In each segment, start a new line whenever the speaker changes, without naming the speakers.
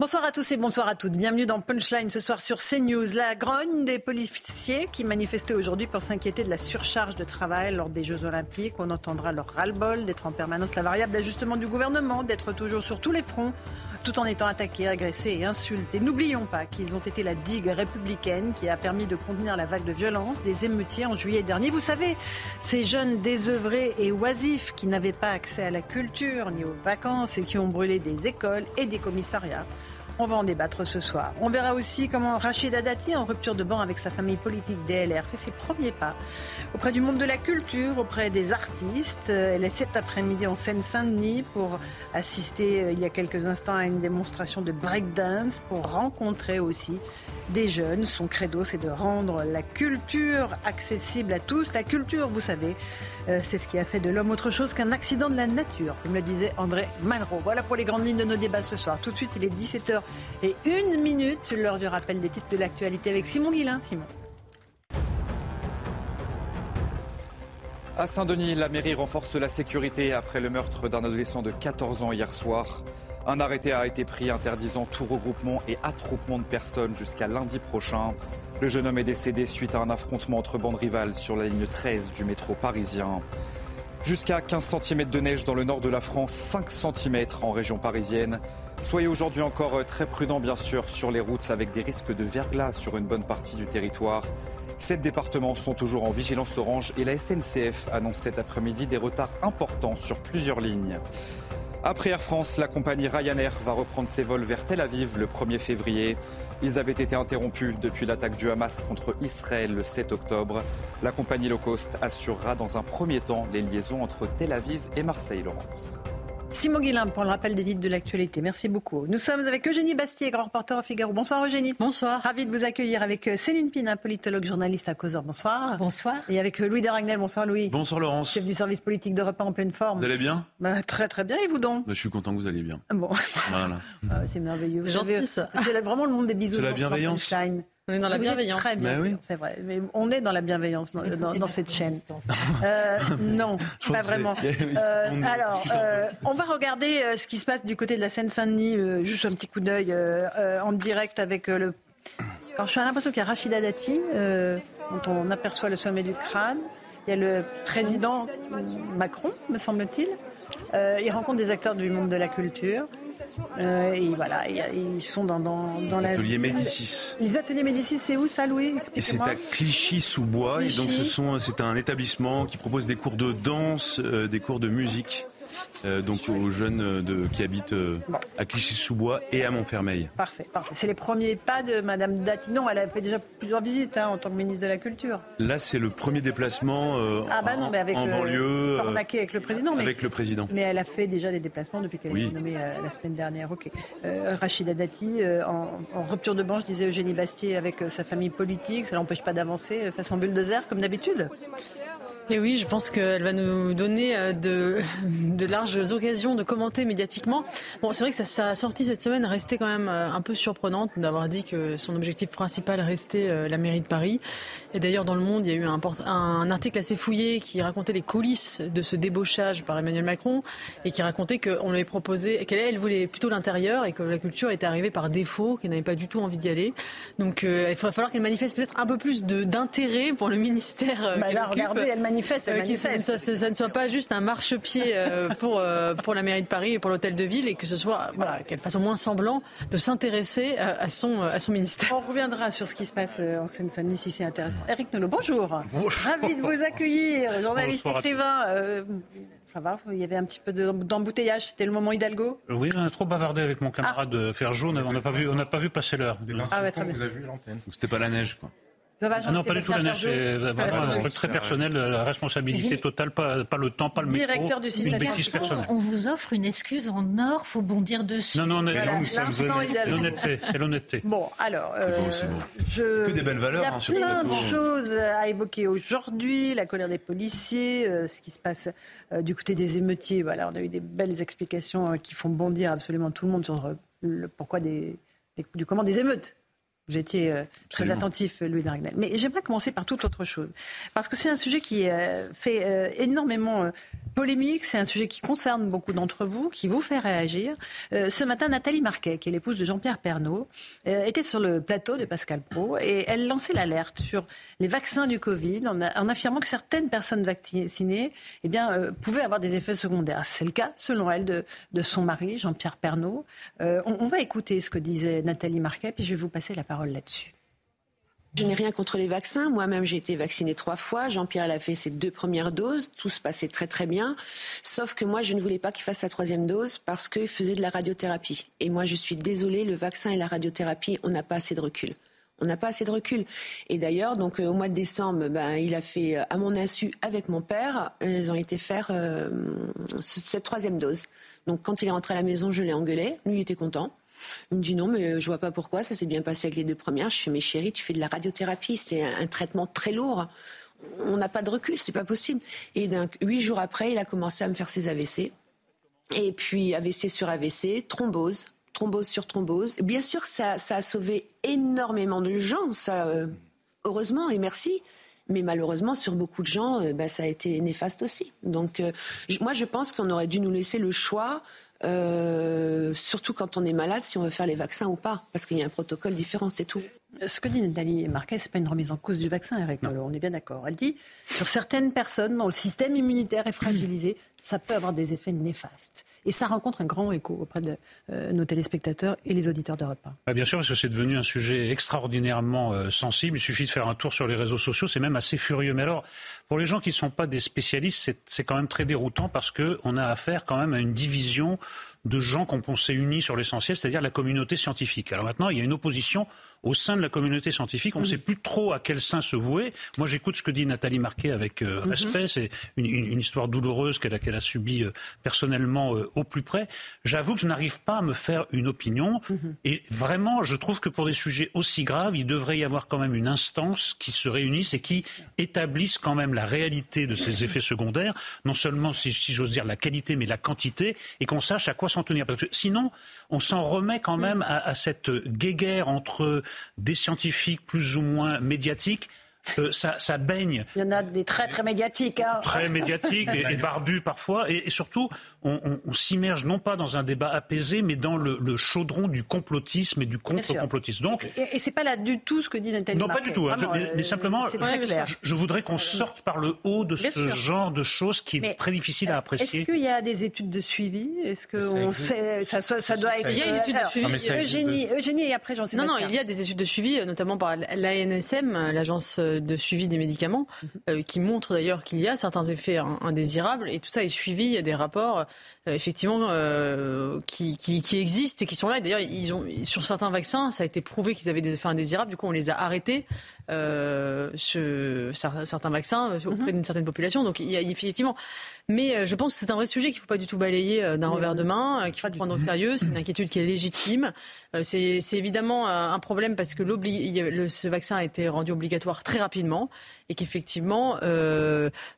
Bonsoir à tous et bonsoir à toutes. Bienvenue dans Punchline ce soir sur CNews. La grogne des policiers qui manifestaient aujourd'hui pour s'inquiéter de la surcharge de travail lors des Jeux Olympiques. On entendra leur ras-le-bol d'être en permanence la variable d'ajustement du gouvernement, d'être toujours sur tous les fronts tout en étant attaqués, agressés et insultés. N'oublions pas qu'ils ont été la digue républicaine qui a permis de contenir la vague de violence des émeutiers en juillet dernier. Vous savez, ces jeunes désœuvrés et oisifs qui n'avaient pas accès à la culture ni aux vacances et qui ont brûlé des écoles et des commissariats. On va en débattre ce soir. On verra aussi comment Rachida Dati, en rupture de banc avec sa famille politique DLR, fait ses premiers pas auprès du monde de la culture, auprès des artistes. Elle est cet après-midi en Seine-Saint-Denis pour assister, euh, il y a quelques instants, à une démonstration de breakdance, pour rencontrer aussi des jeunes. Son credo, c'est de rendre la culture accessible à tous. La culture, vous savez, c'est ce qui a fait de l'homme autre chose qu'un accident de la nature, comme le disait André Malraux. Voilà pour les grandes lignes de nos débats ce soir. Tout de suite, il est 17h et une minute, l'heure du rappel des titres de l'actualité avec Simon Guillain. Simon.
À Saint-Denis, la mairie renforce la sécurité après le meurtre d'un adolescent de 14 ans hier soir. Un arrêté a été pris interdisant tout regroupement et attroupement de personnes jusqu'à lundi prochain. Le jeune homme est décédé suite à un affrontement entre bandes rivales sur la ligne 13 du métro parisien. Jusqu'à 15 cm de neige dans le nord de la France, 5 cm en région parisienne. Soyez aujourd'hui encore très prudents, bien sûr, sur les routes avec des risques de verglas sur une bonne partie du territoire. Sept départements sont toujours en vigilance orange et la SNCF annonce cet après-midi des retards importants sur plusieurs lignes. Après Air France, la compagnie Ryanair va reprendre ses vols vers Tel Aviv le 1er février. Ils avaient été interrompus depuis l'attaque du Hamas contre Israël le 7 octobre. La compagnie low cost assurera dans un premier temps les liaisons entre Tel Aviv et Marseille-Laurence.
Simon Guillain pour le rappel des titres de l'actualité. Merci beaucoup. Nous sommes avec Eugénie Bastier, grand reporter au Figaro. Bonsoir Eugénie.
Bonsoir.
Ravi de vous accueillir avec euh, Céline Pina, politologue, journaliste à Causeur. Bonsoir.
Bonsoir.
Et avec euh, Louis de Ragnel. Bonsoir Louis.
Bonsoir Laurence.
Chef du service politique de repas en pleine forme.
Vous allez bien?
Bah, Très très bien. Et vous donc?
Bah, Je suis content que vous alliez bien.
Bon.
Voilà.
Ah, c'est merveilleux.
C'est gentil ça.
C'est vraiment le monde des bisous.
C'est la bienveillance.
On est dans la
Vous êtes
bienveillance.
Très bien,
Mais oui.
c'est vrai. Mais on est dans la bienveillance dans, dans- dans cette chaîne. Euh, non, pas vraiment.
Oui,
Euh, alors, euh, on va regarder euh, ce qui se passe du côté de la Seine-Saint-Denis, euh, juste un petit coup d'œil euh, euh, en direct avec euh, le. Alors, je suis l'impression qu'il y a Rachida Dati, euh, dont on aperçoit le sommet du crâne. Il y a le président Macron, me semble-t-il. Euh, il rencontre des acteurs du monde de la culture. Euh, et voilà, ils sont dans, dans, dans la.
Médicis.
Les ateliers Médicis, c'est où ça, Louis?
C'est à Clichy-sous-Bois. Et donc,
Clichy.
ce sont, c'est un établissement qui propose des cours de danse, euh, des cours de musique. Euh, donc, aux jeunes euh, de, qui habitent euh,
Bon.
à Clichy-sous-Bois et à Montfermeil.
Parfait, parfait. C'est les premiers pas de Madame Dati. Non, elle a fait déjà plusieurs visites hein, en tant que ministre de la Culture.
Là, c'est le premier déplacement euh,
Ah bah non, mais avec
en
le,
banlieue.
avec le président, mais,
avec le président.
mais elle a fait déjà des déplacements depuis qu'elle
Oui.
a été nommée euh, la semaine dernière. Ok. Euh, Rachida Dati, en, en rupture de banc, je disais Eugénie Bastier avec sa famille politique, ça l'empêche pas d'avancer façon bulldozer comme d'habitude.
Et oui, je pense qu'elle va nous donner euh, de, de larges occasions de commenter médiatiquement. Bon, c'est vrai que sa, sa sortie cette semaine restait quand même euh, un peu surprenante d'avoir dit que son objectif principal restait euh, la mairie de Paris. Et d'ailleurs, dans le Monde, il y a eu un, port- un article assez fouillé qui racontait les coulisses de ce débauchage par Emmanuel Macron et qui racontait qu'on lui avait proposé, qu'elle elle voulait plutôt l'intérieur et que la culture était arrivée par défaut, qu'elle n'avait pas du tout envie d'y aller. Donc, euh, il va falloir qu'elle manifeste peut-être un peu plus de- d'intérêt pour le ministère. euh,
Bah
qu'elle
là,
occupe.
regardez, elle manifeste, elle
Euh, ça,
manifeste.
ça- ça ne soit pas juste un marchepied euh, pour, euh, pour la mairie de Paris et pour l'hôtel de ville et que ce soit voilà, qu'elle fasse au moins semblant de s'intéresser euh, à son, à son ministère.
On reviendra sur ce qui se passe euh, en Seine-Saint-Denis si c'est intéressant. Eric Nolot, bonjour. Ravi de vous accueillir, journaliste écrivain. euh, ça va, il y avait un petit peu de- d'embouteillage, c'était le moment Hidalgo?
Oui, on a trop bavardé avec mon camarade de Ferjou. On n'a pas vu, on n'a pas vu passer l'heure.
Ah ouais, très bien.
Donc, c'était pas la neige, quoi.
Ah non, pas du tout, c'est vraiment un truc très personnel, la responsabilité totale, pas, pas le temps, pas le métro.
Directeur du
une bêtise personnelle.
On vous offre une excuse en or, faut bondir dessus.
Non, non, non, c'est l'honnêteté. C'est l'honnêteté.
Bon, alors, euh,
je... que des belles valeurs.
Il y a hein, plein de choses à évoquer aujourd'hui, la colère des policiers, euh, ce qui se passe euh, du côté des émeutiers. Voilà, on a eu des belles explications qui font bondir absolument tout le monde sur le pourquoi des, des, du comment des émeutes. Vous étiez euh, très attentif, Louis Dragnel. Mais j'aimerais commencer par toute autre chose. Parce que c'est un sujet qui euh, fait euh, énormément polémique. C'est un sujet qui concerne beaucoup d'entre vous, qui vous fait réagir. ce matin, Nathalie Marquet, qui est l'épouse de Jean-Pierre Pernaud, était sur le plateau de Pascal Pro et elle lançait l'alerte sur les vaccins du Covid en, affirmant que certaines personnes vaccinées eh bien, pouvaient avoir des effets secondaires. C'est le cas, selon elle, de, de son mari, Jean-Pierre Pernaud. On, on, va écouter ce que disait Nathalie Marquet, puis je vais vous passer la parole là-dessus.
Je n'ai rien contre les vaccins. Moi-même, j'ai été vaccinée trois fois. Jean-Pierre l'a fait ses deux premières doses. Tout se passait très très bien. Sauf que moi, je ne voulais pas qu'il fasse sa troisième dose parce qu'il faisait de la radiothérapie. Et moi, je suis désolée, le vaccin et la radiothérapie, on n'a pas assez de recul. On n'a pas assez de recul. Et d'ailleurs, donc euh, au mois de décembre, ben, il a fait euh, à mon insu avec mon père. Ils ont été faire euh, cette troisième dose. Donc quand il est rentré à la maison, je l'ai engueulé. Lui, il était content. Il me dit non, mais je vois pas pourquoi. Ça s'est bien passé avec les deux premières. Je fais, mes chéris, tu fais de la radiothérapie. C'est un, traitement très lourd. On n'a pas de recul, c'est pas possible. Et donc, huit jours après, il a commencé à me faire ses AVC. Et puis, AVC sur AVC, thrombose, thrombose sur thrombose. Bien sûr, ça, a sauvé énormément de gens, ça, euh, heureusement et merci. Mais malheureusement, sur beaucoup de gens, euh, bah, ça a été néfaste aussi. Donc, euh, moi, je pense qu'on aurait dû nous laisser le choix euh, surtout quand on est malade, si on veut faire les vaccins ou pas, parce qu'il y a un protocole différent, c'est tout.
Ce que dit Nathalie Marquet, ce n'est pas une remise en cause du vaccin, Eric on est bien d'accord. Elle dit, sur certaines personnes dont le système immunitaire est fragilisé, ça peut avoir des effets néfastes. Et ça rencontre un grand écho auprès de euh, nos téléspectateurs et les auditeurs d'Europe 1.
Bah, bien sûr, parce que c'est devenu un sujet extraordinairement euh, sensible. Il suffit de faire un tour sur les réseaux sociaux, c'est même assez furieux. Mais alors, pour les gens qui ne sont pas des spécialistes, c'est quand même très déroutant parce qu'on a affaire quand même à une division de gens qu'on pensait unis sur l'essentiel, c'est-à-dire la communauté scientifique. Alors maintenant, il y a une opposition au sein de la communauté scientifique. On ne sait plus trop à quel sein se vouer. Moi, j'écoute ce que dit Nathalie Marquet avec euh, mhm. respect. C'est une, histoire douloureuse qu'elle a, qu'elle a subie euh, personnellement euh, au plus près. J'avoue que je n'arrive pas à me faire une opinion. Mhm. Et vraiment, je trouve que pour des sujets aussi graves, il devrait y avoir quand même une instance qui se réunisse et qui établisse quand même la réalité de ces effets secondaires. Non seulement, si, si j'ose dire, la qualité, mais la quantité. Et qu'on sache à quoi s'en tenir. Parce que sinon, on s'en remet quand même à, à cette guéguerre entre des scientifiques plus ou moins médiatiques euh, ça, ça, baigne.
Il y en a des très très médiatiques. Hein.
Très médiatiques et, barbus parfois. Et, surtout, on, on, s'immerge non pas dans un débat apaisé, mais dans le, le chaudron du complotisme et du contre-complotisme.
Donc, et, et c'est pas là du tout ce que dit Nathalie.
Non, pas du tout. Hein. mais,
euh,
simplement, je, voudrais qu'on sorte par le haut de ce genre de choses qui est très difficile à apprécier.
Est-ce qu'il y a des études de suivi? Est-ce que on sait, ça, ça, doit
Il y a une étude de suivi.
Eugénie, Eugénie, et après j'en sais
Non, non, il y a des études de suivi, notamment par l'ANSM, l'agence de suivi des médicaments, euh, qui montrent d'ailleurs qu'il y a certains effets indésirables, et tout ça est suivi. Il y a des rapports, euh, effectivement, euh, qui, existent et qui sont là. D'ailleurs, sur certains vaccins, ça a été prouvé qu'ils avaient des effets indésirables. Du coup, on les a arrêtés. Certains vaccins auprès mhm. d'une certaine population. Donc il y a effectivement mais euh, je pense que c'est un vrai sujet qu'il ne faut pas du tout balayer euh, d'un revers de main, euh, qu'il faut prendre au sérieux. C'est une inquiétude qui est légitime. C'est évidemment un problème parce que ce vaccin a été rendu obligatoire très rapidement et qu'effectivement,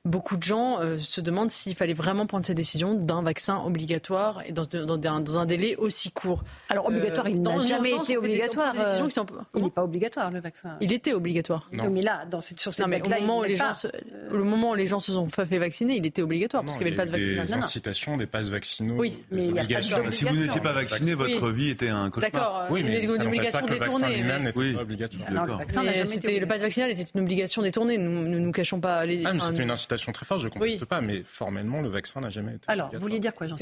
beaucoup de gens se demandent s'il fallait vraiment prendre cette décision d'un vaccin obligatoire et dans, dans, un délai aussi court.
Alors obligatoire, il n'a jamais été obligatoire. Il n'est pas obligatoire le vaccin.
Il était obligatoire.
Non. mais là, dans cette, sur cette
mais au moment, où les gens au moment où les gens se sont fait vacciner, il était obligatoire parce qu'il y avait le pass vaccinal.
Des incitations, des passes vaccinaux.
Oui,
mais si vous n'étiez pas vacciné, votre vie était un cauchemar.
D'accord. Oui, mais une obligation détournée.
Oui, obligatoire.
C'était le pass vaccinal était une obligation détournée. Nous ne nous cachons pas les.
Ah, c'était une incitation très forte. Je ne conteste pas, mais formellement, le vaccin n'a jamais été.
Alors, vous vouliez dire quoi, jean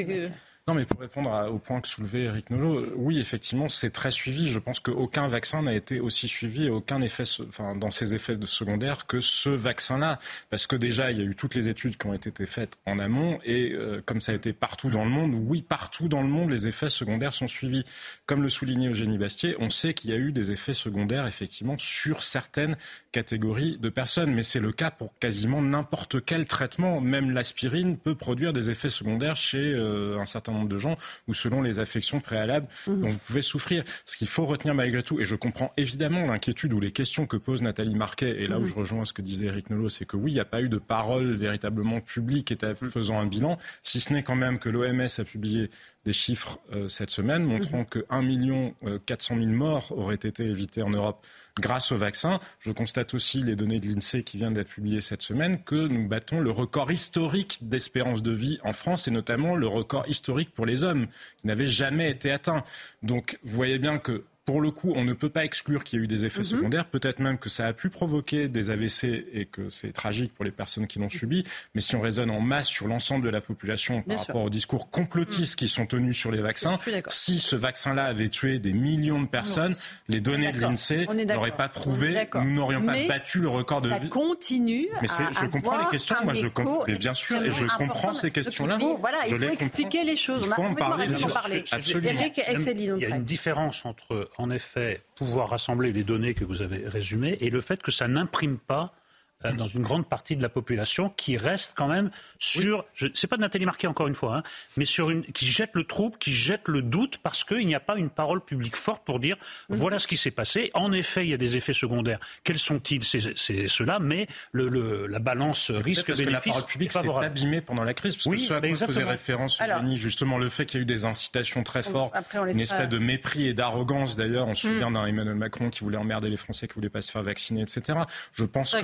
Non, mais pour répondre au point que soulevait Eric Nolot, euh, oui, effectivement, c'est très suivi. Je pense qu'aucun vaccin n'a été aussi suivi et aucun effet, enfin, dans ses effets secondaires que ce vaccin-là. Parce que déjà, il y a eu toutes les études qui ont été faites en amont et euh, comme ça a été partout dans le monde, oui, partout dans le monde, les effets secondaires sont suivis. Comme le soulignait Eugénie Bastier, on sait qu'il y a eu des effets secondaires, effectivement, sur certaines catégories de personnes. Mais c'est le cas pour quasiment n'importe quel traitement. Même l'aspirine peut produire des effets secondaires chez euh, un certain nombre de gens ou selon les affections préalables dont vous pouvez souffrir. Ce qu'il faut retenir malgré tout, et je comprends évidemment l'inquiétude ou les questions que pose Nathalie Marquet, et là où je rejoins ce que disait Eric Nolot, c'est que oui, il n'y a pas eu de parole véritablement publique éta- faisant un bilan, si ce n'est quand même que l'OMS a publié des chiffres euh, cette semaine montrant que 1 million euh, 400 000 morts auraient été évités en Europe grâce au vaccin. Je constate aussi les données de l'INSEE qui viennent d'être publiées cette semaine que nous battons le record historique d'espérance de vie en France et notamment le record historique pour les hommes qui n'avait jamais été atteint. Donc vous voyez bien que pour le coup, on ne peut pas exclure qu'il y ait eu des effets secondaires. Peut-être même que ça a pu provoquer des AVC et que c'est tragique pour les personnes qui l'ont subi. Mais si on raisonne en masse sur l'ensemble de la population par
Bien sûr.
rapport aux discours complotistes qui sont tenus sur les vaccins, si ce vaccin-là avait tué des millions de personnes, les données de l'INSEE n'auraient pas prouvé, nous n'aurions pas
Mais
battu le record de
Ça
vie.
continue.
Mais
à
je comprends
avoir
les questions, moi, je comprends- mais bien sûr, et je comprends ces questions-là.
Donc, il faut- Voilà,
Je
il
les
faut
comprends.
expliquer les choses.
Il
On a
en parler. Absolument.
Eric et Céline
Il y a une différence entre, en effet, pouvoir rassembler les données que vous avez résumées et le fait que ça n'imprime pas euh, dans une grande partie de la population qui reste quand même sur, je c'est pas de Nathalie Marquet encore une fois, hein, mais sur une, qui jette le trouble, qui jette le doute parce qu'il n'y a pas une parole publique forte pour dire voilà ce qui s'est passé. En effet, il y a des effets secondaires. Quels sont-ils? C'est ceux-là, mais le, le- la balance
que la
risque-bénéfice
parole publique
est
s'est abîmée pendant la crise, parce
Oui,
que ce à quoi faisait référence
Alors-
Eugénie, justement le fait qu'il y a eu des incitations très fortes, une espèce de mépris et d'arrogance d'ailleurs. On se souvient d'un Emmanuel Macron qui voulait emmerder les Français, qui voulaient pas se faire vacciner, etc. Je pense
Ça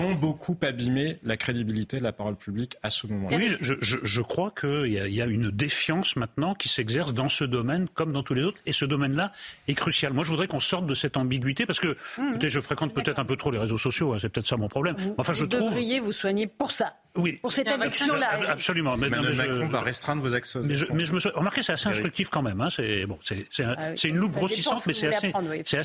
ont beaucoup abîmé la crédibilité de la parole publique à ce moment-là.
Oui, je, je, je crois qu'il y, a- il y a une défiance maintenant qui s'exerce dans ce domaine comme dans tous les autres. Et ce domaine-là est crucial. Moi, je voudrais qu'on sorte de cette ambiguïté parce que, écoutez, je fréquente peut-être un peu trop les réseaux sociaux. hein, c'est peut-être ça mon problème. Enfin, je
vous
trouve.
devriez vous soigner pour ça,
Oui.
pour cette élection-là.
Ab- Absolument. Mais, non,
Emmanuel
je-
Macron va restreindre vos accès. aux
mais je, mais je me suis remarqué, c'est assez instructif quand même. Hein. C'est bon, c'est c'est un-
Ah oui.
c'est une loupe grossissante, mais
vous
c'est assez,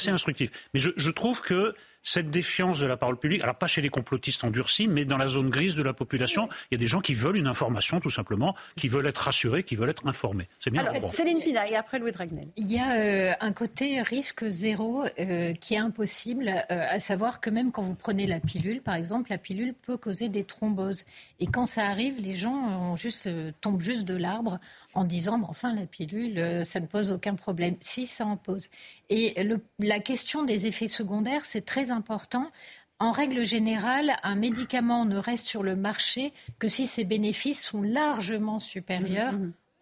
oui,
instructif. Mais je, je trouve que cette défiance de la parole publique, alors pas chez les complotistes endurcis, mais dans la zone grise de la population, il y a des gens qui veulent une information tout simplement, qui veulent être rassurés, qui veulent être informés. C'est bien.
Alors. Céline Pina et après Louis Dragnel.
Il y a euh, un côté risque zéro euh, qui est impossible, euh, à savoir que même quand vous prenez la pilule, par exemple, la pilule peut causer des thromboses. Et quand ça arrive, les gens ont juste, euh, tombent juste de l'arbre en disant, Bah, enfin, la pilule, euh, ça ne pose aucun problème. Si, ça en pose. Et la question des effets secondaires, c'est très important. En règle générale, un médicament ne reste sur le marché que si ses bénéfices sont largement supérieurs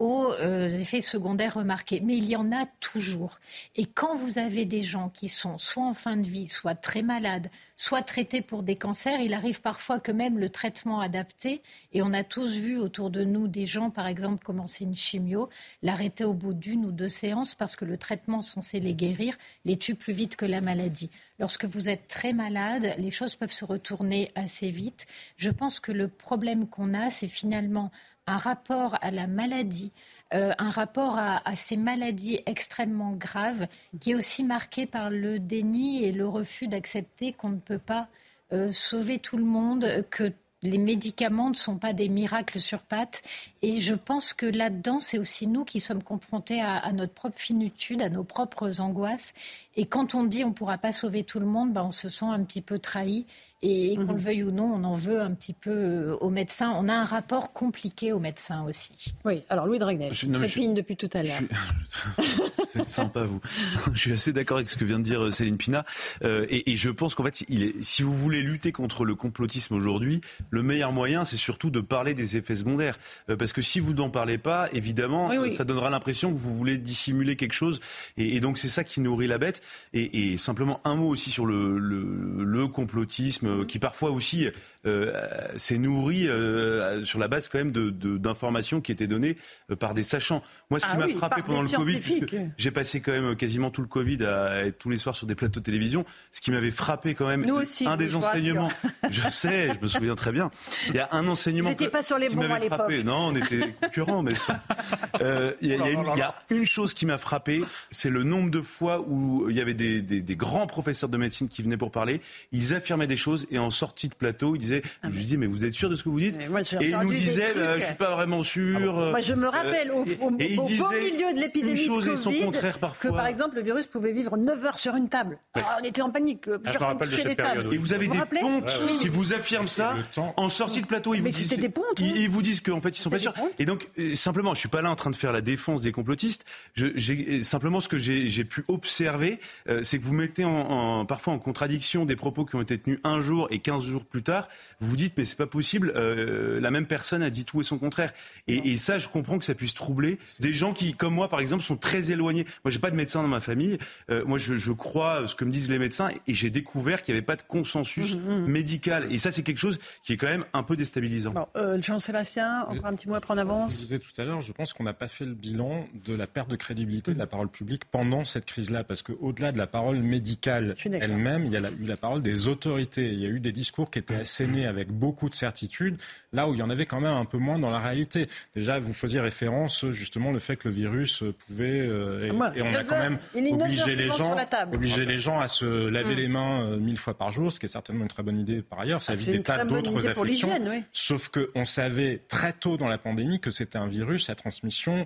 aux euh, effets secondaires remarqués. Mais il y en a toujours. Et quand vous avez des gens qui sont soit en fin de vie, soit très malades, soit traités pour des cancers, il arrive parfois que même le traitement adapté, et on a tous vu autour de nous des gens, par exemple, commencer une chimio, l'arrêter au bout d'une ou deux séances parce que le traitement censé les guérir les tue plus vite que la maladie. Lorsque vous êtes très malade, les choses peuvent se retourner assez vite. Je pense que le problème qu'on a, c'est finalement un rapport à la maladie, euh, un rapport à, ces maladies extrêmement graves, qui est aussi marqué par le déni et le refus d'accepter qu'on ne peut pas euh, sauver tout le monde, que les médicaments ne sont pas des miracles sur pattes. Et je pense que là-dedans, c'est aussi nous qui sommes confrontés à, à notre propre finitude, à nos propres angoisses. Et quand on dit on ne pourra pas sauver tout le monde, ben, on se sent un petit peu trahi. Et, et qu'on le veuille ou non, on en veut un petit peu euh, aux médecins. On a un rapport compliqué aux médecins aussi.
Oui, alors Louis Dragnel,
Je- non, je-
trépigne depuis tout à
Je
l'heure.
suis- C'est sympa, vous. Je suis assez d'accord avec ce que vient de dire euh, Céline Pina. Euh, et, et je pense qu'en fait, il est, si vous voulez lutter contre le complotisme aujourd'hui, le meilleur moyen, c'est surtout de parler des effets secondaires. Euh, parce que si vous n'en parlez pas, évidemment,
Oui, oui.
euh, ça donnera l'impression que vous voulez dissimuler quelque chose. Et, et donc, c'est ça qui nourrit la bête. Et, et simplement un mot aussi sur le, le, le complotisme même, qui parfois aussi s'est nourri sur la base quand même de, d'informations qui étaient données par des sachants. Moi, ce qui
Ah
m'a frappé pendant le Covid, puisque j'ai passé quand même quasiment tout le Covid à être tous les soirs sur des plateaux de télévision, ce qui m'avait frappé quand même,
Nous aussi,
un des enseignements, je sais, je me souviens très bien, il y a un enseignement
Vous
que-
pas sur les
qui m'avait frappé. Non, on était concurrents, mais Euh, il y, a- il y a une- il y a une chose qui m'a frappé, c'est le nombre de fois où il y avait des, des- des grands professeurs de médecine qui venaient pour parler. Ils affirmaient des choses et en sortie de plateau, ils disaient, je lui disais, mais vous êtes sûr de ce que vous dites
Ah, moi,
Et ils
entendu
nous
trucs.
bah, je suis pas vraiment sûr.
Moi, je me rappelle, au,
Euh,
au-
et il
au beau
disait
milieu de l'épidémie
une chose
de
et son
Covid,
contraire parfois.
que par exemple, le virus pouvait vivre 9 heures sur une table. Ah, on était en panique.
Ah, je me rappelle de cette période,
Et vous avez
Vous
des pontes qui vous affirment ça en sortie de plateau. Ils
Mais
vous disent,
c'était des pontes,
ils,
oui.
ils vous disent qu'en fait ils sont pas sûrs. Et donc euh, simplement, je suis pas là en train de faire la défense des complotistes. Je, euh, simplement ce que j'ai, pu observer, euh, c'est que vous mettez en, en- parfois en contradiction des propos qui ont été tenus un jour et 15 jours plus tard. Vous vous dites mais c'est pas possible. euh, la même personne a dit tout et son contraire. Et, et ça, je comprends que ça puisse troubler des gens qui, comme moi par exemple, sont très éloignés. Moi, j'ai pas de médecin dans ma famille. Euh, moi, je, je crois ce que me disent les médecins et j'ai découvert qu'il n'y avait pas de consensus médical. Et ça, c'est quelque chose qui est quand même un peu déstabilisant.
Bon, euh, Jean-Sébastien, encore un petit mot après on
Je
avance.
disais tout à l'heure, je pense qu'on n'a pas fait le bilan de la perte de crédibilité de la parole publique pendant cette crise-là, parce qu'au-delà de la parole médicale elle-même, il y a la- eu la parole des autorités. Il y a eu des discours qui étaient assénés avec beaucoup de certitude, là où il y en avait quand même un peu moins dans la réalité. Déjà, vous faisiez référence justement le fait que le virus pouvait, euh, et, on a quand même
Il
obligé les gens, obligé les gens à se laver les mains euh, mille fois par jour, ce qui est certainement une très bonne idée par ailleurs. Ça
Ah,
évite des tas d'autres affections. Sauf qu'on savait très tôt dans la pandémie que c'était un virus à transmission euh,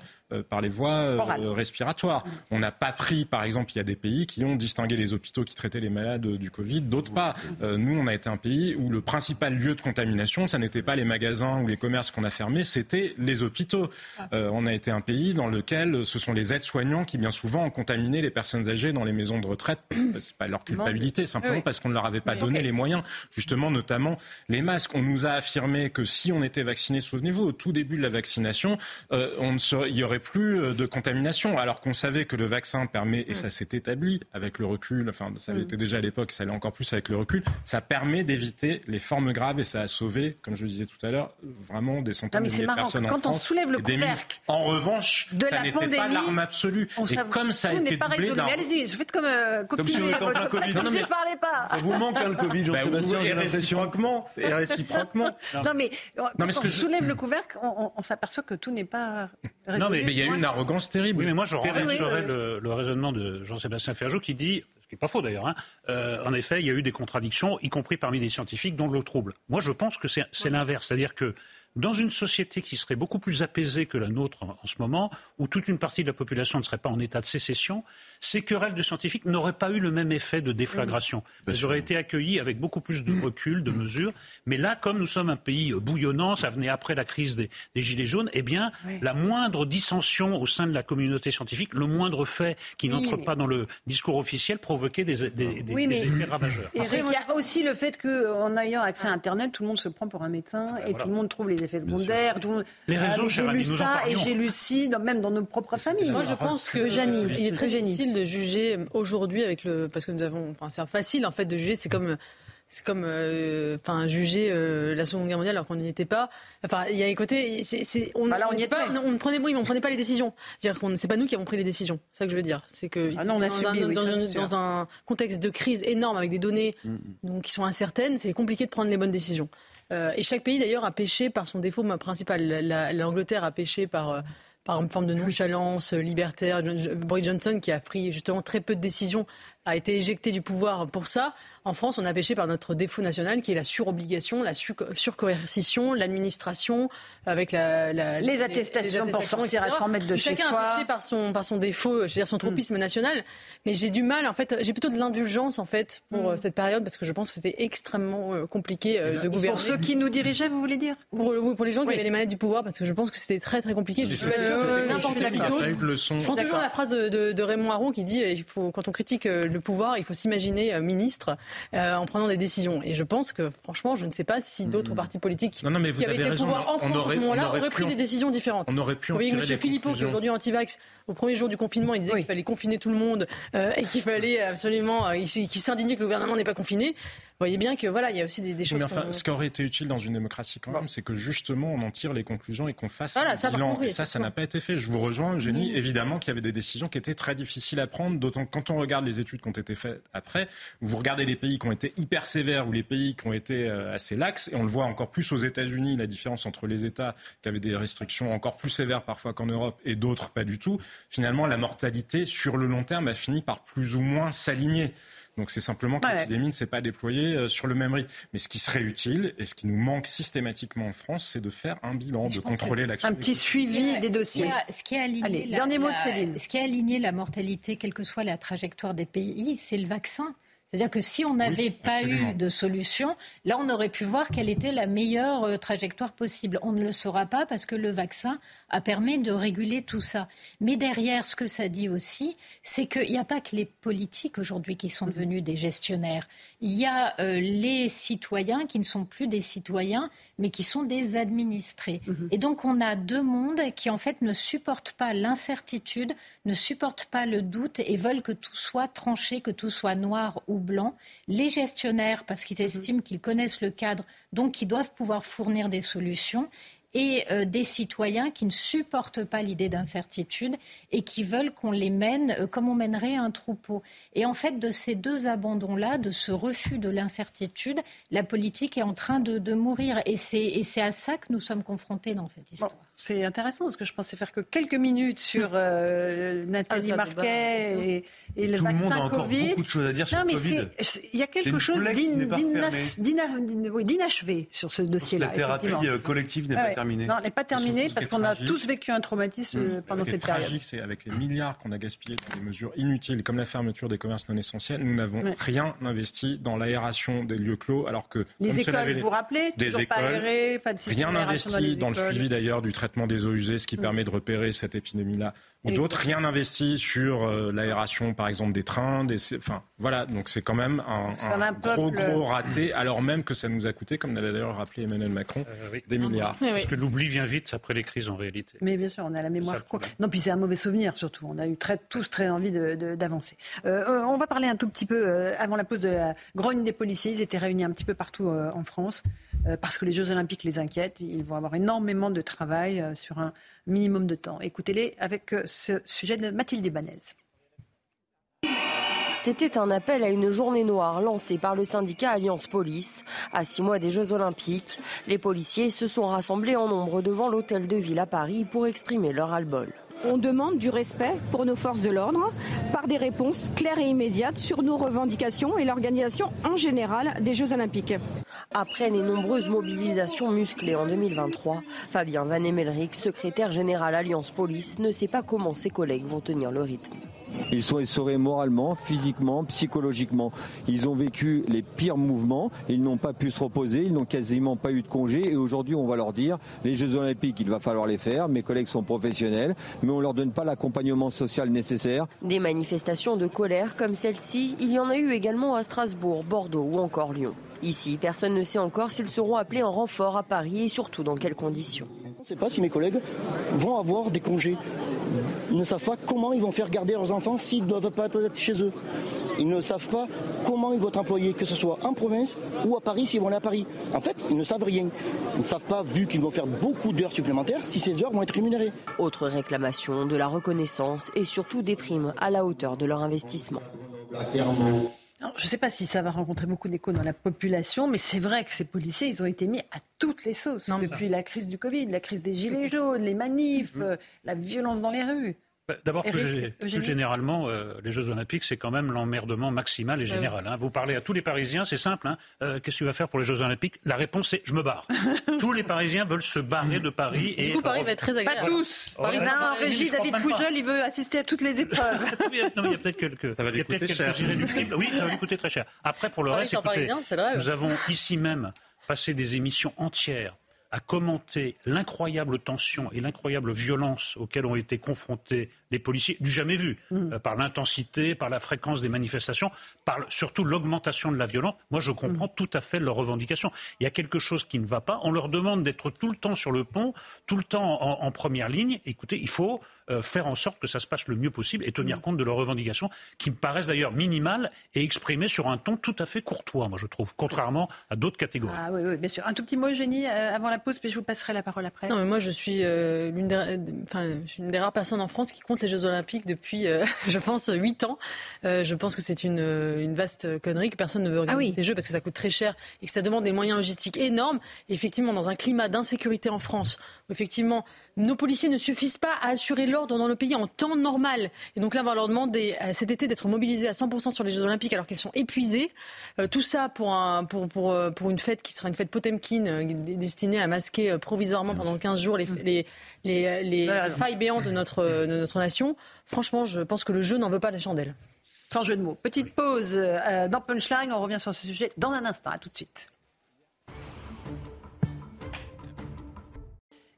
par les voies euh,
Orale.
respiratoires. On n'a pas pris, par exemple, il y a des pays qui ont distingué les hôpitaux qui traitaient les malades euh, du Covid, d'autres pas. Euh, nous, on a été un pays où le principal lieu de contamination, ça n'était pas les magasins ou les commerces qu'on a fermés, c'était les hôpitaux. Euh, on a été un pays dans lequel ce sont les aides-soignants qui, bien souvent, ont contaminé les personnes âgées dans les maisons de retraite. C'est pas leur culpabilité, simplement parce qu'on ne leur avait pas donné les moyens, justement, notamment les masques. On nous a affirmé que si on était vacciné, souvenez-vous, au tout début de la vaccination, euh, on ne serait- il y aurait plus euh, de contamination, alors qu'on savait que le vaccin permet, et ça s'est établi avec le recul, enfin, ça avait été déjà à l'époque, ça l'est encore plus avec le recul, ça permet d'éviter les formes graves et ça a sauvé, comme je le disais tout à l'heure, vraiment des
Non,
centaines
mais
de milliers de
marrant,
personnes en
quand on
France
soulève le couvercle
En revanche,
de
ça
la
n'était pas l'arme absolue.
On
Et comme ça a
tout
été
n'est pas
doublé
résolu.
d'un
Mais allez-y, je faites comme euh,
Comme si on était en plein Covid. Non, mais-
je parlais pas.
Ça vous manque hein, le Covid,
Bah,
Jean-Sébastien, j'ai l'impression.
réciproquement, et réciproquement.
Non mais, euh, quand on soulève le couvercle, on, on- on s'aperçoit que tout n'est pas résolu.
Non, mais-
Mais il y a eu une arrogance terrible.
Oui, mais moi, je
oui,
renverserai
oui.
le, le raisonnement de Jean-Sébastien Ferjot qui dit, ce qui n'est pas faux d'ailleurs, hein, euh, en effet, il y a eu des contradictions, y compris parmi les scientifiques, dont le trouble. Moi, je pense que c'est c'est l'inverse. C'est-à-dire que dans une société qui serait beaucoup plus apaisée que la nôtre en, en ce moment, où toute une partie de la population ne serait pas en état de sécession, ces querelles de scientifiques n'auraient pas eu le même effet de déflagration. Elles auraient été accueillies avec beaucoup plus de recul, de mesures. Mais là, comme nous sommes un pays bouillonnant, ça venait après la crise des, des Gilets jaunes, eh bien, la moindre dissension au sein de la communauté scientifique, le moindre fait qui n'entre
mais-
pas dans le discours officiel provoquait des, des- des-
Oui,
des
mais-
effets ravageurs.
Et il y a aussi le fait qu'en ayant accès à Internet, tout le monde se prend pour un médecin et
voilà.
tout le monde trouve les effets secondaires. tout
Les réseaux, cher
J'ai lu
nous
ça et j'ai lu ci, dans- même dans nos propres familles.
Moi, je pense que il est très difficile de juger aujourd'hui avec le parce que nous avons, enfin, c'est facile en fait de juger. C'est comme c'est comme euh, enfin juger euh, la Seconde Guerre mondiale alors qu'on n'y était pas. Enfin, il y a un côté, c'est, c'est- on,
Bah
pas, on, on prenait, oui, mais on prenait pas les décisions. C'est-à-dire qu'on, c'est pas nous qui avons pris les décisions. C'est ça que je veux dire. C'est que
Ah non, on a
dans,
subi,
un,
oui,
dans, un- dans contexte de crise énorme avec des données donc, qui sont incertaines, c'est compliqué de prendre les bonnes décisions. Euh, et chaque pays d'ailleurs a péché par son défaut principal. La- la- L'Angleterre a péché par euh, par une forme de nonchalance euh, libertaire. Boris Johnson, qui a pris justement très peu de décisions, a été éjecté du pouvoir pour ça. En France, on a péché par notre défaut national, qui est la surobligation, la su- surcoercition, l'administration, avec la, la-
Les attestations pour sortir à
etc.
100 mètres de chez
Chacun
soi.
a péché par son, par son défaut, je veux dire son tropisme national. Mais j'ai du mal, en fait, j'ai plutôt de l'indulgence, en fait, pour euh, cette période, parce que je pense que c'était extrêmement euh, compliqué euh, de gouverner.
Pour ceux qui nous dirigeaient, vous voulez dire?
Pour, les gens qui
Oui.
avaient les manettes du pouvoir, parce que je pense que c'était très très compliqué. Je suis n'importe qui d'autre.
Le.
Je prends toujours la phrase de, de- de Raymond Aron qui dit il faut, quand on critique euh, le pouvoir, il faut s'imaginer euh, ministre euh, en prenant des décisions. Et je pense que, franchement, je ne sais pas si d'autres partis politiques
Non, non, mais vous
qui avaient été pouvoir en France à ce moment-là auraient pris des décisions différentes.
On aurait pu en
Vous voyez, M. Philippot, qui est aujourd'hui anti-vax, au premier jour du confinement, il disait
Oui.
qu'il fallait confiner tout le monde euh, et qu'il fallait absolument, euh, qu'il s'indignait que le gouvernement n'est pas confiné. Voyez bien que voilà, il y a aussi des, choses.
Mais enfin, ce qui aurait été utile dans une démocratie quand même, c'est que justement on en tire les conclusions et qu'on fasse un
ça,
bilan. et ça, ça n'a pas été fait. Je vous rejoins, Eugénie. Évidemment qu'il y avait des décisions qui étaient très difficiles à prendre, d'autant quand on regarde les études qui ont été faites après, vous regardez les pays qui ont été hyper sévères ou les pays qui ont été euh, assez laxes, et on le voit encore plus aux États-Unis, la différence entre les États qui avaient des restrictions encore plus sévères parfois qu'en Europe et d'autres pas du tout. Finalement, la mortalité sur le long terme a fini par plus ou moins s'aligner. Donc c'est simplement que l'épidémie ne s'est pas déployée euh, sur le même rythme. Mais ce qui serait utile et ce qui nous manque systématiquement en France, c'est de faire un bilan, de contrôler l'action.
Un petit suivi des dossiers.
Ce qui a, aligné
dernier mot de Céline.
Ce qui a aligné la mortalité, quelle que soit la trajectoire des pays, c'est le vaccin. C'est-à-dire que si on n'avait pas eu de solution, là, on aurait pu voir quelle était la meilleure euh, trajectoire possible. On ne le saura pas parce que le vaccin a permis de réguler tout ça. Mais derrière, ce que ça dit aussi, c'est qu'il n'y a pas que les politiques aujourd'hui qui sont devenus des gestionnaires. Il y a euh, les citoyens qui ne sont plus des citoyens, mais qui sont des administrés. Mhm. Et donc, on a deux mondes qui, en fait, ne supportent pas l'incertitude, ne supportent pas le doute et veulent que tout soit tranché, que tout soit noir ou blanc. Les gestionnaires, parce qu'ils mhm. estiment qu'ils connaissent le cadre, donc qui doivent pouvoir fournir des solutions et euh, des citoyens qui ne supportent pas l'idée d'incertitude et qui veulent qu'on les mène euh, comme on mènerait un troupeau. Et en fait, de ces deux abandons-là, de ce refus de l'incertitude, la politique est en train de, mourir. Et c'est à ça que nous sommes confrontés dans cette histoire.
C'est intéressant parce que je pensais faire que quelques minutes sur euh, Nathalie ah, Marquet et, le
Tout
vaccin
le monde a encore
Covid.
beaucoup de choses à dire sur le Covid.
Il y a quelque chose d'inachevé sur ce dossier-là.
La thérapie collective n'est pas terminée.
Non, elle n'est pas terminée parce qu'on a tous vécu un traumatisme mmh. pendant cette période.
Ce qui est tragique, c'est avec les milliards qu'on a gaspillés dans des mesures inutiles comme la fermeture des commerces non essentiels, nous n'avons rien investi dans l'aération des lieux clos alors que...
Les écoles, vous vous rappelez Toujours pas aérées, pas de
Rien investi dans le suivi d'ailleurs du traitement traitement des eaux usées, ce qui mm. permet de repérer cette épidémie-là ou d'autres. Rien investi sur euh, l'aération, par exemple, des trains. Des, enfin, voilà, donc c'est quand même un, gros, gros raté, alors même que ça nous a coûté, comme l'avait d'ailleurs rappelé Emmanuel Macron, euh, des milliards.
Parce que l'oubli vient vite après les crises, en réalité.
Mais bien sûr, on a la mémoire. Non, puis c'est un mauvais souvenir, surtout. On a eu très, tous très envie d'avancer. Euh, on va parler un tout petit peu, avant la pause de la grogne des policiers. Ils étaient réunis un petit peu partout en France. Euh, parce que les Jeux Olympiques les inquiètent. Ils vont avoir énormément de travail euh, sur un minimum de temps. Écoutez-les avec euh, ce sujet de Mathilde Ibanez.
C'était un appel à une journée noire lancée par le syndicat Alliance Police. À six mois des Jeux Olympiques, les policiers se sont rassemblés en nombre devant l'hôtel de ville à Paris pour exprimer leur ras-le-bol.
On demande du respect pour nos forces de l'ordre par des réponses claires et immédiates sur nos revendications et l'organisation en général des Jeux olympiques.
Après les nombreuses mobilisations musclées en 2023, Fabien Van Emelric, secrétaire général Alliance Police, ne sait pas comment ses collègues vont tenir le rythme.
Ils sont essorés moralement, physiquement, psychologiquement. Ils ont vécu les pires mouvements, ils n'ont pas pu se reposer, ils n'ont quasiment pas eu de congé et aujourd'hui on va leur dire les Jeux Olympiques, il va falloir les faire, mes collègues sont professionnels, mais on ne leur donne pas l'accompagnement social nécessaire.
Des manifestations de colère comme celle-ci, il y en a eu également à Strasbourg, Bordeaux ou encore Lyon. Ici, personne ne sait encore s'ils seront appelés en renfort à Paris et surtout dans quelles conditions.
On ne sait pas si mes collègues vont avoir des congés. Ils ne savent pas comment ils vont faire garder leurs enfants s'ils ne doivent pas être chez eux. Ils ne savent pas comment ils vont être employés, que ce soit en province ou à Paris s'ils vont aller à Paris. En fait, ils ne savent rien. Ils ne savent pas, vu qu'ils vont faire beaucoup d'heures supplémentaires, si ces heures vont être rémunérées.
Autre réclamation, de la reconnaissance et surtout des primes à la hauteur de leur investissement
je ne sais pas si ça va rencontrer beaucoup d'écho dans la population, mais c'est vrai que ces policiers, ils ont été mis à toutes les sauces depuis la crise du Covid, la crise des gilets jaunes, les manifs, mm-hmm. euh, la violence dans les rues.
Bah, d'abord, plus, généralement, euh, les Jeux Olympiques, c'est quand même l'emmerdement maximal et général. Hein. Vous parlez à tous les Parisiens, c'est simple. Hein. Euh, qu'est-ce que tu vas faire pour les Jeux Olympiques? La réponse c'est je me barre. tous les Parisiens veulent se barrer de Paris.
Et, du coup, Paris va être très agréable.
Pas tous. Paris, en régie, David Poujol, il veut assister à toutes les épreuves.
non, il y a peut-être quelques. Ça va lui coûter cher. Oui, ça va lui coûter très cher. Après, pour le reste, écoutez, nous avons ici même passé des émissions entières à commenter l'incroyable tension et l'incroyable violence auxquelles ont été confrontés les policiers, du jamais vu, mm. euh, par l'intensité, par la fréquence des manifestations, par surtout l'augmentation de la violence. Moi, je comprends mm. tout à fait leurs revendications. Il y a quelque chose qui ne va pas. On leur demande d'être tout le temps sur le pont, tout le temps en, première ligne. Écoutez, il faut euh, faire en sorte que ça se passe le mieux possible et tenir compte de leurs revendications, qui me paraissent d'ailleurs minimales et exprimées sur un ton tout à fait courtois, moi je trouve, contrairement à d'autres catégories.
Ah oui, oui, bien sûr. Un tout petit mot, Eugénie, euh, avant la pause, puis je vous passerai la parole après.
Non, mais moi je suis euh, l'une des, enfin, je suis une des rares personnes en France qui compte les Jeux Olympiques depuis, euh, je pense, 8 ans. Euh, je pense que c'est une, une vaste connerie que personne ne veut organiser ces Jeux parce que ça coûte très cher et que ça demande des moyens logistiques énormes. Et effectivement, dans un climat d'insécurité en France, où effectivement nos policiers ne suffisent pas à assurer l'ordre dans le pays en temps normal. Et donc là, on va leur demander euh, cet été d'être mobilisés à 100% sur les Jeux Olympiques alors qu'ils sont épuisés. Euh, tout ça pour, un, pour, pour, euh, pour une fête qui sera une fête Potemkin destinée à masquer provisoirement pendant 15 jours les, les, les, les failles béantes de notre, de notre nation. Franchement, je pense que le jeu n'en veut pas la chandelle.
Sans jeu de mots. Petite pause dans Punchline. On revient sur ce sujet dans un instant. À tout de suite.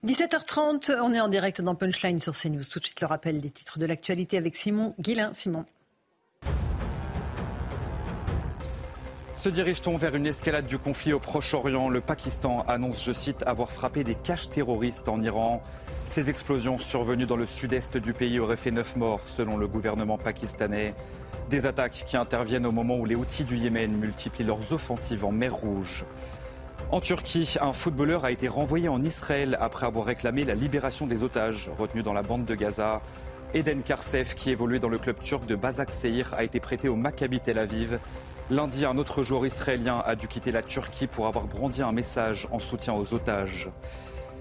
17h30, on est en direct dans Punchline sur CNews. Tout de suite le rappel des titres de l'actualité avec Simon Guillain. Simon.
Se dirige-t-on vers une escalade du conflit au Proche-Orient? Le Pakistan annonce, je cite, avoir frappé des caches terroristes en Iran. Ces explosions survenues dans le sud-est du pays auraient fait neuf morts, selon le gouvernement pakistanais. Des attaques qui interviennent au moment où les Houthis du Yémen multiplient leurs offensives en mer Rouge. En Turquie, un footballeur a été renvoyé en Israël après avoir réclamé la libération des otages retenus dans la bande de Gaza. Eden Karsef, qui évoluait dans le club turc de Bazak Seir, a été prêté au Maccabi Tel Aviv. Lundi, un autre joueur israélien a dû quitter la Turquie pour avoir brandi un message en soutien aux otages.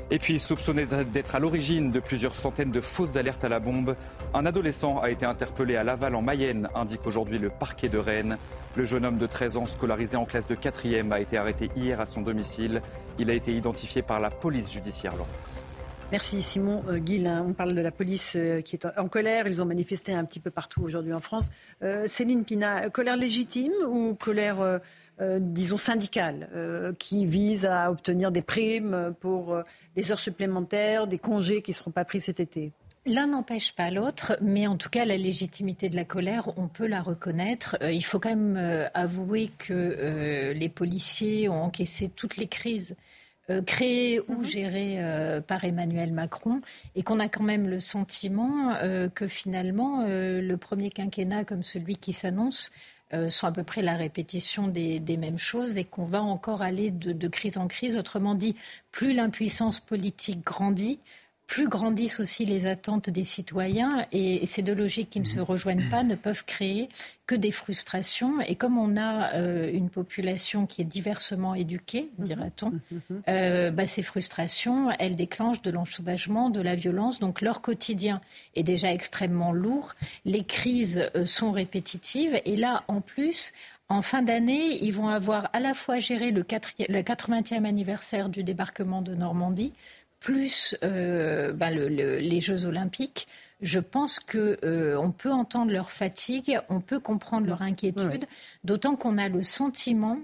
Et puis, soupçonné d'être à l'origine de plusieurs centaines de fausses alertes à la bombe, un adolescent a été interpellé à Laval en Mayenne, indique aujourd'hui le parquet de Rennes. Le jeune homme de 13 ans, scolarisé en classe de 4e, a été arrêté hier à son domicile. Il a été identifié par la police judiciaire.
Merci Simon euh, Guillain. On parle de la police euh, qui est en colère. Ils ont manifesté un petit peu partout aujourd'hui en France. Euh, Céline Pina, colère légitime ou colère, euh, disons, syndicale, euh, qui vise à obtenir des primes pour euh, des heures supplémentaires, des congés qui ne seront pas pris cet été
L'un n'empêche pas l'autre, mais en tout cas, la légitimité de la colère, on peut la reconnaître. Il faut quand même avouer que les policiers ont encaissé toutes les crises euh, créées ou gérées euh, par Emmanuel Macron et qu'on a quand même le sentiment euh, que finalement, le premier quinquennat comme celui qui s'annonce euh, sont à peu près la répétition des, mêmes choses et qu'on va encore aller de crise en crise. Autrement dit, plus l'impuissance politique grandit, plus grandissent aussi les attentes des citoyens et, ces deux logiques qui ne se rejoignent pas ne peuvent créer que des frustrations. Et comme on a euh, une population qui est diversement éduquée, dira-t-on, euh, bah, ces frustrations, elles déclenchent de l'ensauvagement, de la violence. Donc leur quotidien est déjà extrêmement lourd. Les crises euh, sont répétitives. Et là, en plus, en fin d'année, ils vont avoir à la fois géré le, 4, le 80e anniversaire du débarquement de Normandie, plus euh, ben, le, le, les Jeux olympiques, je pense qu'on euh, peut entendre leur fatigue, on peut comprendre leur inquiétude, d'autant qu'on a le sentiment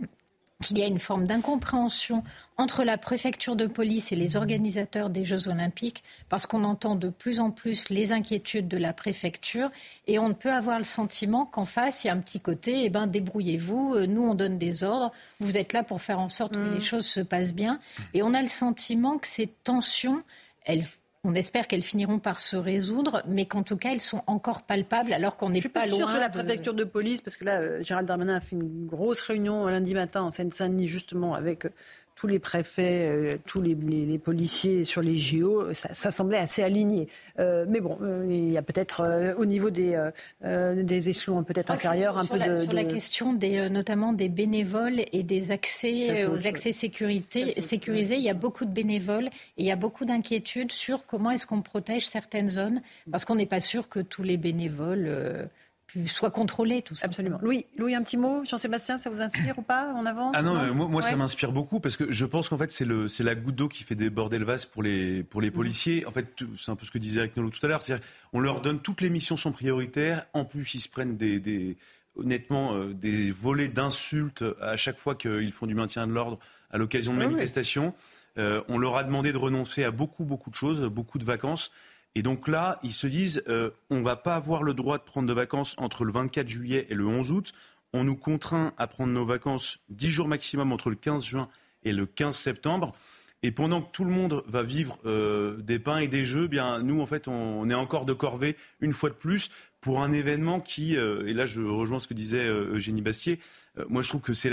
qu'il y a une forme d'incompréhension entre la préfecture de police et les organisateurs des Jeux olympiques, parce qu'on entend de plus en plus les inquiétudes de la préfecture, et on peut avoir le sentiment qu'en face, il y a un petit côté, eh ben, débrouillez-vous, euh, nous on donne des ordres, vous êtes là pour faire en sorte que les choses se passent bien, et on a le sentiment que ces tensions, elles on espère qu'elles finiront par se résoudre, mais qu'en tout cas, elles sont encore palpables alors qu'on n'est
Je suis
pas,
pas
loin
que la
de-
préfecture de police, parce que là, euh, Gérald Darmanin a fait une grosse réunion lundi matin en Seine-Saint-Denis, justement, avec euh, tous les préfets, euh, tous les, les- les policiers sur les JO, ça, ça semblait assez aligné. Euh, mais bon, euh, il y a peut-être au niveau des, des échelons peut-être inférieurs un
sur
peu
la,
de,
sur la question des, notamment des bénévoles et des accès aux accès sécurité, sécurisés. Il y a beaucoup de bénévoles et il y a beaucoup d'inquiétudes sur comment est-ce qu'on protège certaines zones parce qu'on n'est pas sûr que tous les bénévoles euh, soient contrôlés. Tout ça.
Absolument. Louis, Louis, un petit mot. Jean-Sébastien, ça vous inspire ou pas On avance
Ah non, mais moi, moi ça m'inspire beaucoup parce que je pense qu'en fait c'est le c'est la goutte d'eau qui fait déborder le vase pour les pour les
Mmh.
policiers. En fait, tout- c'est un peu ce que disait Eric Nolot tout à l'heure. C'est-à-dire, on leur donne toutes les missions sont prioritaires. En plus, ils se prennent des, des honnêtement euh, des volets d'insultes à chaque fois qu'ils font du maintien de l'ordre à l'occasion de
Ah oui.
manifestations. Euh, on leur a demandé de renoncer à beaucoup beaucoup de choses, beaucoup de vacances. Et donc là, ils se disent, euh, on va pas avoir le droit de prendre de vacances entre le 24 juillet et le 11 août. On nous contraint à prendre nos vacances 10 jours maximum entre le 15 juin et le 15 septembre. Et pendant que tout le monde va vivre euh, des pains et des jeux, bien nous en fait on, est encore de corvée une fois de plus pour un événement qui euh, et là je rejoins ce que disait Eugénie Bastier. moi je trouve que c'est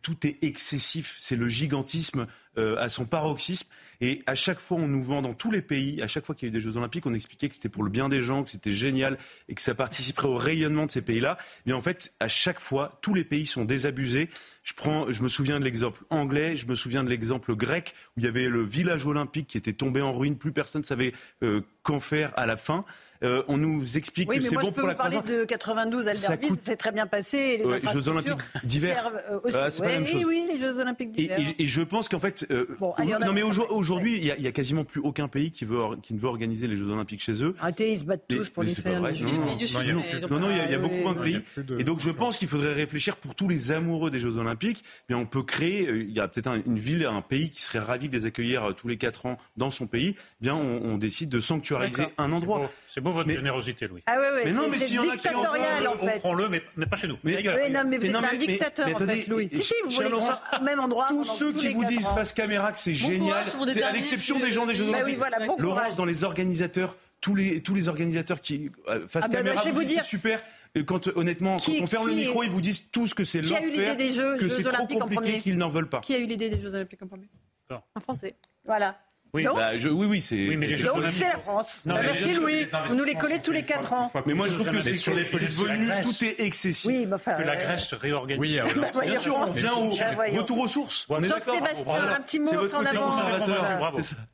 tout est excessif, c'est le gigantisme à son paroxysme. Et à chaque fois, on nous vend dans tous les pays, à chaque fois qu'il y a eu des Jeux Olympiques, on expliquait que c'était pour le bien des gens, que c'était génial et que ça participerait au rayonnement de ces pays-là. Mais en fait, à chaque fois, tous les pays sont désabusés. Je, prends, je me souviens de l'exemple anglais, je me souviens de l'exemple grec, où il y avait le village olympique qui était tombé en ruine, plus personne ne savait euh, qu'en faire à la fin. Euh, on nous explique que c'est bon pour la
croissance. Je peux parler de 92 Albertville, coûte... c'est très bien passé. Les
ouais, Jeux Olympiques d'hiver,
euh, ah, c'est pas la même chose. Oui, les Jeux Olympiques d'hiver.
Et, et, je pense qu'en fait, euh, bon, allez, non mais aujourd'hui, il y, y, a quasiment plus aucun pays qui veut, qui ne veut organiser les Jeux Olympiques chez eux.
Arrêtez, ils se battent tous pour les faire.
Non, non, il y a beaucoup moins de pays. Et donc je pense qu'il faudrait réfléchir pour tous les amoureux des Jeux Olympiques. Mais on peut créer, euh, il y a peut-être une ville, un pays qui serait ravi de les accueillir euh, tous les quatre ans dans son pays. Bien, on, décide de sanctuariser un endroit.
C'est beau votre générosité, Louis.
Ah ouais, ouais, mais non, mais s'il y en a qui en
fait. Offrons-le, mais, mais pas chez nous.
Mais, oui, non, mais vous êtes un dictateur, en fait, Louis. Si, si, vous voulez au même endroit.
Tous ceux qui vous disent face caméra que c'est génial, c'est à l'exception des gens des Jeux Olympiques. Laurence, dans les organisateurs, tous les, tous les organisateurs qui, euh, face ah bah, caméra, bah, vous, disent c'est super. Quand, honnêtement, quand on ferme le micro, ils vous disent tous que c'est l'enfer, que c'est trop compliqué, qu'ils n'en veulent pas.
Qui a eu l'idée des Jeux Olympiques en premier
Un Français.
Voilà.
Oui, bah, je, oui, oui, c'est.
donc c'est la France. Non, bah, merci Louis. Vous nous les collez tous les 4 ans.
Mais moi je trouve que c'est sur les devenu tout est excessif.
Oui, bah, enfin,
que la euh, Grèce se réorganise. Oui,
bah, bien sûr, on vient au retour aux sources.
Jean-Sébastien, un petit mot en avant.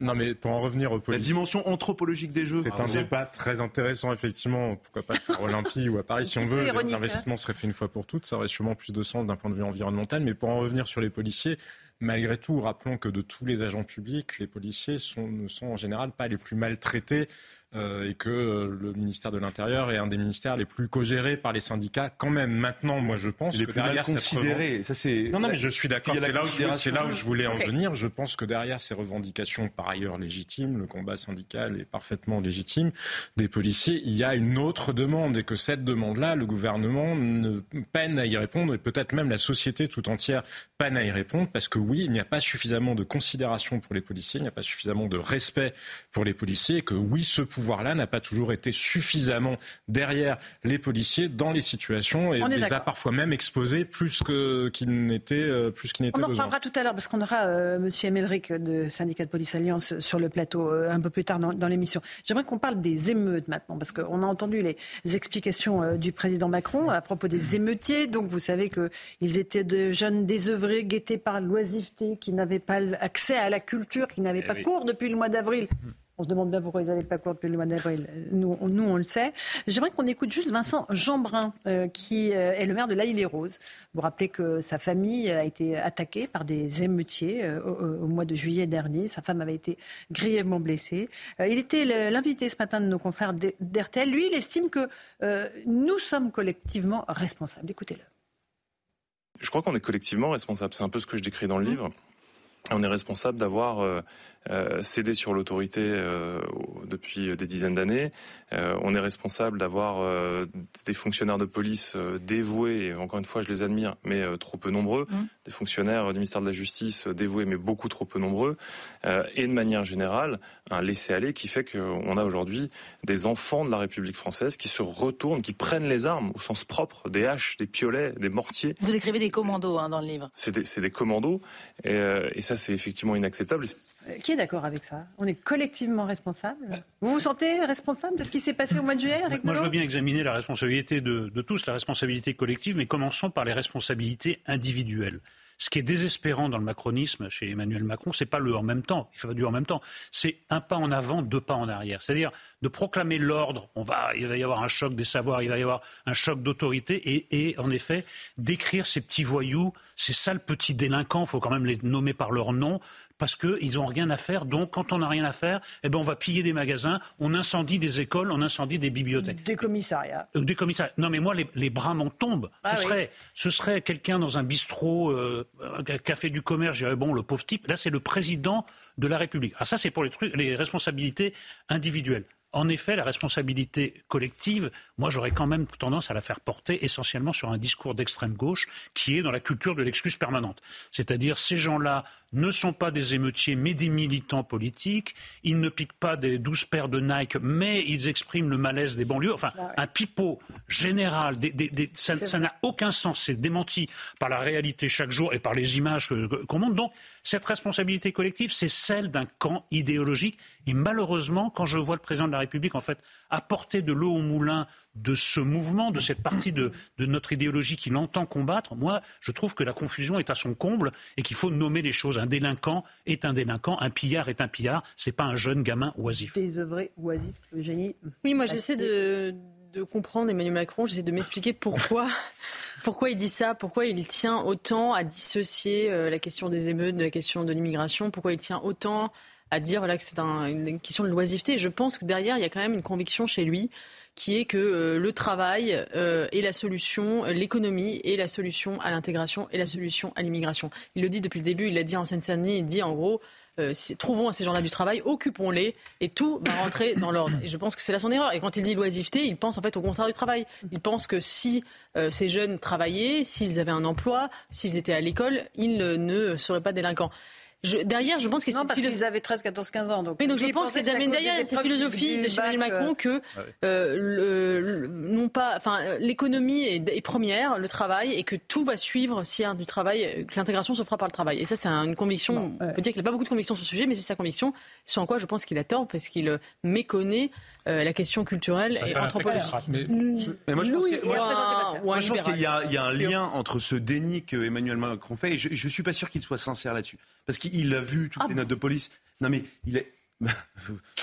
Non, mais pour en revenir au
La dimension anthropologique des Jeux.
C'est un débat très intéressant, effectivement. Pourquoi pas à Olympie ou à Paris, si on veut. L'investissement hein. serait fait une fois pour toutes. Ça aurait sûrement plus de sens d'un point de vue environnemental. Mais pour en revenir sur les policiers, Malgré tout, rappelons que de tous les agents publics, les policiers ne sont en général pas les plus maltraités et que euh, le ministère de l'Intérieur est un des ministères les plus co-gérés par les syndicats. Quand même, maintenant, moi, je pense
que
plus derrière
considérés. Ça, c'est.
Non, non, mais je suis d'accord. C'est là, où je, là où je voulais en venir. Je pense que derrière ces revendications, par ailleurs légitimes, le combat syndical est parfaitement légitime des policiers. Il y a une autre demande et que cette demande-là, le gouvernement ne peine à y répondre et peut-être même la société tout entière peine à y répondre parce que oui, il n'y a pas suffisamment de considération pour les policiers, il n'y a pas suffisamment de respect pour les policiers et que oui, ce pouvoir-là n'a pas toujours été suffisamment derrière les policiers dans les situations et les a parfois même exposés plus qu'il n'était euh, plus qu'il n'était
On en reparlera tout à l'heure parce qu'on aura euh, Monsieur Emelric de syndicat de police Alliance sur le plateau euh, un peu plus tard dans, l'émission. J'aimerais qu'on parle des émeutes maintenant parce qu'on a entendu les, explications du président Macron à propos des émeutiers. Donc vous savez qu'ils étaient de jeunes désœuvrés, guettés par l'oisiveté, qui n'avaient pas accès à la culture, qui n'avaient eh pas cours depuis le mois d'avril. On se demande bien pourquoi ils n'avaient pas cours depuis le mois d'avril. Nous, nous, on le sait. J'aimerais qu'on écoute juste Vincent Jeanbrun, euh, qui euh, est le maire de La Île et Rose. Vous rappelez que sa famille a été attaquée par des émeutiers euh, au, mois de juillet dernier. Sa femme avait été grièvement blessée. il était l'invité ce matin de nos confrères d'RTL. Lui, il estime que nous sommes collectivement responsables. Écoutez-le.
Je crois qu'on est collectivement responsable. C'est un peu ce que je décris dans le mmh. livre. On est responsable d'avoir euh, cédé sur l'autorité euh, depuis des dizaines d'années. Euh, on est responsable d'avoir des fonctionnaires de police dévoués, et encore une fois je les admire, mais trop peu nombreux, mmh. des fonctionnaires du ministère de la Justice dévoués mais beaucoup trop peu nombreux, et de manière générale un laisser-aller qui fait qu'on a aujourd'hui des enfants de la République française qui se retournent, qui prennent les armes au sens propre, des haches, des piolets, des mortiers.
Vous écrivez des commandos hein, dans le livre.
C'est des, des, commandos, et, et ça c'est effectivement inacceptable.
Euh, qui est d'accord avec ça? On est collectivement responsable? Vous vous sentez responsable de ce qui s'est passé au mois de juillet avec
Moi, je veux bien examiner la responsabilité de, de, tous, la responsabilité collective, mais commençons par les responsabilités individuelles. Ce qui est désespérant dans le macronisme chez Emmanuel Macron, c'est pas le en même temps. Il faut pas du en même temps. C'est un pas en avant, deux pas en arrière. C'est-à-dire de proclamer l'ordre. On va, il va y avoir un choc des savoirs, il va y avoir un choc d'autorité, et, et, en effet d'écrire ces petits voyous, ces sales petits délinquants. Il faut quand même les nommer par leur nom parce qu'ils n'ont rien à faire. Donc, quand on n'a rien à faire, eh ben, on va piller des magasins, on incendie des écoles, on incendie des bibliothèques.
Des commissariats.
Euh, des commissariats. Non, mais moi, les, bras m'en tombent. Ah ce, serait, ce serait quelqu'un dans un bistrot, euh, un café du commerce, je dirais, bon, le pauvre type. Là, c'est le président de la République. Alors ça, c'est pour les, trucs, les responsabilités individuelles. En effet, la responsabilité collective, moi j'aurais quand même tendance à la faire porter essentiellement sur un discours d'extrême gauche qui est dans la culture de l'excuse permanente. C'est-à-dire ces gens-là ne sont pas des émeutiers, mais des militants politiques. Ils ne piquent pas des douze paires de Nike, mais ils expriment le malaise des banlieues. Enfin, un pipeau général, ça n'a aucun sens. C'est démenti par la réalité chaque jour et par les images qu'on montre. Donc, cette responsabilité collective, c'est celle d'un camp idéologique. Et malheureusement, quand je vois le président de la République, en fait, apporter de l'eau au moulin de ce mouvement, de cette partie de, notre idéologie qu'il entend combattre, moi, je trouve que la confusion est à son comble et qu'il faut nommer les choses. Un délinquant est un délinquant, un pillard est un pillard, c'est pas un jeune gamin oisif.
Désœuvré, oisif, Eugénie.
Oui, moi j'essaie de, comprendre Emmanuel Macron, j'essaie de m'expliquer pourquoi, pourquoi il dit ça, pourquoi il tient autant à dissocier euh, la question des émeutes de la question de l'immigration, pourquoi il tient autant à dire voilà, que c'est une question de loisiveté. je pense que derrière, il y a quand même une conviction chez lui qui est que euh, le travail euh, est la solution, l'économie est la solution à l'intégration et la solution à l'immigration. Il le dit depuis le début, il l'a dit en Seine-Saint-Denis, il dit en gros, euh, trouvons à ces gens-là du travail, occupons-les et tout va rentrer dans l'ordre. Et je pense que c'est là son erreur. Et quand il dit loisiveté, il pense en fait au contraire du travail. Il pense que si ces jeunes travaillaient, s'ils avaient un emploi, s'ils étaient à l'école, ils ne seraient pas délinquants derrière, je pense que
c'est. Non, parce qu'ils avaient 13, 14, 15 ans. Donc,
oui, donc je pense que, derrière cette philosophie de chez Emmanuel Macron que euh, non pas, enfin, l'économie est, première, le travail, et que tout va suivre s'il y a du travail, que l'intégration se fera par le travail. Et ça, c'est une conviction. on peut dire qu'il n'a pas beaucoup de conviction sur ce sujet, mais c'est sa conviction. Sur quoi je pense qu'il a tort, parce qu'il méconnaît euh, la question culturelle et anthropologique.
Mais, moi, je pense qu'il y, a un lien entre ce déni que Emmanuel Macron fait, et je ne suis pas sûr qu'il soit sincère là-dessus. Parce qu'il a vu toutes ah les notes de police. Non, mais il est.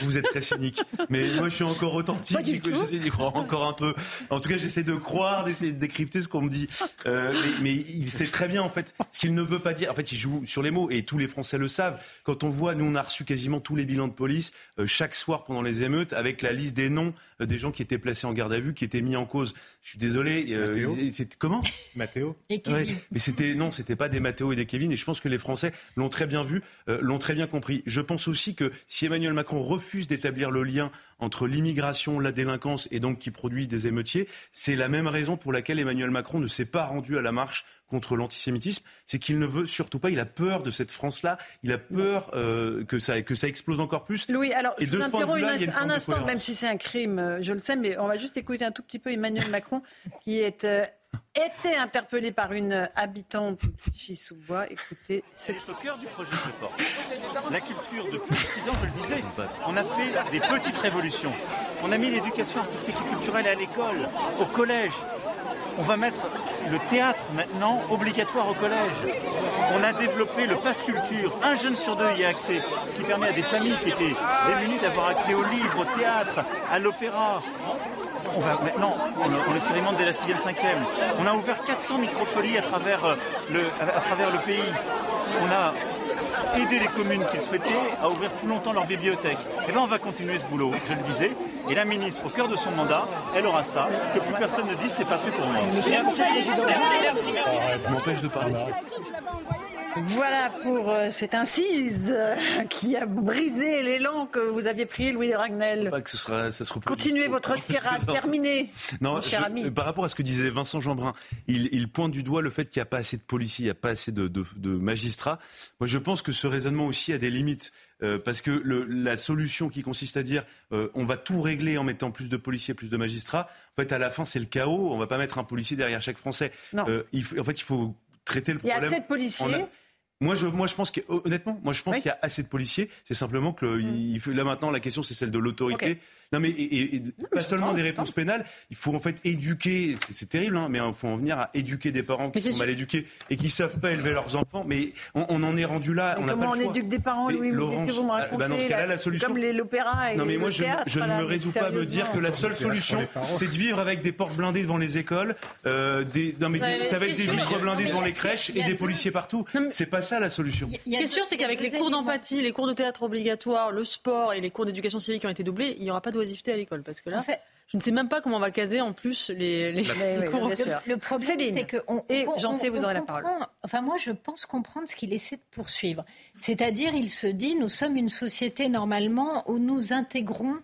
Vous êtes très cynique, mais moi je suis encore authentique. J'essaie d'y croire encore un peu. En tout cas, j'essaie de croire, d'essayer de décrypter ce qu'on me dit. Euh, mais, il sait très bien en fait ce qu'il ne veut pas dire. En fait, il joue sur les mots et tous les Français le savent. Quand on voit, nous on a reçu quasiment tous les bilans de police euh, chaque soir pendant les émeutes avec la liste des noms euh, des gens qui étaient placés en garde à vue, qui étaient mis en cause. Je suis désolé. c'est comment?
Mathéo.
Et Kevin.
mais c'était non, c'était pas des Mathéo et des Kevin. Et je pense que les Français l'ont très bien vu, l'ont très bien compris. Je pense aussi que si Emmanuel Macron refuse d'établir le lien entre l'immigration, la délinquance et donc qui produit des émeutiers, c'est la même raison pour laquelle Emmanuel Macron ne s'est pas rendu à la marche contre l'antisémitisme, c'est qu'il ne veut surtout pas, il a peur de cette France-là, il a peur euh, que, ça, que ça explose encore plus.
Louis, alors et je vous un instant, même si c'est un crime, euh, je le sais, mais on va juste écouter un tout petit peu Emmanuel Macron qui est... Euh, été interpellé par une habitante de sous bois Écoutez
ce qui est au cœur du projet de porte. La culture, depuis 6 ans, je le disais, on a fait des petites révolutions. On a mis l'éducation artistique et culturelle à l'école, au collège. On va mettre le théâtre maintenant obligatoire au collège. On a développé le pass culture. Un jeune sur deux y a accès, ce qui permet à des familles qui étaient démunies d'avoir accès aux livres, au théâtre, à l'opéra on va maintenant, on, expérimente dès la 6e, 5e. On a ouvert 400 microfolies à travers euh, le, à, travers le pays. On a aidé les communes qui le souhaitaient à ouvrir plus longtemps leur bibliothèque. Et bien on va continuer ce boulot, je le disais. Et la ministre, au cœur de son mandat, elle aura ça, que plus personne ne dise c'est pas fait pour moi.
Je m'empêche de parler.
Voilà pour euh, cette incise euh, qui a brisé l'élan que vous aviez pris, Louis de Ragnel.
Pas que ce sera, ça
Continuez votre tirade, terminez.
Non, par rapport à ce que disait Vincent Jeanbrun, il, pointe du doigt le fait qu'il n'y a pas assez de policiers, il n'y a pas assez de, magistrats. Moi, je pense que ce raisonnement aussi a des limites. Euh, parce que la solution qui consiste à dire on va tout régler en mettant plus de policiers, plus de magistrats, en fait, à la fin, c'est le chaos. On ne va pas mettre un policier derrière chaque Français.
Non.
il en fait, il faut traiter le problème.
Il y a assez de policiers.
Moi, je, moi, je pense que honnêtement, moi, je pense qu'il y a assez de policiers. C'est simplement que mm. il, là maintenant, la question, c'est celle de l'autorité. Non, mais et, pas seulement des réponses pénales. Il faut en fait éduquer. C'est terrible, hein, mais il faut en venir à éduquer des parents qui sont mal éduqués et qui savent pas élever leurs enfants. Mais on, en est rendu là. on
comment
pas
on éduque des parents, Louis
Laurence,
que vous me
ah, bah, dans ce cas-là, la solution.
Comme l'opéra.
Non, mais moi, je, je ne me résous pas à me dire que la seule solution, c'est de vivre avec des portes blindées devant les écoles, euh, des, non, mais ça va être des vitres blindées devant les crèches et des policiers partout. C'est pas ça la solution.
Ce qui est sûr, c'est qu'avec les cours d'empathie, les cours de théâtre obligatoires, le sport et les cours d'éducation civique qui ont été doublés, il n'y aura pas à l'école. Parce que là, je ne sais même pas comment on va caser en plus les, les, cours.
Le, problème, c'est que
et j'en sais, vous aurez la parole.
Enfin, moi, je pense comprendre ce qu'il essaie de poursuivre. C'est-à-dire, il se dit, nous sommes une société normalement où nous intégrons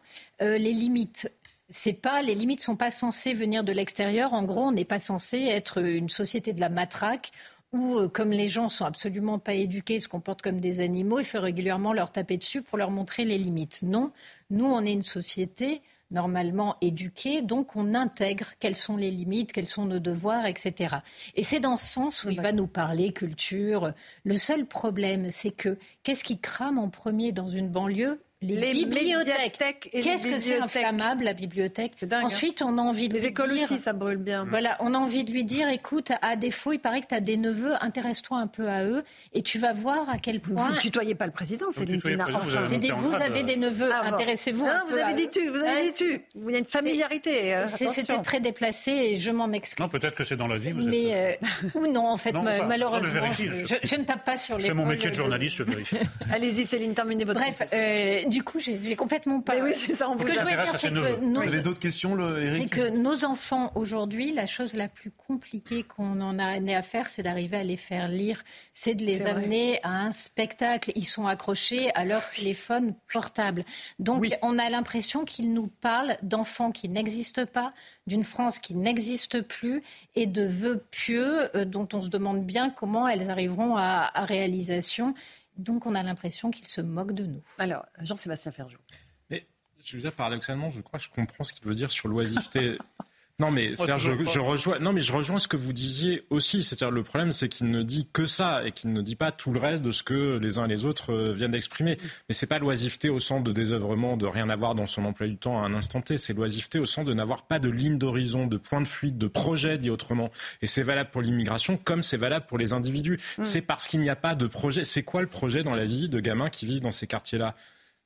euh, les limites c'est pas les limites sont pas censées venir de l'extérieur. En gros, on n'est pas censé être une société de la matraque où, euh, comme les gens sont absolument pas éduqués, se comportent comme des animaux, il faut régulièrement leur taper dessus pour leur montrer les limites. Non, nous, on est une société normalement éduquée, donc on intègre quelles sont les limites, quels sont nos devoirs, etc. Et c'est dans ce sens où il va nous parler culture. Le seul problème, c'est que qu'est-ce qui crame en premier dans une banlieue? Les, bibliothèques. Qu'est-ce que c'est inflammable la bibliothèque
hein.
Ensuite, on a envie de
les
lui
écoles
dire,
aussi, ça brûle bien.
Voilà, on a envie de lui dire, écoute, à défaut, il paraît que tu as des neveux, intéresse-toi un peu à eux, et tu vas voir à quel point.
Vous ne tutoyez pas le président, Céline Pina.
Enfin, j'ai dit, vous avez des neveux,
Ah, bon.
intéressez-vous.
Non,
un
vous
peu
avez
à
dit
eux.
tu, vous avez
Ouais,
dit tu. Il y a une familiarité. euh,
c'est- C'était très déplacé et je m'en excuse.
Non, peut-être que c'est dans la vie. Vous êtes...
Mais euh, ou non, en fait,
Non,
ma-
pas.
malheureusement, je, ne tape pas sur les.
fais mon métier de journaliste, je vérifie.
Allez-y, Céline, terminez votre.
Bref, euh, du coup, j'ai complètement pas.
Mais oui, c'est ça, on
Ce
vous
que je voulais dire,
à
c'est que nos,
Vous avez d'autres questions, le, Eric
c'est que nos enfants aujourd'hui, la chose la plus compliquée qu'on en a amené à faire, c'est d'arriver à les faire lire, c'est de les
vrai.
amener à un spectacle. Ils sont accrochés à leur téléphone portable. Donc, on a l'impression qu'ils nous parlent d'enfants qui n'existent pas, d'une France qui n'existe plus et de vœux pieux euh, dont on se demande bien comment elles arriveront à, à réalisation. Donc, on a l'impression qu'ils se moquent de nous.
Alors, Jean-Sébastien Ferjou.
Mais je veux dire, paradoxalement, je crois que je comprends ce qu'il veut dire sur l'oisiveté. Non mais c'est-à-dire, je, rejoins. Non mais je rejoins ce que vous disiez aussi. C'est-à-dire le problème, c'est qu'il ne dit que ça et qu'il ne dit pas tout le reste de ce que les uns et les autres euh, viennent d'exprimer. Mais c'est pas l'oisiveté au sens de désœuvrement, de rien avoir dans son emploi du temps à un instant T. C'est l'oisiveté au sens de n'avoir pas de ligne d'horizon, de point de fuite, de projet, dit autrement. Et c'est valable pour l'immigration comme c'est valable pour les individus. C'est parce qu'il n'y a pas de projet. C'est quoi le projet dans la vie de gamins qui vivent dans ces quartiers-là?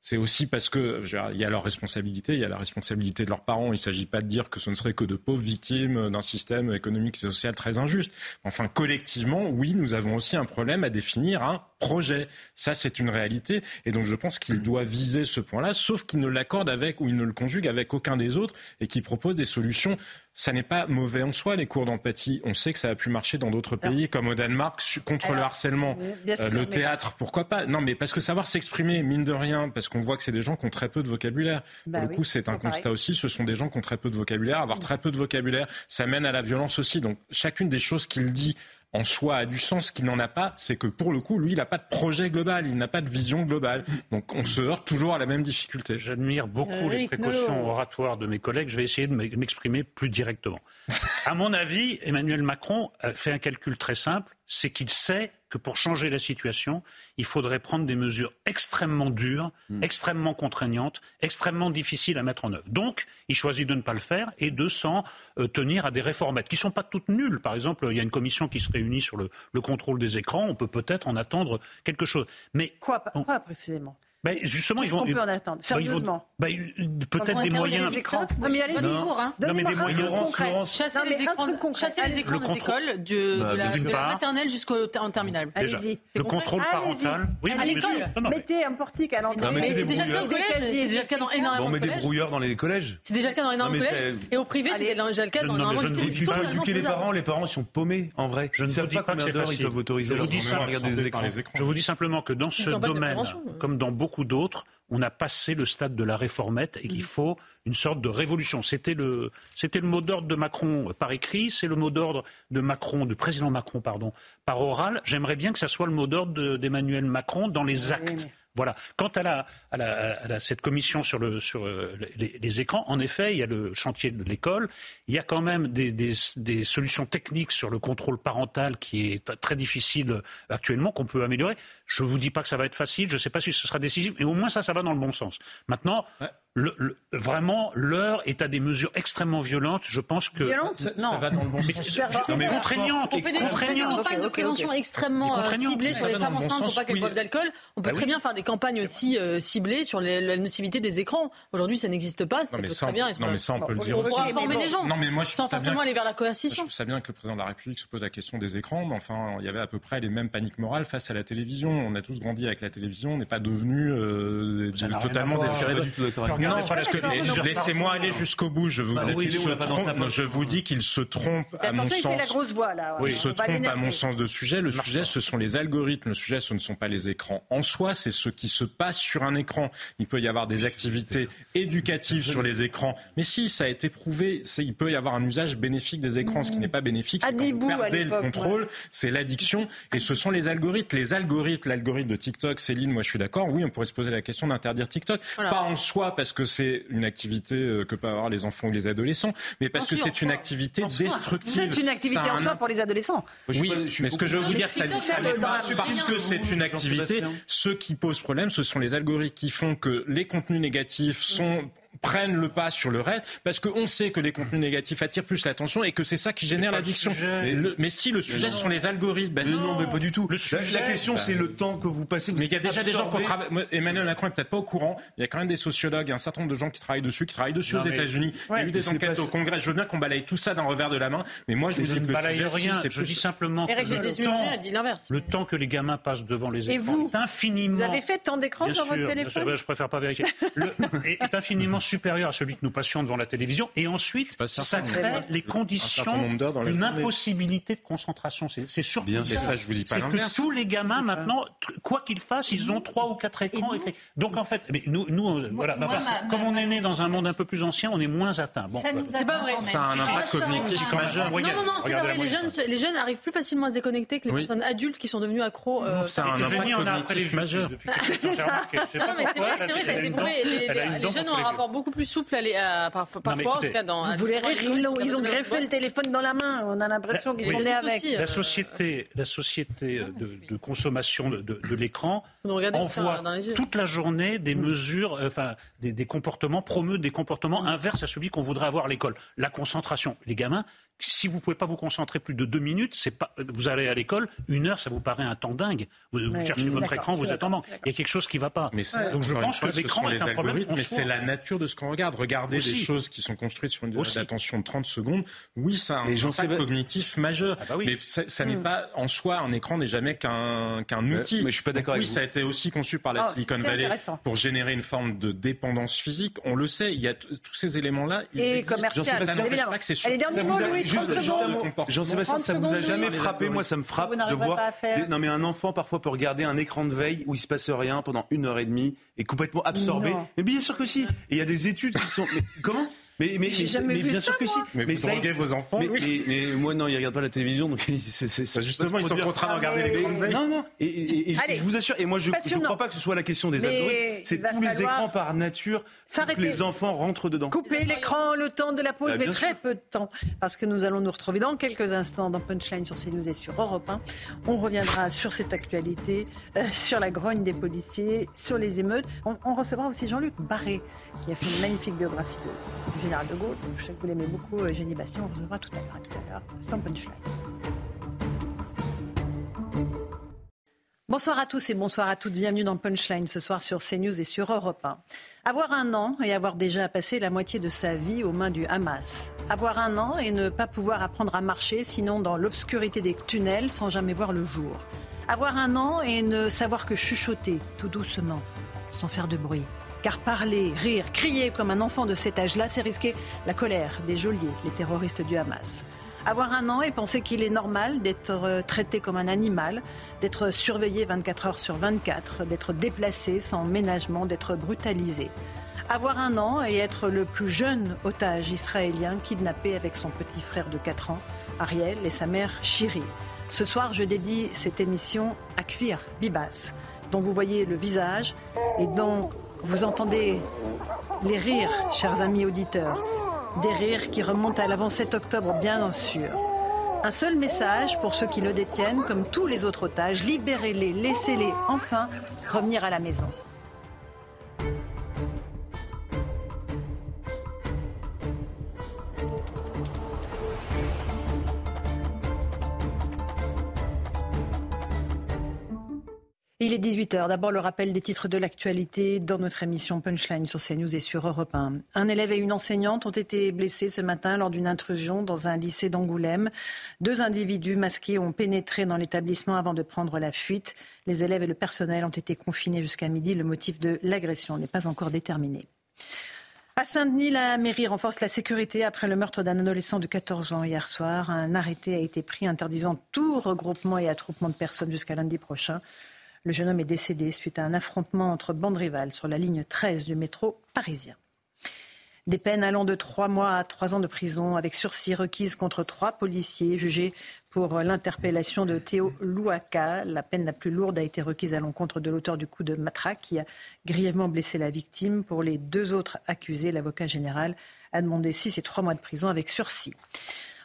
C'est aussi parce que il y a leur responsabilité, il y a la responsabilité de leurs parents. Il ne s'agit pas de dire que ce ne serait que de pauvres victimes d'un système économique et social très injuste. Enfin, collectivement, oui, nous avons aussi un problème à définir un projet. Ça, c'est une réalité. Et donc, je pense qu'il doit viser ce point-là, sauf qu'il ne l'accorde avec ou il ne le conjugue avec aucun des autres et qu'il propose des solutions. Ça n'est pas mauvais en soi, les cours d'empathie. On sait que ça a pu marcher dans d'autres pays, comme au Danemark, contre le harcèlement.
sûr,
Euh, le
mais-
théâtre, pourquoi pas? Non, mais parce que savoir s'exprimer, mine de rien, parce qu'on voit que c'est des gens qui ont très peu de vocabulaire.
Bah
Pour le
oui,
coup, c'est un
pareil.
constat aussi. Ce sont des gens qui ont très peu de vocabulaire. Avoir très peu de vocabulaire, ça mène à la violence aussi. Donc, chacune des choses qu'il dit en soi a du sens. Ce qu'il n'en a pas, c'est que pour le coup, lui, il n'a pas de projet global, il n'a pas de vision globale. Donc, on se heurte toujours à la même difficulté.
J'admire beaucoup les précautions oratoires de mes collègues. Je vais essayer de m'exprimer plus directement. À mon avis, Emmanuel Macron a fait un calcul très simple, c'est qu'il sait que pour changer la situation, il faudrait prendre des mesures extrêmement dures, extrêmement contraignantes, extrêmement difficiles à mettre en œuvre. Donc, il choisit de ne pas le faire et de s'en euh, tenir à des réformettes qui ne sont pas toutes nulles. Par exemple, il y a une commission qui se réunit sur le, le contrôle des écrans. On peut peut-être en attendre quelque chose. Mais
Quoi,
on-
quoi précisément?
Ben, justement, ils
Qu'est-ce
vont.
qu'on peut en attendre
ben,
Sérieusement
ben, peut-être des moyens.
les écrans. Non, mais allez-y.
Non.
Cours, hein.
Non, mais des
Donnez-moi un
moyens.
Laurence,
Chasser
Non,
les écrans, chasser les des
contrôle-
écoles, de,
Bah,
de la, de la maternelle jusqu'en terminale.
Déjà.
Allez-y.
C'est
Le contrôle
Allez-y.
parental. Oui,
À l'école,
sûr. Non, non, mais-
mettez un portique à l'entrée.
Non, mais
c'est
des
déjà le cas au
brouilleurs.
collège, c'est déjà le cas dans énormément de
mais des
collèges.
brouilleurs dans les collèges.
C'est déjà le cas dans énormément de collèges. Et au privé, c'est déjà le cas dans énormément
je
de
puis il faut éduquer les parents. Les parents, ils sont paumés, en vrai.
Je ne dis
pas combien d'heures ils peuvent autoriser
Je vous dis
enfants
ça-
à regarder des
Par
écrans.
les écrans.
Je vous dis simplement que dans ce domaine, comme dans beaucoup d'autres, on a passé le stade de la réformette et qu'il faut une sorte de révolution. C'était le, c'était le mot d'ordre de Macron par écrit, c'est le mot d'ordre de Macron, du président Macron, pardon, par oral. J'aimerais bien que ça soit le mot d'ordre de- d'Emmanuel Macron dans les actes. Voilà. Quant à, la, à, la- à la- cette commission sur, le, sur euh, les, écrans, en effet, il y a le chantier de l'école. Il y a quand même des, des- des solutions techniques sur le contrôle parental qui est très difficile actuellement, qu'on peut améliorer. Je ne vous dis pas que ça va être facile, je ne sais pas si ce sera décisif, mais au moins ça, ça va dans le bon sens. Maintenant, le- le- vraiment, l'heure est à des mesures extrêmement violentes. Je pense que...
Violente
Ça,
Non.
ça va dans le bon
Mais-
sens.
non, mais contraignantes,
On fait des, campagnes de prévention extrêmement euh, ciblées sur les femmes
le bon
enceintes pour pas qu'elles boivent d'alcool. On peut
Bah
très
oui.
bien faire des campagnes aussi euh, ciblées sur les- la nocivité des écrans. Aujourd'hui, ça n'existe pas. Ça
Non, mais
peut
ça,
très
on-
bien être.
non, mais ça, on peut le dire
on
aussi.
pourra
mais
informer
bon.
les gens.
Non, mais moi, je
sans forcément aller vers la
Je
coercition.
trouve ça bien que le président de la République se pose la question des écrans, mais enfin, il y avait à peu près les mêmes paniques morales face à la télévision. On a tous grandi avec la télévision, on n'est pas devenu euh, totalement
à
avec
Non, parce que laissez-moi aller jusqu'au bout. Je vous,
Bah,
dis qu'il se trompe. Non,
poche.
je vous dis qu'il se trompe à mon
Attention, il fait
sens.
la grosse voix là.
Il se trompe à mon sens de sujet. Le sujet, ce sont les algorithmes. Le sujet, ce ne sont pas les écrans. En soi, c'est ce qui se passe sur un écran. Il peut y avoir des activités éducatives sur les écrans. Mais si, ça a été prouvé, il peut y avoir un usage bénéfique des écrans. Ce qui n'est pas bénéfique, c'est quand vous perdez le contrôle. C'est l'addiction. Et ce sont les algorithmes. Les algorithmes, l'algorithme de TikTok, Céline, moi je suis d'accord. Oui, on pourrait se poser la question d'interdire TikTok.
Voilà.
Pas en soi, parce que c'est une activité euh, que peuvent avoir les enfants ou les adolescents, mais parce
En
que c'est une activité destructive.
C'est une activité en
un
soi pour les adolescents.
oui, mais ce que je veux vous dire,
si
ça,
ça
n'est pas parce que c'est une activité. Ce qui pose problème, ce sont les algorithmes qui font que les contenus négatifs sont prennent le pas sur le reste parce qu'on sait que les contenus négatifs attirent plus l'attention et que c'est ça qui génère l'addiction. Mais, le- mais si le sujet ce sont les algorithmes, ben
Mais
si.
non, mais pas du tout.
Le
La-
sujet,
la, question,
bah,
c'est le temps que vous passez. Vous
Mais il y a déjà des gens qui moi, Emmanuel Macron est peut-être pas au courant. Il y a quand même des sociologues, un certain nombre de gens qui travaillent dessus, qui travaillent dessus
Non,
aux États-Unis. Il y a eu des enquêtes
pas-
au Congrès. Je veux bien qu'on balaye tout ça d'un revers de la main. Mais moi, je vous dis
ne
que le sujet,
rien.
c'est
Je
plus-
dis simplement que le temps,
a dit l'inverse.
le temps que les gamins passent devant les
Et
écrans
vous
est infiniment.
Vous avez fait tant d'écrans sur votre téléphone
ben, je préfère pas vérifier. Est infiniment supérieur à celui que nous passions devant la télévision. Et ensuite, ça crée
mais-
les conditions d'une impossibilité de concentration. C'est surtout
Bien
Mais ça, je vous dis pas
C'est que tous les gamins maintenant, quoi qu'ils fassent, ils ont trois ou quatre écrans. écrits. Donc en fait, mais nous, nous, on- voilà,
moi,
enfin,
ma-
comme
ma-
on est né dans un monde un peu plus ancien, on est moins atteint. Bon,
Ça
C'est pas vrai.
Ça a un impact cognitif majeur.
Non, non, non, c'est pas vrai. Les jeunes, les jeunes arrivent plus facilement à se déconnecter que les
Oui.
personnes adultes qui sont devenues accros. euh,
Ça a
Et
un impact cognitif majeur.
c'est
vrai, ça a été prouvé. Les, jeunes ont un rapport beaucoup plus souple à les, à, par- parfois,
mais
en
écoutez,
tout cas dans.
Vous voulez rire, ils, l'ont- ils ont greffé le téléphone dans la main. On a l'impression qu'ils
Oui.
sont nés avec.
Aussi, euh,
La société, la société de, de consommation de, de- de l'écran envoie
ça dans les yeux.
toute la journée des mesures, euh, enfin des, des comportements, promeut des comportements inverses à celui qu'on voudrait avoir à l'école. La concentration, les gamins. Si vous pouvez pas vous concentrer plus de deux minutes, c'est pas. Vous allez à l'école, une heure, ça vous paraît un temps dingue. Vous, cherchez votre écran, vous êtes en manque. Il y a quelque chose qui va pas.
Mais ça,
Donc je pense
fois,
que
ce
l'écran
sont
est
les
un problème.
mais c'est la nature de ce qu'on regarde. Regardez
Aussi.
des choses qui sont construites sur une durée d'attention de 30 secondes. Oui, ça a un impact cognitif majeur.
Ah bah oui.
Mais ça, ça n'est pas en soi un écran n'est jamais qu'un qu'un outil.
mais je suis pas d'accord
Oui,
avec vous.
ça a été aussi conçu par la
Oh,
Silicon Valley pour générer une forme de dépendance physique. On le sait. Il y a tous ces éléments-là.
Et commercial, évidemment.
pas que c'est
Allez, dernier mot,
vous juste
30
le genre de
secondes.
comportement.
Jean-Sébastien,
30
ça vous a jamais frappé Moi, ça me frappe de voir. des- Non, mais un enfant parfois peut regarder un écran de veille où il se passe rien pendant une heure et demie et complètement absorbé.
Non.
Mais bien sûr que si. Et il y a des études qui sont. Mais comment mais, mais,
jamais
mais
vu
bien
ça,
sûr que si.
Mais vous
ça-
droguez vos enfants,
mais,
oui.
mais- mais moi, non, ils regardent pas la télévision, donc
Bah, justement, ils sont contraints de regarder
oui.
veille.
Non, non. Et, et- et je-
Allez.
je vous assure, et moi, je ne crois pas que ce soit la question des algorithmes. C'est tous les écrans par nature. que les enfants rentrent dedans.
Couper l'écran le temps de la pause,
Bah,
mais très
sûr.
peu de temps, parce que nous allons nous retrouver dans quelques instants dans Punchline sur CNews et sur Europe 1. On reviendra sur cette actualité, euh, sur la grogne des policiers, sur les émeutes. On, on recevra aussi Jean-Luc Barré, qui a fait une magnifique biographie de- de Gaulle. Je sais que vous l'aimez beaucoup, euh, Génie Bastien. On le recevra tout à l'heure. Tout à l'heure. C'est dans Punchline. Bonsoir à tous et bonsoir à toutes. Bienvenue dans Punchline ce soir sur CNews et sur Europe 1. Avoir un an et avoir déjà passé la moitié de sa vie aux mains du Hamas. Avoir un an et ne pas pouvoir apprendre à marcher sinon dans l'obscurité des tunnels sans jamais voir le jour. Avoir un an et ne savoir que chuchoter tout doucement, sans faire de bruit. Car parler, rire, crier comme un enfant de cet âge-là, c'est risquer la colère des geôliers, les terroristes du Hamas. Avoir un an et penser qu'il est normal d'être euh, traité comme un animal, d'être surveillé 24 heures sur 24, d'être déplacé sans ménagement, d'être brutalisé. Avoir un an et être le plus jeune otage israélien kidnappé avec son petit frère de 4 ans, Ariel, et sa mère Shiri. Ce soir, je dédie cette émission à Kfir Bibas, dont vous voyez le visage et dont vous entendez les rires, chers amis auditeurs. Des rires qui remontent à l'avant 7 octobre, bien sûr. Un seul message pour ceux qui le détiennent, comme tous les autres otages, libérez-les, laissez-les enfin revenir à la maison. Il est 18h. D'abord, le rappel des titres de l'actualité dans notre émission Punchline sur CNews et sur Europe 1. Un élève et une enseignante ont été blessés ce matin lors d'une intrusion dans un lycée d'Angoulême. Deux individus masqués ont pénétré dans l'établissement avant de prendre la fuite. Les élèves et le personnel ont été confinés jusqu'à midi. Le motif de l'agression n'est pas encore déterminé. À Saint-Denis, la mairie renforce la sécurité après le meurtre d'un adolescent de 14 ans hier soir. Un arrêté a été pris interdisant tout regroupement et attroupement de personnes jusqu'à lundi prochain. Le jeune homme est décédé suite à un affrontement entre bandes rivales sur la ligne 13 du métro parisien. Des peines allant de trois mois à trois ans de prison avec sursis requises contre trois policiers jugés pour l'interpellation de Théo Louaka. La peine la plus lourde a été requise à l'encontre de l'auteur du coup de matraque qui a grièvement blessé la victime. Pour les deux autres accusés, l'avocat général a demandé six et trois mois de prison avec sursis.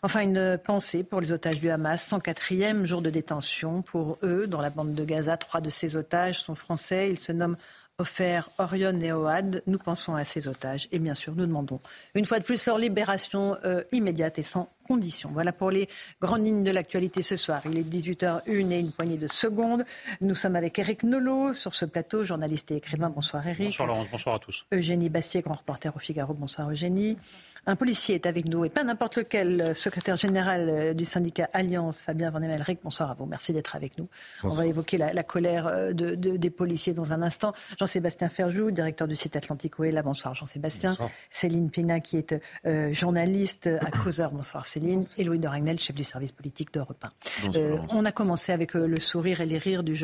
Enfin, une pensée pour les otages du Hamas, 104e jour de détention. Pour eux, dans la bande de Gaza, trois de ces otages sont français. Ils se nomment offert Orion et Oad. Nous pensons à ces otages et bien sûr, nous demandons une fois de plus leur libération euh, immédiate et sans condition. Voilà pour les grandes lignes de l'actualité ce soir. Il est 18h01 et une poignée de secondes. Nous sommes avec Eric Nolot sur ce plateau, journaliste et écrivain. Bonsoir Eric.
Bonsoir Laurence, bonsoir à tous.
Eugénie Bastier, grand reporter au Figaro. Bonsoir Eugénie. Un policier est avec nous et pas n'importe lequel, secrétaire général euh, du syndicat Alliance, Fabien Van Emelric. Bonsoir à vous, merci d'être avec nous. On va évoquer la, colère euh, de, des policiers dans un instant. Jean-Sébastien Ferjou, directeur du site Atlantico est là. Bonsoir Jean-Sébastien. Céline Pina qui est euh, journaliste à Causeur. Bonsoir Céline. Et Louis de Ragnel, chef du service politique d'Europe 1. on a commencé avec le sourire et les rires du,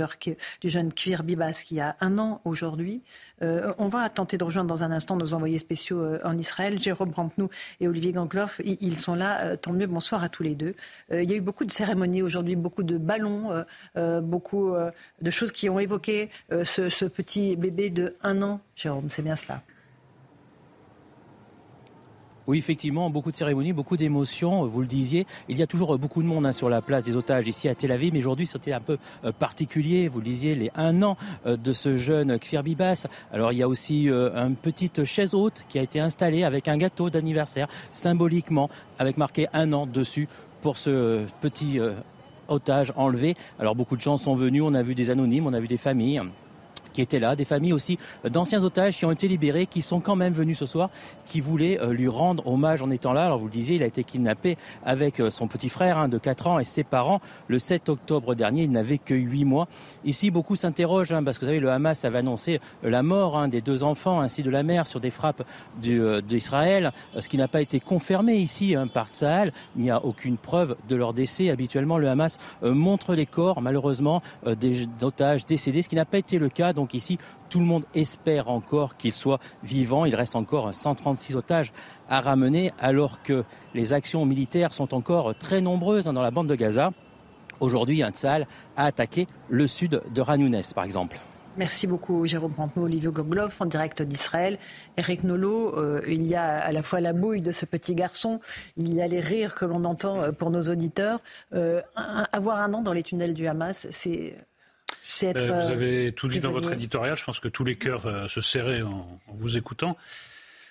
du jeune Kvir Bibas qui a un an aujourd'hui. on va tenter de rejoindre dans un instant nos envoyés spéciaux en Israël. Jérôme Rampnou et Olivier Gangloff. Ils sont là, euh, tant mieux, bonsoir à tous les deux. Euh, il y a eu beaucoup de cérémonies aujourd'hui, beaucoup de ballons, euh, beaucoup de choses qui ont évoqué ce, ce petit bébé de un an. Jérôme, c'est bien cela.
Oui, effectivement, beaucoup de cérémonies, beaucoup d'émotions. Vous le disiez, il y a toujours beaucoup de monde hein, sur la place des otages ici à Tel Aviv, mais aujourd'hui c'était un peu euh, particulier. Vous le disiez, les un an euh, de ce jeune Kfir Bibas. Alors il y a aussi euh, une petite chaise haute qui a été installée avec un gâteau d'anniversaire symboliquement, avec marqué un an dessus pour ce petit otage enlevé. Alors beaucoup de gens sont venus, on a vu des anonymes, on a vu des familles qui étaient là, des familles aussi d'anciens otages qui ont été libérés, qui sont quand même venus ce soir, qui voulaient euh, lui rendre hommage en étant là. Alors vous le disiez, il a été kidnappé avec euh, son petit frère hein, de 4 ans et ses parents le 7 octobre dernier. Il n'avait que 8 mois. Ici, beaucoup s'interrogent hein, parce que vous savez, le Hamas avait annoncé euh, la mort hein, des deux enfants ainsi de la mère sur des frappes d'Israël, ce qui n'a pas été confirmé ici par Tsahal. Il n'y a aucune preuve de leur décès. Habituellement, le Hamas montre les corps, malheureusement, des otages décédés, ce qui n'a pas été le cas. Ici, tout le monde espère encore qu'il soit vivant. Il reste encore 136 otages à ramener alors que les actions militaires sont encore très nombreuses dans la bande de Gaza. Aujourd'hui, un Tzal a attaqué le sud de Ranounès, par exemple.
Merci beaucoup Jérôme Pampeau, Olivier Gogloff en direct d'Israël. Eric Nolot, euh, il y a à la fois la bouille de ce petit garçon, il y a les rires que l'on entend euh, pour nos auditeurs. Euh, avoir un an dans les tunnels du Hamas, c'est
euh, vous avez tout dit dans votre éditorial. Je pense que tous les cœurs euh, se serraient en, vous écoutant.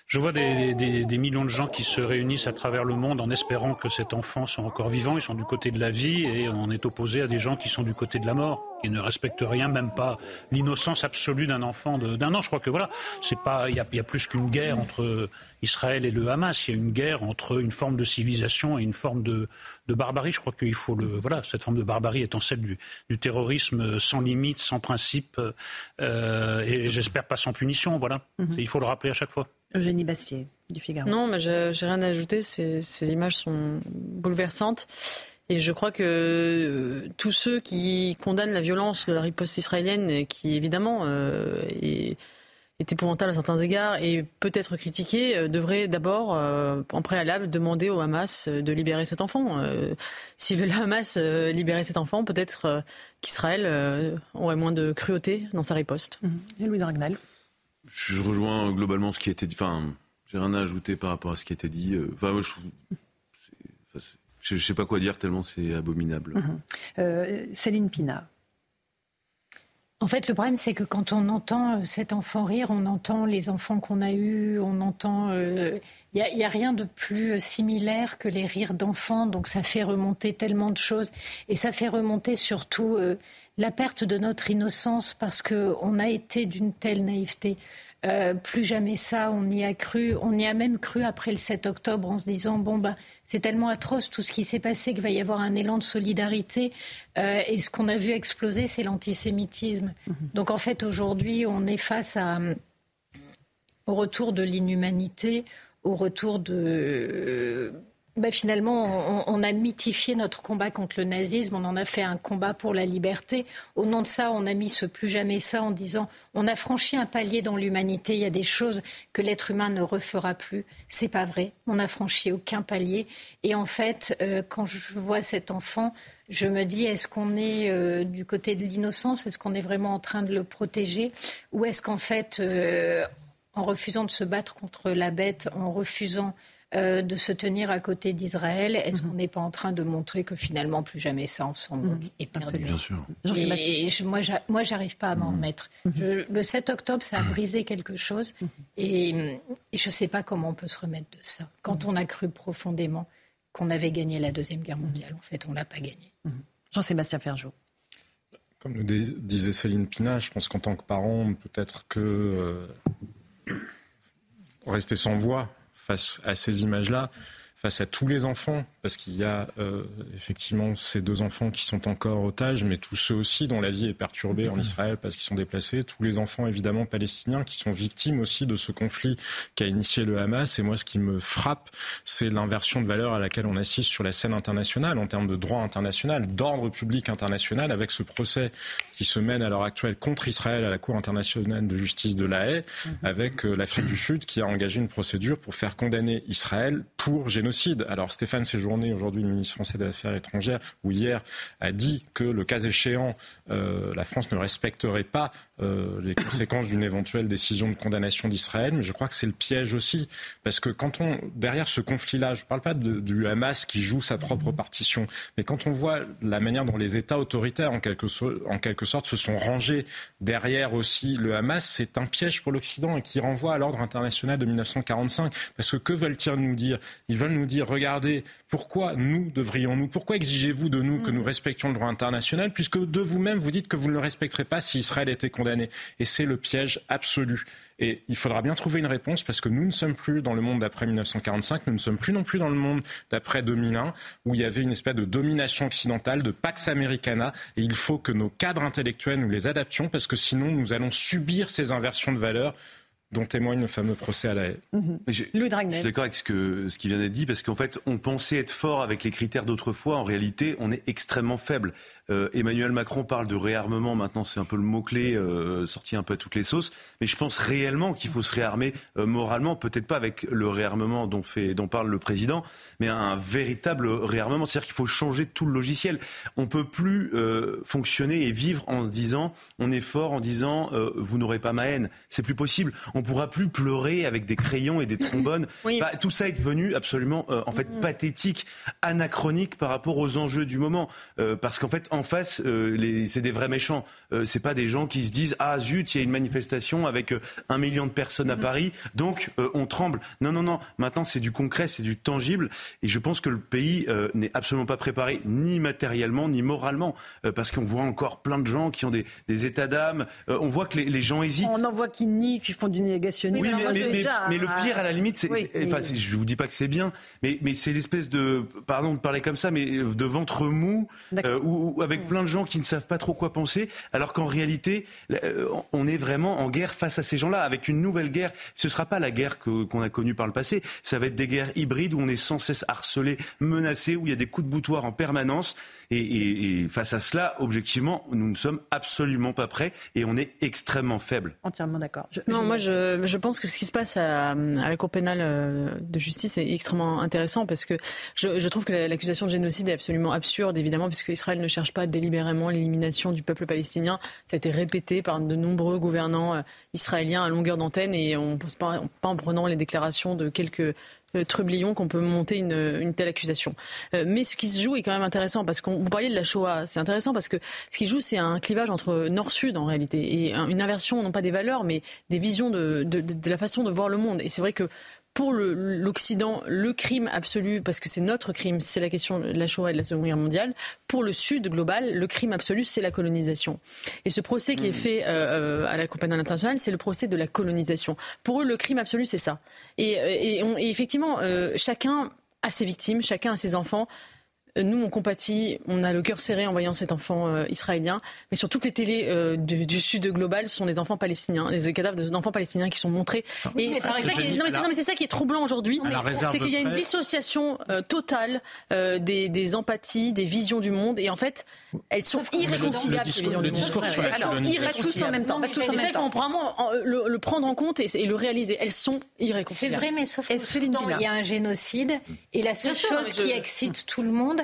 Je vois des, millions de gens qui se réunissent à travers le monde en espérant que cet enfant soit encore vivant. Ils sont du côté de la vie et on est opposé à des gens qui sont du côté de la mort, qui ne respectent rien, même pas l'innocence absolue d'un enfant d'un an. Je crois que voilà, c'est pas, il y a, plus qu'une guerre entre Israël et le Hamas. Il y a une guerre entre une forme de civilisation et une forme de, barbarie. Je crois qu'il faut le, voilà, cette forme de barbarie étant celle du, terrorisme sans limite, sans principe, euh, et j'espère pas sans punition. Voilà, mhm. il faut le rappeler à chaque fois.
Eugénie Bastier, du Figaro.
Non, mais j'ai rien à ajouter. Ces, ces, images sont bouleversantes. Et je crois que euh, tous ceux qui condamnent la violence de la riposte israélienne, qui évidemment euh, est, épouvantable à certains égards et peut être critiqué, euh, devraient d'abord, en préalable, demander au Hamas de libérer cet enfant. si le Hamas libérait cet enfant, peut-être qu'Israël aurait moins de cruauté dans sa riposte.
Mmh. Et Louis Dragnel
je rejoins globalement ce qui a été dit. Enfin, j'ai rien à ajouter par rapport à ce qui a été dit. Euh, enfin, moi, je ne sais pas quoi dire tellement c'est abominable.
Mhm. Euh, Céline Pina.
En fait, le problème, c'est que quand on entend euh, cet enfant rire, on entend les enfants qu'on a eus, on entend. Il n'y a, rien de plus similaire que les rires d'enfants, donc ça fait remonter tellement de choses. Et ça fait remonter surtout la perte de notre innocence parce qu'on a été d'une telle naïveté. Euh, plus jamais ça, on y a cru. On y a même cru après le 7 octobre en se disant bon bah c'est tellement atroce tout ce qui s'est passé qu'il va y avoir un élan de solidarité. Euh, et ce qu'on a vu exploser, c'est l'antisémitisme. Mhm. Donc en fait aujourd'hui, on est face à au retour de l'inhumanité, au retour de bah, finalement, on, a mythifié notre combat contre le nazisme, on en a fait un combat pour la liberté. Au nom de ça, on a mis ce plus jamais ça en disant on a franchi un palier dans l'humanité, il y a des choses que l'être humain ne refera plus. C'est pas vrai, on n'a franchi aucun palier. Et en fait, euh, quand je vois cet enfant, je me dis est-ce qu'on est, euh, du côté de l'innocence, est-ce qu'on est vraiment en train de le protéger? Ou est-ce qu'en fait, euh, en refusant de se battre contre la bête, en refusant euh, de se tenir à côté d'Israël Est-ce mhm. qu'on n'est pas en train de montrer que finalement plus jamais ça ensemble mhm. est perdu
Bien sûr.
Et, moi, moi, j'arrive pas à m'en remettre. Mhm. le 7 octobre, ça a brisé quelque chose, et, je ne sais pas comment on peut se remettre de ça. Quand on a cru profondément qu'on avait gagné la deuxième guerre mondiale, en fait, on l'a pas gagné.
Jean-Sébastien Ferjot.
Comme le disait Céline Pina, je pense qu'en tant que parent, peut-être que euh, rester sans voix face à ces images-là, face à tous les enfants parce qu'il y a euh, effectivement ces deux enfants qui sont encore otages, mais tous ceux aussi dont la vie est perturbée en Israël parce qu'ils sont déplacés, tous les enfants évidemment palestiniens qui sont victimes aussi de ce conflit qu'a initié le Hamas. Et moi, ce qui me frappe, c'est l'inversion de valeur à laquelle on assiste sur la scène internationale en termes de droit international, d'ordre public international, avec ce procès qui se mène à l'heure actuelle contre Israël à la Cour internationale de justice de La Haye, avec euh, l'Afrique du Sud qui a engagé une procédure pour faire condamner Israël pour génocide. Alors Stéphane Séjour aujourd'hui le ministre français des Affaires étrangères, ou hier, a dit que le cas échéant, euh, la France ne respecterait pas euh, les conséquences d'une éventuelle décision de condamnation d'Israël. Mais je crois que c'est le piège aussi, parce que quand on derrière ce conflit-là, je ne parle pas du Hamas qui joue sa propre partition, mais quand on voit la manière dont les États autoritaires, en quelque, en quelque sorte, se sont rangés derrière aussi le Hamas, c'est un piège pour l'Occident et qui renvoie à l'ordre international de 1945. Parce que que veulent-ils nous dire? Ils veulent nous dire, regardez, pourquoi nous devrions-nous, pourquoi exigez-vous de nous que nous respections le droit international, puisque de vous-même vous dites que vous ne le respecterez pas si Israël était condamné et c'est le piège absolu. Et il faudra bien trouver une réponse parce que nous ne sommes plus dans le monde d'après 1945, nous ne sommes plus non plus dans le monde d'après 2001 où il y avait une espèce de domination occidentale, de Pax Americana. Et il faut que nos cadres intellectuels nous les adaptions parce que sinon nous allons subir ces inversions de valeurs dont témoigne le fameux procès à la haie.
Mhm. Je, suis
d'accord avec ce, que, ce qui vient d'être dit, parce qu'en fait, on pensait être fort avec les critères d'autrefois. En réalité, on est extrêmement faible. Euh, Emmanuel Macron parle de réarmement, maintenant c'est un peu le mot-clé, euh, sorti un peu à toutes les sauces. Mais je pense réellement qu'il faut se réarmer euh, moralement, peut-être pas avec le réarmement dont, fait, dont parle le président, mais un véritable réarmement. C'est-à-dire qu'il faut changer tout le logiciel. On peut plus fonctionner et vivre en se disant on est fort, en disant vous n'aurez pas ma haine. C'est plus possible. On pourra plus pleurer avec des crayons et des trombones. Bah, tout ça est devenu absolument en fait mm. pathétique, anachronique par rapport aux enjeux du moment. parce qu'en fait, en face, euh, c'est des vrais méchants. Euh, c'est pas des gens qui se disent ah zut, il y a une manifestation avec euh, un million de personnes à mm-hmm. Paris, donc on tremble. Non, non, non. Maintenant, c'est du concret, c'est du tangible, et je pense que le pays n'est absolument pas préparé ni matériellement ni moralement, parce qu'on voit encore plein de gens qui ont des, états d'âme. on voit que les, gens hésitent.
On en voit qui nient, qui font du négationnisme.
Oui, mais, le pire à la limite, c'est, enfin, je vous dis pas que c'est bien, mais, mais c'est l'espèce de, pardon de parler comme ça, mais de ventre mou ou avec plein de gens qui ne savent pas trop quoi penser, alors qu'en réalité, euh, on est vraiment en guerre face à ces gens-là, avec une nouvelle guerre. Ce ne sera pas la guerre qu'on a connue par le passé, ça va être des guerres hybrides où on est sans cesse harcelé, menacé, où il y a des coups de boutoir en permanence. Et, face à cela, objectivement, nous ne sommes absolument pas prêts et on est extrêmement faible.
Entièrement d'accord.
Non, moi je, je, pense que ce qui se passe à, à la Cour pénale euh, de justice est extrêmement intéressant parce que je, je trouve que l'accusation de génocide est absolument absurde, évidemment, puisque Israël ne cherche pas délibérément l'élimination du peuple palestinien. Ça a été répété par de nombreux gouvernants euh, israéliens à longueur d'antenne et on ne pas, pas en prenant les déclarations de quelques euh, trublions qu'on peut monter une, une telle accusation. Euh, mais ce qui se joue est quand même intéressant parce qu'on vous parliez de la Shoah, c'est intéressant parce que ce qui joue c'est un clivage entre nord-sud en réalité et une inversion non pas des valeurs mais des visions de, de, de la façon de voir le monde. Et c'est vrai que pour l'Occident, le, crime absolu, parce que c'est notre crime, c'est la question de la Shoah et de la Seconde Guerre mondiale. Pour le Sud global, le crime absolu, c'est la colonisation. Et ce procès qui est hmm. fait euh, euh, à la Compagnie internationale, c'est le procès de la colonisation. Pour eux, le crime absolu, c'est ça. Et, euh, et, effectivement, chacun a ses victimes, chacun a ses enfants nous, on compatit, on a le cœur serré en voyant cet enfant euh, israélien, mais sur toutes les télés euh, du, du, sud global, ce sont des enfants palestiniens, des cadavres d'enfants palestiniens qui sont montrés. et c'est ça, qui est, non, mais c'est ça qui est troublant aujourd'hui, c'est qu'il y a une dissociation euh, totale euh, des, des, empathies, des visions du monde, et en fait, elles sont irréconciliables.
ces visions du monde.
sont irréconciliables. en même temps. Tous en même
ça, il faut vraiment le, le, prendre en compte et, et, le réaliser. Elles sont irréconciliables.
C'est vrai, mais sauf Soudan, il y a un génocide, et la seule chose qui excite tout le monde,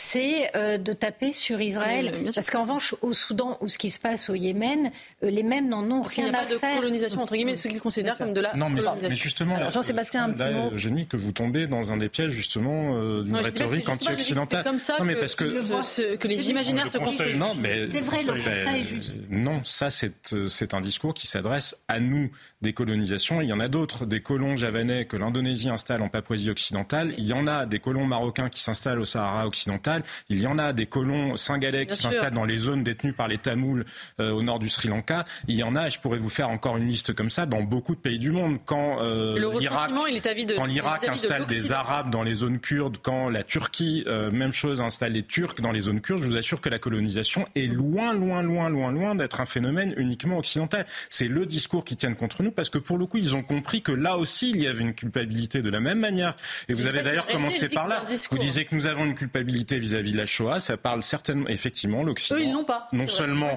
c'est euh, de taper sur Israël. Parce qu'en revanche, au Soudan, ou ce qui se passe au Yémen, euh, les mêmes n'en ont rien à faire.
Il n'y a pas de colonisation, entre guillemets, ce qu'ils considèrent comme de la
non, mais,
colonisation.
mais justement,
Jean-Sébastien, un petit mot.
Génie, que vous tombez dans un des pièges, justement, euh, d'une rhétorique anti-occidentale.
C'est comme ça
non, mais
que,
parce que,
que, que les imaginaires se construisent.
Non, mais
c'est vrai, le constat est juste.
Non, ça, c'est un discours qui s'adresse à nous, des colonisations. Il y en a d'autres, des colons javanais que l'Indonésie installe en Papouasie occidentale. Il y en a des colons marocains qui s'installent au Sahara occidental. Il y en a des colons singalais qui s'installent dans les zones détenues par les Tamouls euh, au nord du Sri Lanka. Il y en a, et je pourrais vous faire encore une liste comme ça, dans beaucoup de pays du monde. Quand euh, l'Irak installe
de
des Arabes dans les zones kurdes, quand la Turquie, euh, même chose, installe les Turcs dans les zones kurdes, je vous assure que la colonisation est loin, loin, loin, loin, loin d'être un phénomène uniquement occidental. C'est le discours qui tiennent contre nous parce que pour le coup, ils ont compris que là aussi, il y avait une culpabilité de la même manière. Et vous avez d'ailleurs commencé par là. Vous disiez que nous avons une culpabilité vis-à-vis -vis de la Shoah. Ça parle certainement, effectivement, l'Occident.
Eux, ils n'ont pas.
Non seulement,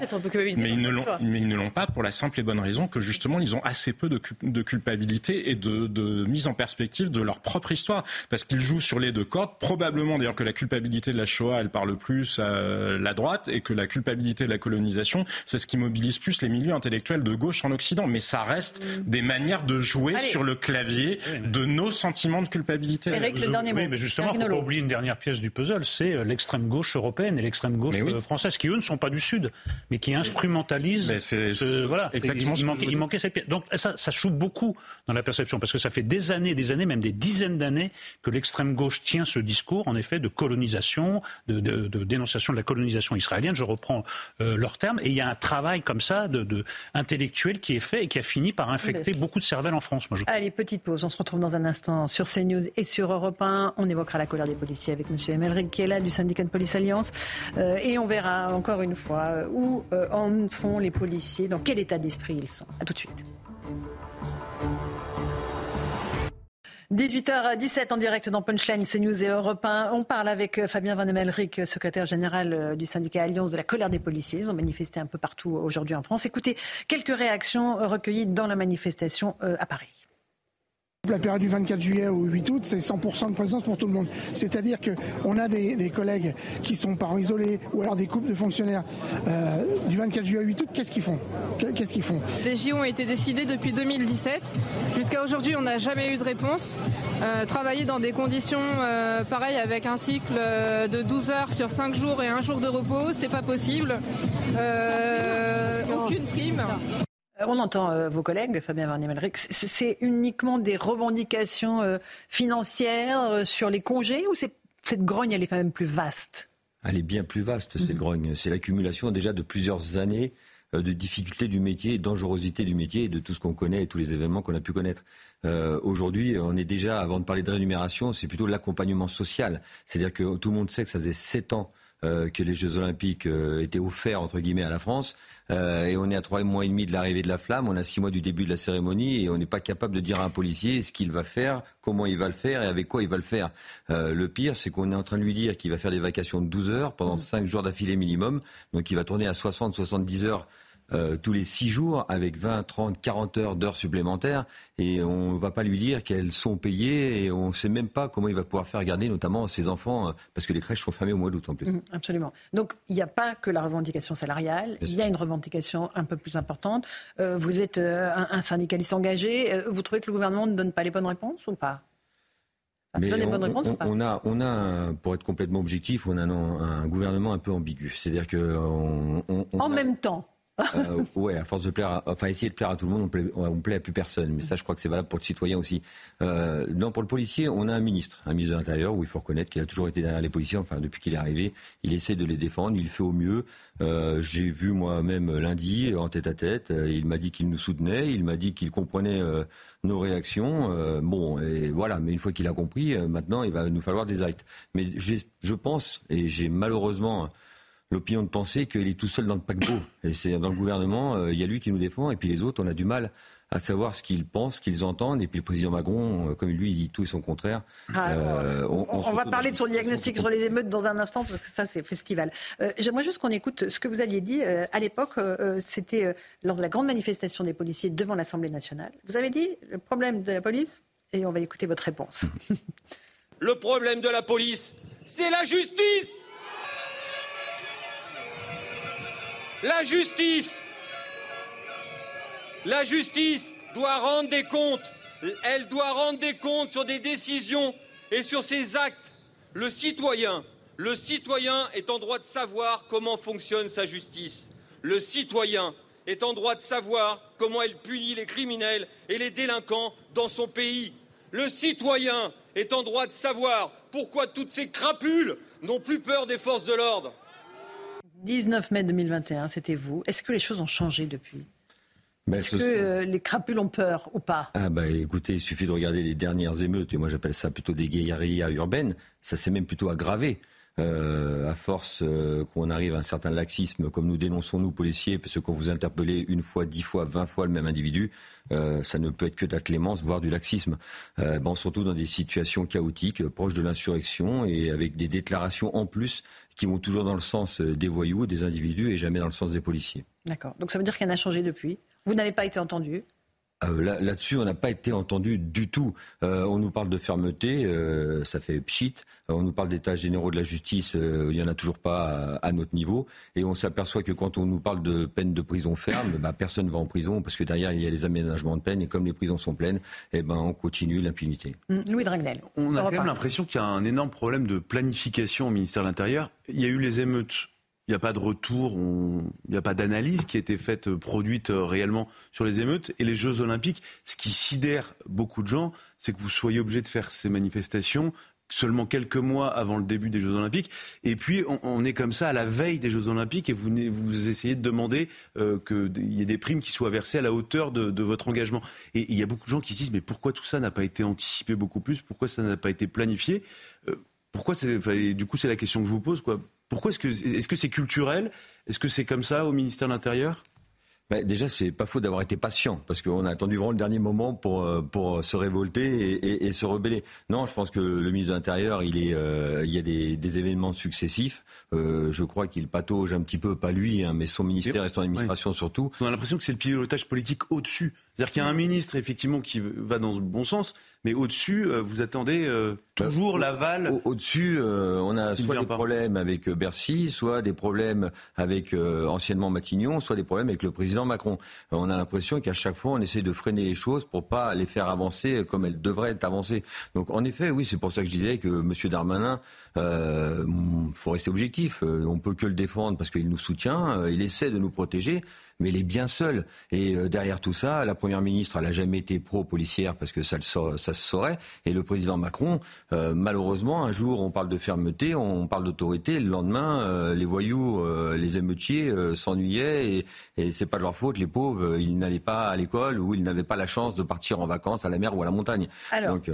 mais ils ne l'ont, mais ils ne l'ont pas pour la simple et bonne raison que justement, ils ont assez peu de, de culpabilité et de, de, mise en perspective de leur propre histoire, parce qu'ils jouent sur les deux cordes. Probablement, d'ailleurs, que la culpabilité de la Shoah, elle parle plus à la droite, et que la culpabilité de la colonisation, c'est ce qui mobilise plus les milieux intellectuels de gauche en Occident. Mais ça reste des manières de jouer
Allez.
sur le clavier de nos sentiments de culpabilité.
Eric, le dernier
oui,
mot.
mais justement, il ne faut pas oublier une dernière pièce du puzzle, c'est euh, l'extrême gauche européenne et l'extrême gauche
oui.
euh, française, qui eux ne sont pas du Sud, mais qui instrumentalisent.
Mais c'est
ce- voilà,
exactement
il, manquait, il cette pièce. Donc ça, ça joue beaucoup dans la perception, parce que ça fait des années, des années, même des dizaines d'années, que l'extrême gauche tient ce discours, en effet, de colonisation, de, de- de dénonciation de la colonisation israélienne. Je reprends euh, leurs termes, et il y a un travail comme ça de, de intellectuel qui est fait et qui a fini par infecter beaucoup de cervelles en France. Moi, je
Allez, petite pause. On se retrouve dans un instant sur CNews et sur Europe 1. On évoquera la colère des policiers avec M. Emelric du syndicat de police Alliance. Euh, et on verra encore une fois euh, où euh, en sont les policiers, dans quel état d'esprit ils sont. A tout de suite. 18h17 en direct dans Punchline, CNews et Europe 1. On parle avec Fabien Van Emelric, secrétaire général du syndicat Alliance de la colère des policiers. Ils ont manifesté un peu partout aujourd'hui en France. Écoutez quelques réactions recueillies dans la manifestation à Paris.
La période du 24 juillet au 8 août, c'est 100% de présence pour tout le monde. C'est-à-dire qu'on a des, des collègues qui sont parents isolés ou alors des couples de fonctionnaires. Euh, du 24 juillet au 8 août, qu'est-ce qu'ils font? Qu'est-ce qu'ils font?
Les JO ont été décidés depuis 2017. Jusqu'à aujourd'hui, on n'a jamais eu de réponse. Euh, travailler dans des conditions euh, pareilles avec un cycle de 12 heures sur 5 jours et un jour de repos, c'est pas possible. Euh, aucune prime.
Euh, On entend euh, vos collègues, Fabien Varnier-Melric. C'est- C'est uniquement des revendications euh, financières euh, sur les congés ou cette grogne, elle est quand même plus vaste?
Elle est bien plus vaste,
Mhm.
cette grogne. C'est l'accumulation déjà de plusieurs années de difficultés du métier, dangerosité du métier et de tout ce qu'on connaît et tous les événements qu'on a pu connaître. Euh, Aujourd'hui, on est déjà, avant de parler de rémunération, c'est plutôt l'accompagnement social. C'est-à-dire que tout le monde sait que ça faisait sept ans euh, que les Jeux Olympiques euh, étaient offerts entre guillemets à la France, Euh, et on est à trois mois et demi de l'arrivée de la flamme, on a six mois du début de la cérémonie, et on n'est pas capable de dire à un policier ce qu'il va faire, comment il va le faire et avec quoi il va le faire. Le pire, c'est qu'on est en train de lui dire qu'il va faire des vacations de 12 heures pendant cinq jours d'affilée minimum, donc il va tourner à 60, 70 heures. Euh, tous les six jours avec 20, 30, 40 heures d'heures supplémentaires et on ne va pas lui dire qu'elles sont payées et on ne sait même pas comment il va pouvoir faire garder notamment ses enfants euh, parce que les crèches sont fermées au mois d'août en plus.
Mhm, Absolument. Donc, il n'y a pas que la revendication salariale, il y a une revendication un peu plus importante. Euh, vous êtes euh, un, un syndicaliste engagé. Vous trouvez que le gouvernement ne donne pas les bonnes réponses ou pas?
Mais on,
réponses
on- on a, on a, pour être complètement objectif, on a un, un gouvernement un peu ambigu. C'est-à-dire que on, on- on
En
a-
même temps,
Euh, ouais, à force de plaire, à, enfin essayer de plaire à tout le monde, on plaît, on plaît à plus personne. Mais ça, je crois que c'est valable pour le citoyen aussi. Euh, non, pour le policier, on a un ministre, un ministre de l'Intérieur, où il faut reconnaître qu'il a toujours été derrière les policiers. Enfin, depuis qu'il est arrivé, il essaie de les défendre, il fait au mieux. Euh, J'ai vu moi-même lundi en tête à tête. euh, il m'a dit qu'il nous soutenait, il m'a dit qu'il comprenait. euh, nos réactions. Euh, bon, et voilà, mais une fois qu'il a compris, maintenant, il va nous falloir des actes. Mais je pense, et j'ai malheureusement l'opinion de penser qu'il est tout seul dans le paquebot. Et c'est dans le gouvernement, euh, il y a lui qui nous défend, et puis les autres, on a du mal à savoir ce qu'ils pensent, ce qu'ils entendent. Et puis le président Macron, euh, comme lui, il dit tout et son contraire.
Ah,
Euh,
on, va parler de son diagnostic sur les émeutes dans un instant, parce que ça, c'est festival. Euh, J'aimerais juste qu'on écoute ce que vous aviez dit euh, à l'époque. C'était euh, lors de la grande manifestation des policiers devant l'Assemblée nationale. Vous avez dit le problème de la police Et on va écouter votre réponse.
Le problème de la police, c'est la justice La justice doit rendre des comptes. Elle doit rendre des comptes sur des décisions et sur ses actes. Le citoyen est en droit de savoir comment fonctionne sa justice. Le citoyen est en droit de savoir comment elle punit les criminels et les délinquants dans son pays. Le citoyen est en droit de savoir pourquoi toutes ces crapules n'ont plus peur des forces de l'ordre.
19 mai 2021, c'était vous. Est-ce que les choses ont changé depuis?
Ben,
Est-ce
ce
que
sont-
euh, les crapules ont peur ou pas?
Ah bah écoutez, il suffit de regarder les dernières émeutes, et moi j'appelle ça plutôt des guérillas urbaines, ça s'est même plutôt aggravé. Euh, à force euh, qu'on arrive à un certain laxisme, comme nous dénonçons nous policiers, parce que quand vous interpellez une fois, dix fois, vingt fois le même individu, euh, ça ne peut être que de la clémence, voire du laxisme. Bon, surtout dans des situations chaotiques, proches de l'insurrection, et avec des déclarations en plus qui vont toujours dans le sens euh, des voyous, des individus, et jamais dans le sens des policiers.
D'accord. Donc ça veut dire qu'il y en a changé depuis. Vous n'avez pas été entendu.
Euh, là- Là-dessus, on n'a pas été entendu du tout. Euh, on nous parle de fermeté, euh, ça fait pchit. Euh, On nous parle d'états généraux de la justice, euh, il n'y en a toujours pas à, à notre niveau. Et on s'aperçoit que quand on nous parle de peine de prison ferme, bah, personne ne va en prison parce que derrière, il y a les aménagements de peine. Et comme les prisons sont pleines, eh ben, on continue l'impunité.
Hum, Louis Dragnel.
On a quand même l'impression qu'il y a un énorme problème de planification au ministère de l'Intérieur. Il y a eu les émeutes. Il n'y a pas de retour, il n'y a pas d'analyse qui a été faite, euh, produite euh, réellement sur les émeutes. Et les Jeux Olympiques, ce qui sidère beaucoup de gens, c'est que vous soyez obligé de faire ces manifestations seulement quelques mois avant le début des Jeux Olympiques. Et puis, on, est comme ça à la veille des Jeux Olympiques et vous, vous essayez de demander euh, qu'il y ait des primes qui soient versées à la hauteur de, votre engagement. Et il y a beaucoup de gens qui se disent, mais pourquoi tout ça n'a pas été anticipé beaucoup plus? Pourquoi ça n'a pas été planifié? Pourquoi c'est, du coup, c'est la question que je vous pose, quoi. Pourquoi est-ce que, est-ce que c'est culturel? Est-ce que c'est comme ça au ministère de l'Intérieur?
Bah, déjà, c'est pas faux d'avoir été patient, parce qu'on a attendu vraiment le dernier moment pour, euh, pour se révolter et, et- et se rebeller. Non, je pense que le ministre de l'Intérieur, il, est, euh, il y a des, des événements successifs. Euh, je crois qu'il patauge un petit peu, pas lui, hein, mais son ministère et son administration surtout.
On a l'impression que c'est le pilotage politique au-dessus. C'est-à-dire qu'il y a un ministre, effectivement, qui va dans le bon sens, mais au-dessus, euh, vous attendez euh, toujours l'aval.
Au- Au-dessus, euh, on a
ne
soit des
pas.
problèmes avec Bercy, soit des problèmes avec euh, anciennement Matignon, soit des problèmes avec le président Macron. On a l'impression qu'à chaque fois, on essaie de freiner les choses pour pas les faire avancer comme elles devraient être avancées. Donc, en effet, oui, c'est pour ça que je disais que M. Darmanin, euh, faut rester objectif. Euh, on peut que le défendre parce qu'il nous soutient, euh, il essaie de nous protéger, mais il est bien seul. Et euh, derrière tout ça, la première ministre, elle n'a jamais été pro-policière parce que ça, le ça se saurait. Et le président Macron, euh, malheureusement, un jour on parle de fermeté, on parle d'autorité, le lendemain, euh, les voyous, euh, les émeutiers euh, s'ennuyaient et, et c'est pas de leur faute, les pauvres, ils n'allaient pas à l'école ou ils n'avaient pas la chance de partir en vacances à la mer ou à la montagne.
Alors,
Donc,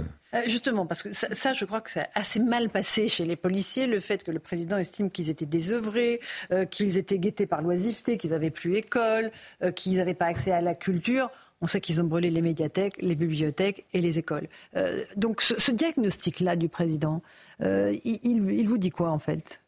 justement, parce que ça, ça, je crois que c'est assez mal passé chez les policiers, le fait que le président estime qu'ils étaient désœuvrés, euh, qu'ils étaient guettés par l'oisiveté, qu'ils n'avaient plus école, euh, qu'ils n'avaient pas accès à la culture. On sait qu'ils ont brûlé les médiathèques, les bibliothèques et les écoles. Euh, donc ce, diagnostic-là du président, euh, il vous dit quoi en fait?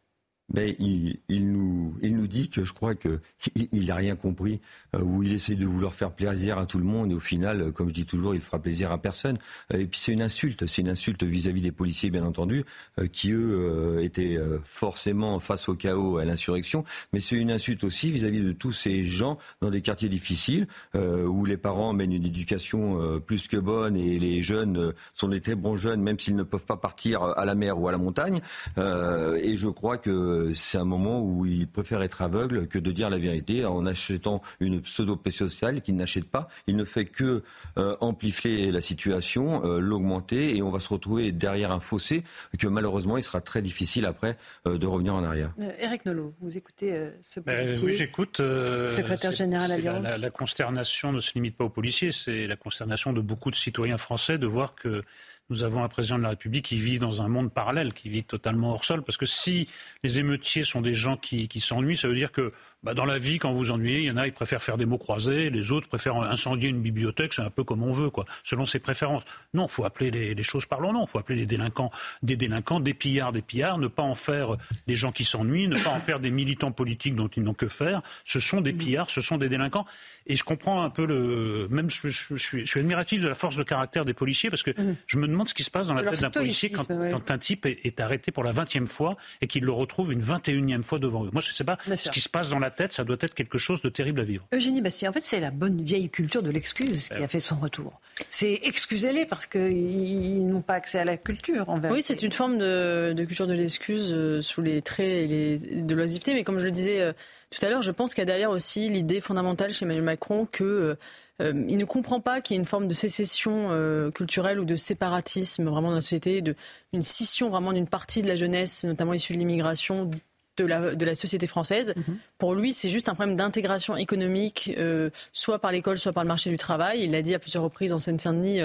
Ben, il, nous, dit que je crois que il- il n'a rien compris, euh, ou il essaie de vouloir faire plaisir à tout le monde, et au final, euh, comme je dis toujours, il fera plaisir à personne. Euh, et puis c'est une insulte, c'est une insulte vis-à-vis des policiers, bien entendu, euh, qui eux étaient forcément face au chaos, à l'insurrection, mais c'est une insulte aussi vis-à-vis de tous ces gens dans des quartiers difficiles, où les parents mènent une éducation plus que bonne, et les jeunes sont des très bons jeunes, même s'ils ne peuvent pas partir à la mer ou à la montagne. Et je crois que euh, c'est un moment où ils préfèrent être aveugles que de dire la vérité en achetant une pseudo-paix sociale qu'ils n'achètent pas. Il ne fait que euh, amplifier la situation, euh, l'augmenter et on va se retrouver derrière un fossé que malheureusement il sera très difficile après de revenir en arrière.
Eric Nolot, vous écoutez ce
ben,
policier
Oui, j'écoute.
secrétaire général Alliance.
La, la consternation ne se limite pas aux policiers, c'est la consternation de beaucoup de citoyens français de voir que nous avons un président de la République qui vit dans un monde parallèle, qui vit totalement hors sol. Parce que si les émeutiers sont des gens qui, s'ennuient, ça veut dire que bah, dans la vie, quand vous ennuyez, il y en a, qui préfèrent faire des mots croisés, les autres préfèrent incendier une bibliothèque, c'est un peu comme on veut, quoi, selon ses préférences. Non, il faut appeler les, choses par leur nom, il faut appeler les délinquants des délinquants, des pillards des pillards, ne pas en faire des gens qui s'ennuient, ne pas en faire des militants politiques dont ils n'ont que faire. Ce sont des pillards, ce sont des délinquants. Et je comprends un peu le. Même je, je, suis, je suis, admiratif de la force de caractère des policiers parce que mmh. je me demande ce qui se passe dans la tête d'un policier quand, quand, un type est, est arrêté pour la 20e fois et qu'il le retrouve une 21e fois devant eux. Moi, je ne sais pas ce qui se passe dans la tête, ça doit être quelque chose de terrible à vivre.
Eugénie Bastien, en fait, c'est la bonne vieille culture de l'excuse qui a fait son retour. C'est excusez-les parce qu'ils n'ont pas accès à la culture.
oui, c'est une forme de, culture de l'excuse euh, sous les traits et les, de l'oisiveté. Mais comme je le disais euh, tout à l'heure, je pense qu'il y a derrière aussi l'idée fondamentale chez Emmanuel Macron que euh, il ne comprend pas qu'il y ait une forme de sécession culturelle ou de séparatisme vraiment dans la société, de, une scission vraiment d'une partie de la jeunesse, notamment issue de l'immigration, de la, société française. Mhm. Pour lui, c'est juste un problème d'intégration économique, euh, soit par l'école, soit par le marché du travail. Il l'a dit à plusieurs reprises en Seine-Saint-Denis.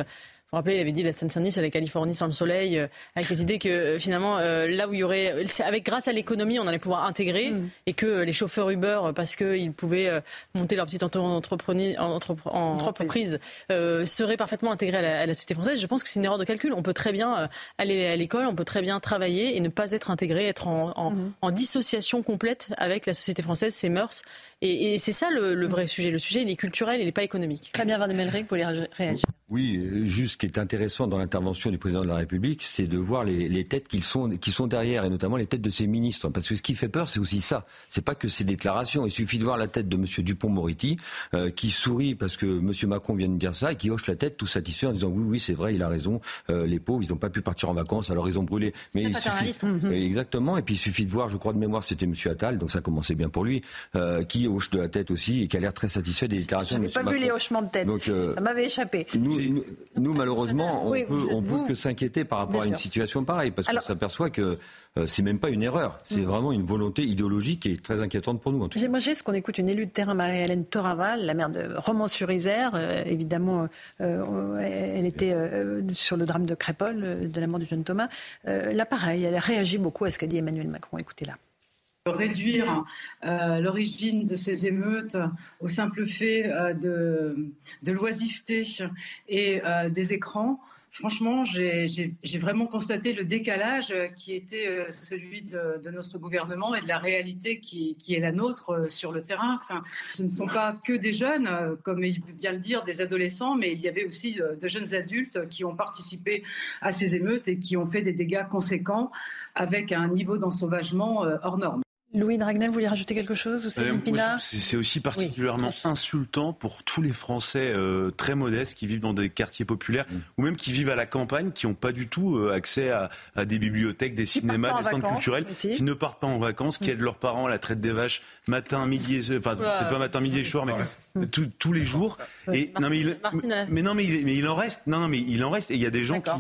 Vous vous rappelez, il avait dit la Seine-Saint-Denis, c'est la Californie sans le soleil, euh, avec cette idée que euh, finalement, euh, là où il y aurait, avec grâce à l'écononomie, on allait pouvoir intégrer mm. et que les chauffeurs Uber, parce qu'ils pouvaient monter leur petite entreprise, entreprise seraient parfaitement intégrés à la, société française. Je pense que c'est une erreur de calcul. On peut très bien aller à l'école, on peut très bien travailler et ne pas être intégré, être en, mm. dissociation complète avec la société française, ses mœurs. Et, c'est ça le, vrai sujet. Le sujet, il est culturel, il n'est pas économique.
Très bien, Van de pour les réagir.
Oui, juste ce qui est intéressant dans l'intervention du président de la République, c'est de voir les, têtes qui sont, qui sont derrière, et notamment les têtes de ses ministres. Parce que ce qui fait peur, c'est aussi ça. C'est pas que ces déclarations. Il suffit de voir la tête de M. Dupont-Moretti, euh, qui sourit parce que M. Macron vient de dire ça, et qui hoche la tête tout satisfait en disant oui, oui, c'est vrai, il a raison. Euh, les pauvres, ils n'ont pas pu partir en vacances, alors ils ont brûlé.
Mais il suffit, hein.
exactement. Et puis il suffit de voir, je crois de mémoire, c'était M. Attal, donc ça commençait bien pour lui, euh, qui hoche de la tête aussi et qui a l'air très satisfait des déclarations
de M. Macron. pas vu les hochements de tête. Donc, ça m'avait échappé.
nous malheureusement, on peut, on peut que s'inquiéter par rapport à une situation pareille, parce qu'on s'aperçoit que euh, c'est même pas une erreur, c'est mm. vraiment une volonté idéologique qui est très inquiétante pour nous. En tout
Moi, j'ai ce qu'on écoute une élue de terrain, Marie-Hélène Toraval, la maire de Romans-sur-Isère. Euh, évidemment, euh, elle était sur le drame de Crépol, de la mort du jeune Thomas. là, pareil, elle a réagi beaucoup à ce qu'a dit Emmanuel Macron. Écoutez-la
réduire l'origine de ces émeutes au simple fait de, de l'oisiveté et des écrans franchement, j'ai vraiment constaté le décalage qui était euh, celui de, notre gouvernement et de la réalité qui, est la nôtre euh, sur le terrain. Ce ne sont pas que des jeunes, euh, comme il veut bien le dire, des adolescents, mais il y avait aussi de jeunes adultes qui ont participé à ces émeutes et qui ont fait des dégâts conséquents avec un niveau d'ensauvagement hors norme.
Louis Dragnel, vous voulez rajouter quelque chose
euh, C'est aussi particulièrement insultant pour tous les Français euh, très modestes qui vivent dans des quartiers populaires mm. ou même qui vivent à la campagne, qui n'ont pas du tout euh, accès à, des bibliothèques, des cinémas, des centres culturels, qui ne partent pas en vacances, qui mm. aident leurs parents à la traite des vaches matin, midi, enfin peut-être pas matin, midi et soir, mais tous les jours. Et non mais il, mais non mais il, mais il en reste, non, non mais il en reste. Et il y a des gens qui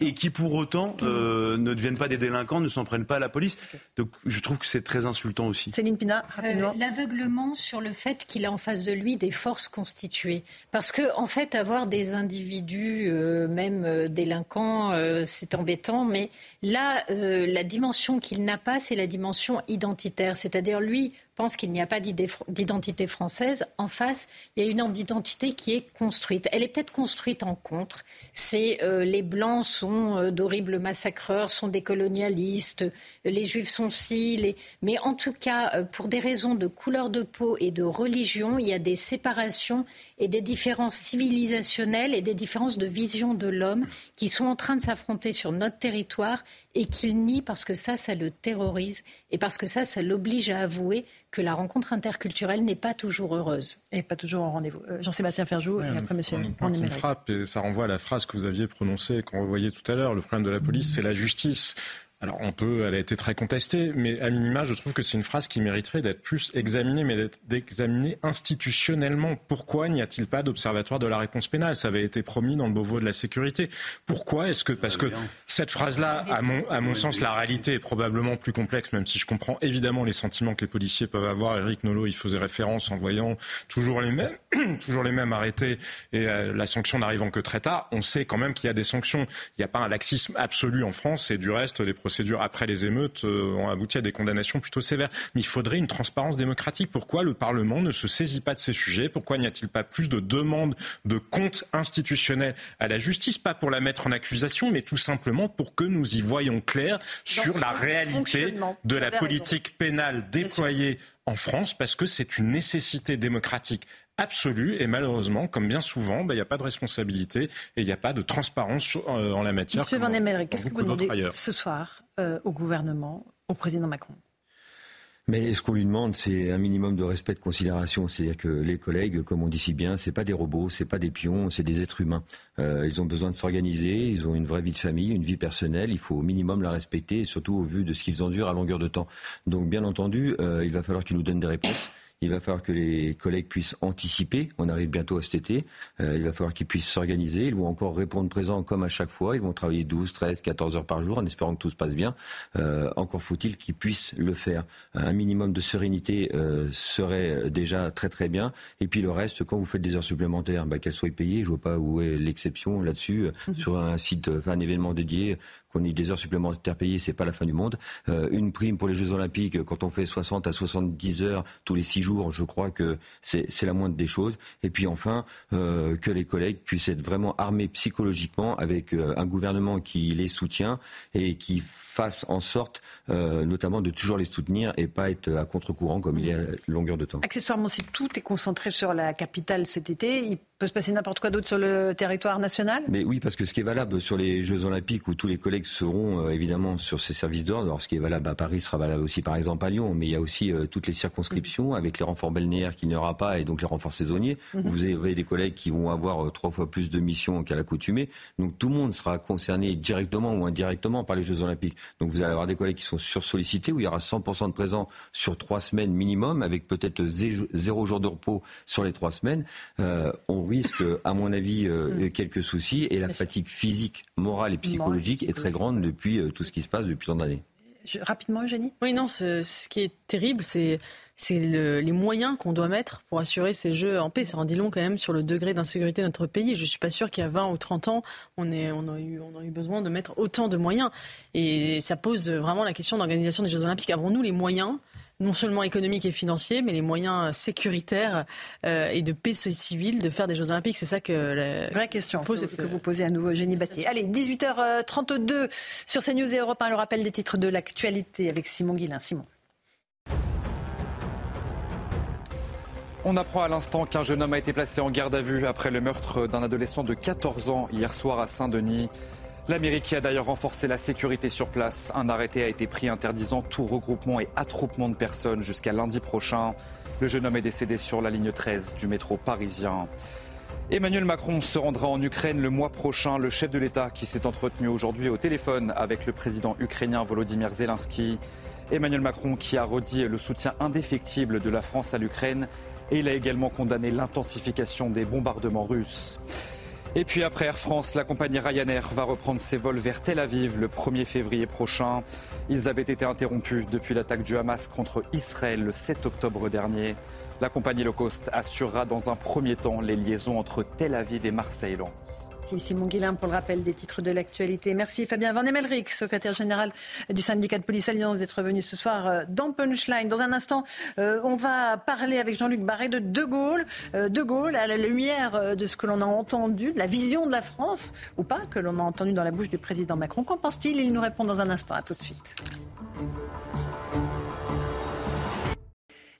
et, qui pour autant ne deviennent pas des délinquants, ne s'en prennent pas à la police. Donc je trouve que c'est très insultant aussi.
Céline Pina,
euh, L'aveuglement sur le fait qu'il a en face de lui des forces constituées. Parce que, en fait, avoir des individus, euh, même euh, délinquants, c'est embêtant, mais là, la dimension qu'il n'a pas, c'est la dimension identitaire. C'est-à-dire, lui, pense qu'il n'y a pas d'identité française. En face, il y a une identité qui est construite. Elle est peut-être construite en contre. C'est euh, les blancs sont euh, d'horribles massacreurs, sont des colonialistes, les juifs sont ci, mais en tout cas, euh, pour des raisons de couleur de peau et de religion, il y a des séparations et des différences civilisationnelles et des différences de vision de l'homme qui sont en train de s'affronter sur notre territoire et qu'il nie parce que ça, ça le terrorise et parce que ça, ça l'oblige à avouer que la rencontre interculturelle n'est pas toujours heureuse.
Et pas toujours au rendez-vous. Euh, Jean-Sébastien Ferjou, et après, monsieur.
On, on frappe, et ça renvoie à la phrase que vous aviez prononcée, qu'on revoyait tout à l'heure. Le problème de la police, c'est la justice. Alors on peut, elle a été très contestée, mais à minima, je trouve que c'est une phrase qui mériterait d'être plus examinée, mais d'être examinée institutionnellement. Pourquoi n'y a-t-il pas d'observatoire de la réponse pénale? Ça avait été promis dans le Beauvau de la sécurité. Pourquoi Est-ce que parce que cette phrase-là, à mon, à mon sens, la réalité est probablement plus complexe, même si je comprends évidemment les sentiments que les policiers peuvent avoir. Eric Nolot, il faisait référence en voyant toujours les mêmes, toujours les mêmes arrêtés et euh, la sanction n'arrivant que très tard. On sait quand même qu'il y a des sanctions. Il n'y a pas un laxisme absolu en France et du reste, les procédures après les émeutes euh, ont abouti à des condamnations plutôt sévères. Mais il faudrait une transparence démocratique. Pourquoi le Parlement ne se saisit pas de ces sujets? Pourquoi n'y a-t-il pas plus de demandes de comptes institutionnels à la justice? Pas pour la mettre en accusation, mais tout simplement pour que nous y voyons clair sur la réalité de la politique pénale déployée en France, parce que c'est une nécessité démocratique absolue et malheureusement, comme bien souvent, ben, il n'y a pas de responsabilité et il n'y a pas de transparence euh, en la matière.
Monsieur Van qu'est-ce que vous demandez ce soir euh, au gouvernement, au président Macron?
Mais ce qu'on lui demande, c'est un minimum de respect, de considération. C'est-à-dire que les collègues, comme on dit si bien, c'est pas des robots, c'est pas des pions, c'est des êtres humains. Euh, ils ont besoin de s'organiser, ils ont une vraie vie de famille, une vie personnelle. Il faut au minimum la respecter, surtout au vu de ce qu'ils endurent à longueur de temps. Donc, bien entendu, euh, il va falloir qu'ils nous donnent des réponses. Il va falloir que les collègues puissent anticiper. On arrive bientôt à cet été. Euh, il va falloir qu'ils puissent s'organiser. Ils vont encore répondre présent comme à chaque fois. Ils vont travailler 12, 13, 14 heures par jour en espérant que tout se passe bien. Euh, encore faut-il qu'ils puissent le faire. Un minimum de sérénité euh, serait déjà très très bien. Et puis le reste, quand vous faites des heures supplémentaires, bah, qu'elles soient payées. Je vois pas où est l'exception là-dessus. Mhm. Sur un site, enfin, un événement dédié, qu'on ait des heures supplémentaires payées, c'est pas la fin du monde. Euh, une prime pour les Jeux Olympiques, quand on fait 60 à 70 heures tous les 6 jours, je crois que c'est la moindre des choses. Et puis enfin, euh, que les collègues puissent être vraiment armés psychologiquement avec euh, un gouvernement qui les soutient et qui fasse en sorte, notamment, de toujours les soutenir et pas être à contre-courant comme il y a longueur de temps.
Accessoirement, si tout est concentré sur la capitale cet été, peut se passer n'importe quoi d'autre sur le territoire national?
Mais oui, parce que ce qui est valable sur les Jeux Olympiques, où tous les collègues seront euh, évidemment sur ces services d'ordre, alors ce qui est valable à Paris sera valable aussi par exemple à Lyon, mais il y a aussi euh, toutes les circonscriptions, mm. avec les renforts balnéaires qu'il n'y aura pas, et donc les renforts saisonniers. Mm-hmm. Vous avez des collègues qui vont avoir euh, trois fois plus de missions qu'à l'accoutumée. Donc tout le monde sera concerné directement ou indirectement par les Jeux Olympiques. Donc vous allez avoir des collègues qui sont sursollicités, où il y aura 100% de présents sur trois semaines minimum, avec peut-être zéro jour de repos sur les trois semaines. On risque, à mon avis, euh, mm. quelques soucis. Et la fatigue physique, morale et psychologique est très grande depuis euh, tout ce qui se passe depuis tant d'années.
Rapidement, Eugénie?
Oui, non, ce, qui est terrible, c'est les moyens qu'on doit mettre pour assurer ces jeux en paix. Ça en dit long quand même sur le degré d'insécurité de notre pays. Je ne suis pas sûre qu'il y a 20 ou 30 ans, on, est, on, a eu, on a eu besoin de mettre autant de moyens. Et ça pose vraiment la question d'organisation des Jeux Olympiques. Avons-nous les moyens non seulement économiques et financiers, mais les moyens sécuritaires euh, et de paix civile de faire des Jeux Olympiques. C'est ça que la
vraie question pose, que, vous posez à nouveau, Génie Bastier. Allez, 18h32 sur CNews et Europe 1, le rappel des titres de l'actualité avec Simon Guillain. Simon.
On apprend à l'instant qu'un jeune homme a été placé en garde à vue après le meurtre d'un adolescent de 14 ans hier soir à Saint-Denis. L'Amérique a d'ailleurs renforcé la sécurité sur place. Un arrêté a été pris interdisant tout regroupement et attroupement de personnes jusqu'à lundi prochain. Le jeune homme est décédé sur la ligne 13 du métro parisien. Emmanuel Macron se rendra en Ukraine le mois prochain. Le chef de l'État qui s'est entretenu aujourd'hui au téléphone avec le président ukrainien Volodymyr Zelensky. Emmanuel Macron qui a redit le soutien indéfectible de la France à l'Ukraine et il a également condamné l'intensification des bombardements russes. Et puis après Air France, la compagnie Ryanair va reprendre ses vols vers Tel Aviv le 1er février prochain. Ils avaient été interrompus depuis l'attaque du Hamas contre Israël le 7 octobre dernier. La compagnie low cost assurera dans un premier temps les liaisons entre Tel Aviv et Marseille-Lens.
Merci Simon Guillain pour le rappel des titres de l'actualité. Merci Fabien Van Emelric, secrétaire général du syndicat de police Alliance, d'être venu ce soir euh, dans Punchline. Dans un instant, euh, on va parler avec Jean-Luc Barré de De Gaulle. Euh, de Gaulle, à la lumière de ce que l'on a entendu, de la vision de la France, ou pas, que l'on a entendu dans la bouche du président Macron. Qu'en pense-t-il? Il nous répond dans un instant. À tout de suite.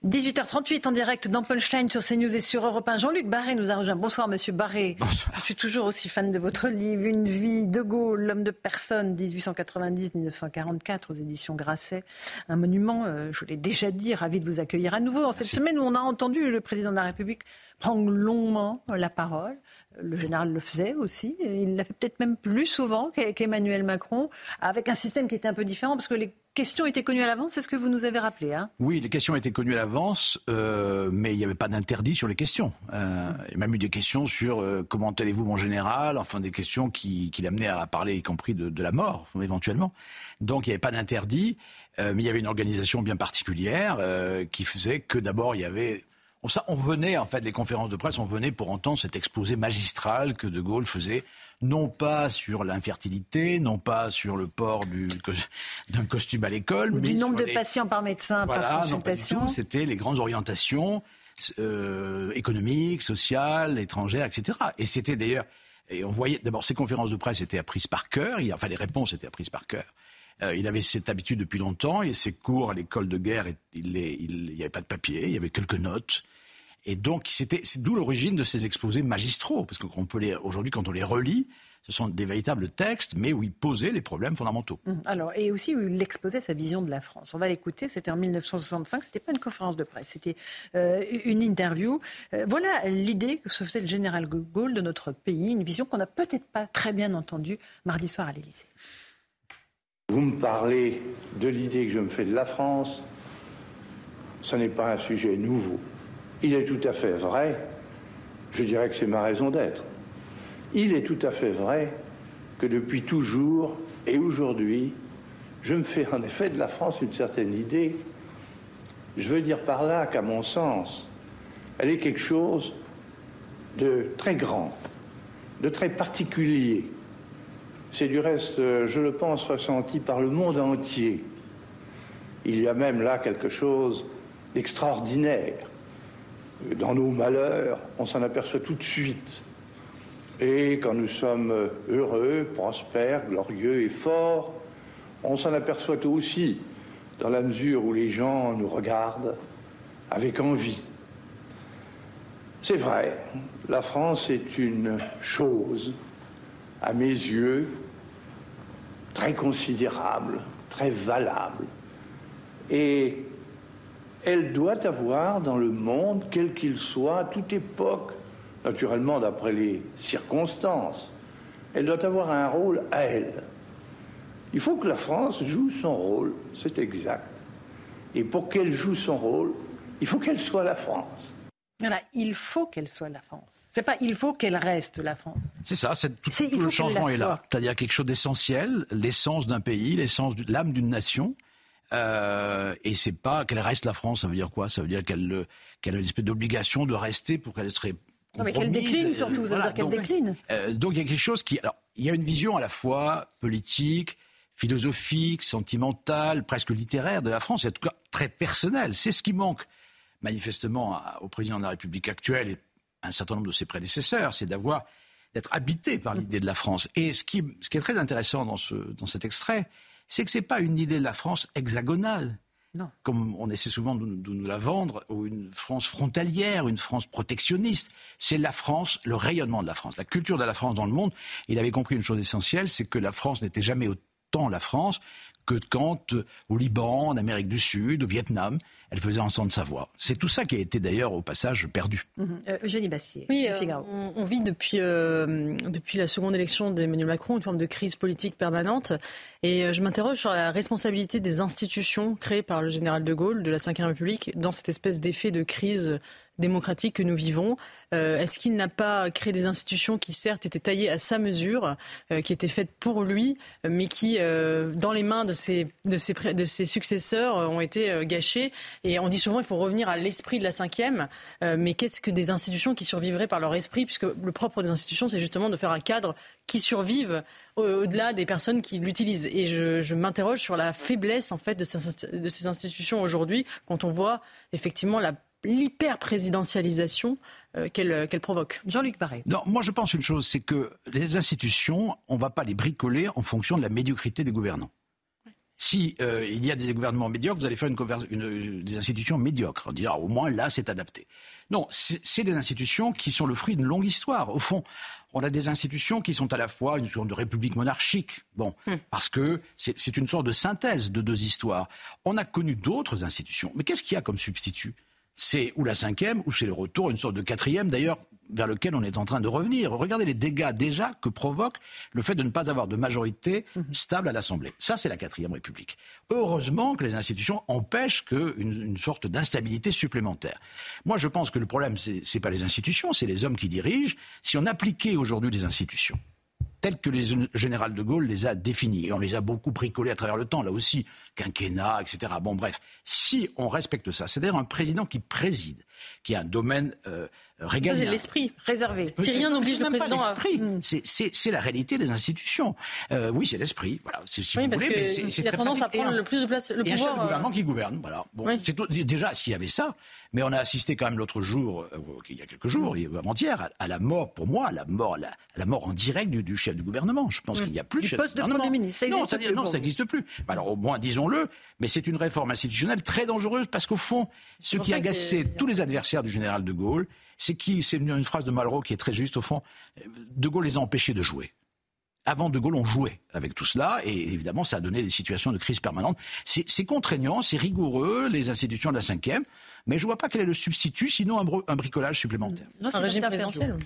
18h38 en direct dans Punchline sur CNews et sur Europe 1. Jean-Luc Barré nous a rejoint. Bonsoir Monsieur Barré. Bonsoir. Je suis toujours aussi fan de votre livre Une vie de Gaulle, l'homme de personne, 1890-1944 aux éditions Grasset. Un monument, euh, je vous l'ai déjà dit, ravi de vous accueillir à nouveau. En cette semaine où on a entendu le président de la République prendre longuement la parole Le général le faisait aussi. Il l'a fait peut-être même plus souvent qu'Emmanuel Macron, avec un système qui était un peu différent, parce que les questions étaient connues à l'avance, c'est ce que vous nous avez rappelé. Hein
oui, les questions étaient connues à l'avance, euh, mais il n'y avait pas d'interdit sur les questions. Euh, il y a même eu des questions sur euh, comment allez-vous mon général, enfin des questions qui, qui l'amenaient à parler y compris de, de, la mort, éventuellement. Donc il n'y avait pas d'interdit, mais il y avait une organisation bien particulière qui faisait que d'abord il y avait on venait, en fait, les conférences de presse, on venait pour entendre cet exposé magistral que De Gaulle faisait, non pas sur l'infertilité, non pas sur le port d'un costume à l'école,
mais du nombre de patients par médecin, par consultation.
C'était les grandes orientations euh, économiques, sociales, étrangères, etc. Et c'était d'ailleurs, et on voyait, d'abord, ces conférences de presse étaient apprises par cœur, enfin, les réponses étaient apprises par cœur. Euh, il avait cette habitude depuis longtemps et ses cours à l'école de guerre, il n'y avait pas de papier, il y avait quelques notes. Et donc, c'était, c'est d'où l'origine de ces exposés magistraux, parce qu'on peut les, aujourd'hui, quand on les relit, ce sont des véritables textes, mais où il posait les problèmes fondamentaux.
Mmh. Alors, et aussi où il exposait sa vision de la France. On va l'écouter, c'était en 1965, c'était pas une conférence de presse, c'était euh, une interview. Euh, voilà l'idée que se faisait le général de Gaulle de notre pays, une vision qu'on n'a peut-être pas très bien entendue mardi soir à l'Élysée.
Vous me parlez de l'idée que je me fais de la France, ce n'est pas un sujet nouveau. Il est tout à fait vrai, je dirais que c'est ma raison d'être, il est tout à fait vrai que depuis toujours et aujourd'hui, je me fais en effet de la France une certaine idée. Je veux dire par là qu'à mon sens, elle est quelque chose de très grand, de très particulier. C'est du reste, je le pense, ressenti par le monde entier. Il y a même là quelque chose d'extraordinaire dans nos malheurs, on s'en aperçoit tout de suite. Et quand nous sommes heureux, prospères, glorieux et forts, on s'en aperçoit aussi dans la mesure où les gens nous regardent avec envie. C'est vrai, la France est une chose, à mes yeux, très considérable, très valable. Et elle doit avoir dans le monde, quel qu'il soit, à toute époque, naturellement d'après les circonstances, elle doit avoir un rôle à elle. Il faut que la France joue son rôle, c'est exact. Et pour qu'elle joue son rôle, il faut qu'elle soit la France.
Voilà, il faut qu'elle soit la France. C'est pas il faut qu'elle reste la France.
C'est ça, c'est tout, le changement est là. C'est-à-dire quelque chose d'essentiel, l'essence d'un pays, l'essence, l'âme d'une nation. Euh, et c'est pas qu'elle reste la France, ça veut dire quoi? Ça veut dire qu'elle qu'elle a une espèce d'obligation de rester pour qu'elle serait
non, mais qu'elle décline surtout, ça veut dire qu'elle décline.
Euh, donc il y a quelque chose qui... Alors, il y a une vision à la fois politique, philosophique, sentimentale, presque littéraire de la France, et en tout cas très personnelle. C'est ce qui manque manifestement au président de la République actuelle et à un certain nombre de ses prédécesseurs, c'est d'avoir d'être habité par l'idée de la France. Et ce qui, ce qui est très intéressant dans, ce, dans cet extrait, c'est que ce n'est pas une idée de la France hexagonale. Non. Comme on essaie souvent de, nous la vendre, ou une France frontalière, une France protectionniste. C'est la France, le rayonnement de la France, la culture de la France dans le monde. Il avait compris une chose essentielle, c'est que la France n'était jamais autant la France que quand, euh, au Liban, en Amérique du Sud, au Vietnam, elle faisait entendre sa voix. C'est tout ça qui a été d'ailleurs au passage perdu.
Mhm. Euh, Eugénie Bastier.
Oui, euh, on, vit depuis, depuis la seconde élection d'Emmanuel Macron une forme de crise politique permanente. Et je m'interroge sur la responsabilité des institutions créées par le général de Gaulle de la Ve République dans cette espèce d'effet de crise démocratique que nous vivons. Euh, est-ce qu'il n'a pas créé des institutions qui, certes, étaient taillées à sa mesure, euh, qui étaient faites pour lui, mais qui, euh, dans les mains de ses, de ses, de ses successeurs, ont été gâchées Et on dit souvent qu'il faut revenir à l'esprit de la cinquième. mais qu'est-ce que des institutions qui survivraient par leur esprit? Puisque le propre des institutions, c'est justement de faire un cadre qui survive au-delà des personnes qui l'utilisent. Et je, m'interroge sur la faiblesse en fait de ces institutions aujourd'hui quand on voit effectivement la l'hyper-présidentialisation euh, euh, qu'elle provoque.
Jean-Luc Barré.
Non, moi je pense une chose, c'est que les institutions, on ne va pas les bricoler en fonction de la médiocrité des gouvernants. Si euh, il y a des gouvernements médiocres, vous allez faire une, des institutions médiocres. On dira au moins là c'est adapté. Non, c'est des institutions qui sont le fruit d'une longue histoire. Au fond, on a des institutions qui sont à la fois une sorte de république monarchique, bon, hmm. parce que c'est une sorte de synthèse de deux histoires. On a connu d'autres institutions, mais qu'est-ce qu'il y a comme substitut? C'est ou la cinquième, ou c'est le retour, une sorte de quatrième, d'ailleurs vers lequel on est en train de revenir. Regardez les dégâts déjà que provoque le fait de ne pas avoir de majorité stable à l'Assemblée. Ça, c'est la quatrième République. Heureusement que les institutions empêchent que une, une sorte d'instabilité supplémentaire. Moi, je pense que le problème, c'est c'est pas les institutions, c'est les hommes qui dirigent. Si on appliquait aujourd'hui des institutions telles que les général de Gaulle les a définies. Et on les a beaucoup bricolées à travers le temps, là aussi, quinquennat, etc. Bon, bref, si on respecte ça, c'est-à-dire un président qui préside, qui a un domaine euh, régalien.
C'est l'esprit.
Réservé.
Si rien n'oblige le président à-.
Hmm.
C'est- la réalité des institutions. Euh, oui, c'est l'esprit. Voilà, c'est- si
Oui,
vous
parce
voulez, mais
que
c'est- c'est
il a
très
tendance à
pratique.
Prendre le plus de place, le
et un chef
pouvoir.
de
euh,
gouvernement qui gouverne. Voilà. Bon,
Oui.
c'est tout- déjà s'il y avait ça, mais on a assisté quand même l'autre jour, euh, il y a quelques jours, a- avant-hier, à, à la mort, pour moi, à la mort, la, à la mort en direct du, du chef du gouvernement. Je pense
Mm.
qu'il n'y a plus
Du
de chef
poste de
gouvernement.
Premier ministre, ça
non,
plus
non, ça n'existe plus. Alors au moins disons-le, mais c'est une réforme institutionnelle très dangereuse parce qu'au fond, ce qui agaçait tous les adversaires du général de Gaulle, c'est qui, c'est une, une phrase de Malraux qui est très juste au fond. De Gaulle les a empêchés de jouer. Avant De Gaulle, on jouait avec tout cela, et évidemment, ça a donné des situations de crise permanente. C'est contraignant, c'est rigoureux, les institutions de la cinquième, mais je vois pas quel est le substitut, sinon un, bro- un bricolage supplémentaire.
Un régime présidentiel.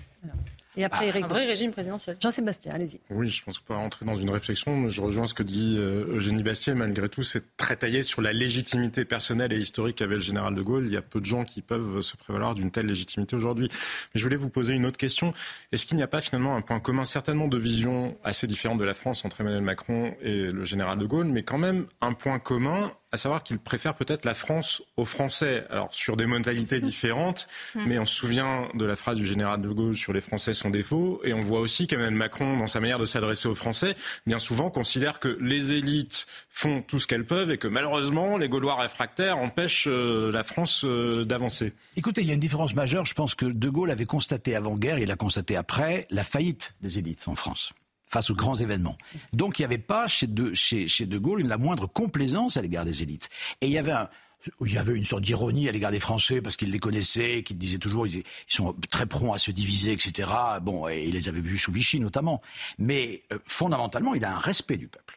Et après, Eric.
Un vrai régime présidentiel.
Jean-Sébastien, allez-y.
Oui, je pense qu'on peut rentrer dans une réflexion. Je rejoins ce que dit euh, Eugénie Bastier. Malgré tout, c'est très taillé sur la légitimité personnelle et historique qu'avait le général de Gaulle. Il y a peu de gens qui peuvent se prévaloir d'une telle légitimité aujourd'hui. Mais je voulais vous poser une autre question. Est-ce qu'il n'y a pas finalement un point commun, certainement de vision assez différente de la France entre Emmanuel Macron et le général de Gaulle, mais quand même un point commun à savoir qu'il préfère peut-être la France aux Français. Alors, sur des modalités différentes, mais on se souvient de la phrase du général de Gaulle sur les Français sont défaut, et on voit aussi qu'Emmanuel Macron, dans sa manière de s'adresser aux Français, bien souvent considère que les élites font tout ce qu'elles peuvent et que malheureusement, les Gaulois réfractaires empêchent euh, la France euh, d'avancer.
Écoutez, il y a une différence majeure. Je pense que De Gaulle avait constaté avant-guerre, et il a constaté après, la faillite des élites en France face aux grands événements. Donc il n'y avait pas chez de, Gaulle la moindre complaisance à l'égard des élites. Et il y avait un, il y avait une sorte d'ironie à l'égard des Français parce qu'ils les connaissaient, qu'ils disaient toujours ils, ils sont très prompts à se diviser, etc. Bon, et il les avait vus sous Vichy notamment. Mais euh, fondamentalement, il a un respect du peuple.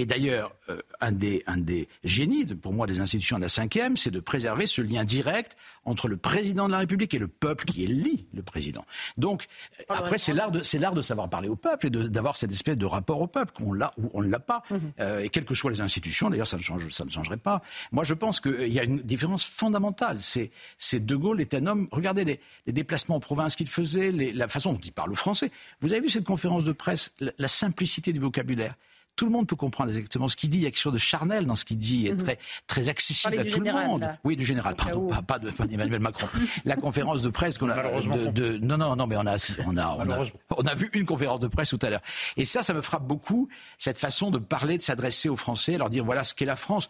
Et d'ailleurs, euh, un, des, un des génies, de- pour moi, des institutions de la cinquième, c'est de préserver ce lien direct entre le président de la République et le peuple qui élit le président. Donc, après, c'est l'art de, c'est l'art de savoir parler au peuple et d'avoir cette espèce de rapport au peuple qu'on l'a ou on ne l'a pas. Euh, et quelles que soient les institutions, d'ailleurs, ça ne change, ça ne changerait pas. Moi, je pense qu'il y a une différence fondamentale. C'est, c'est De Gaulle est un homme. Regardez les, les déplacements en province qu'il faisait, les- la façon dont il parle au français. Vous avez vu cette conférence de presse, la- la simplicité du vocabulaire? Tout le monde peut comprendre exactement ce qu'il dit. Il y a quelque chose de charnel dans ce qu'il dit, et très, très accessible à tout
général,
le monde.
là.
Oui, du général, pardon, pas, pas de pas d'Emmanuel Macron. La conférence de presse qu'on a.
Malheureusement.
De, de- non, non, non, mais on a, on a, on a,
Malheureusement.
on a vu une conférence de presse tout à l'heure. Et ça, ça me frappe beaucoup, cette façon de parler, de s'adresser aux Français, leur dire voilà ce qu'est la France.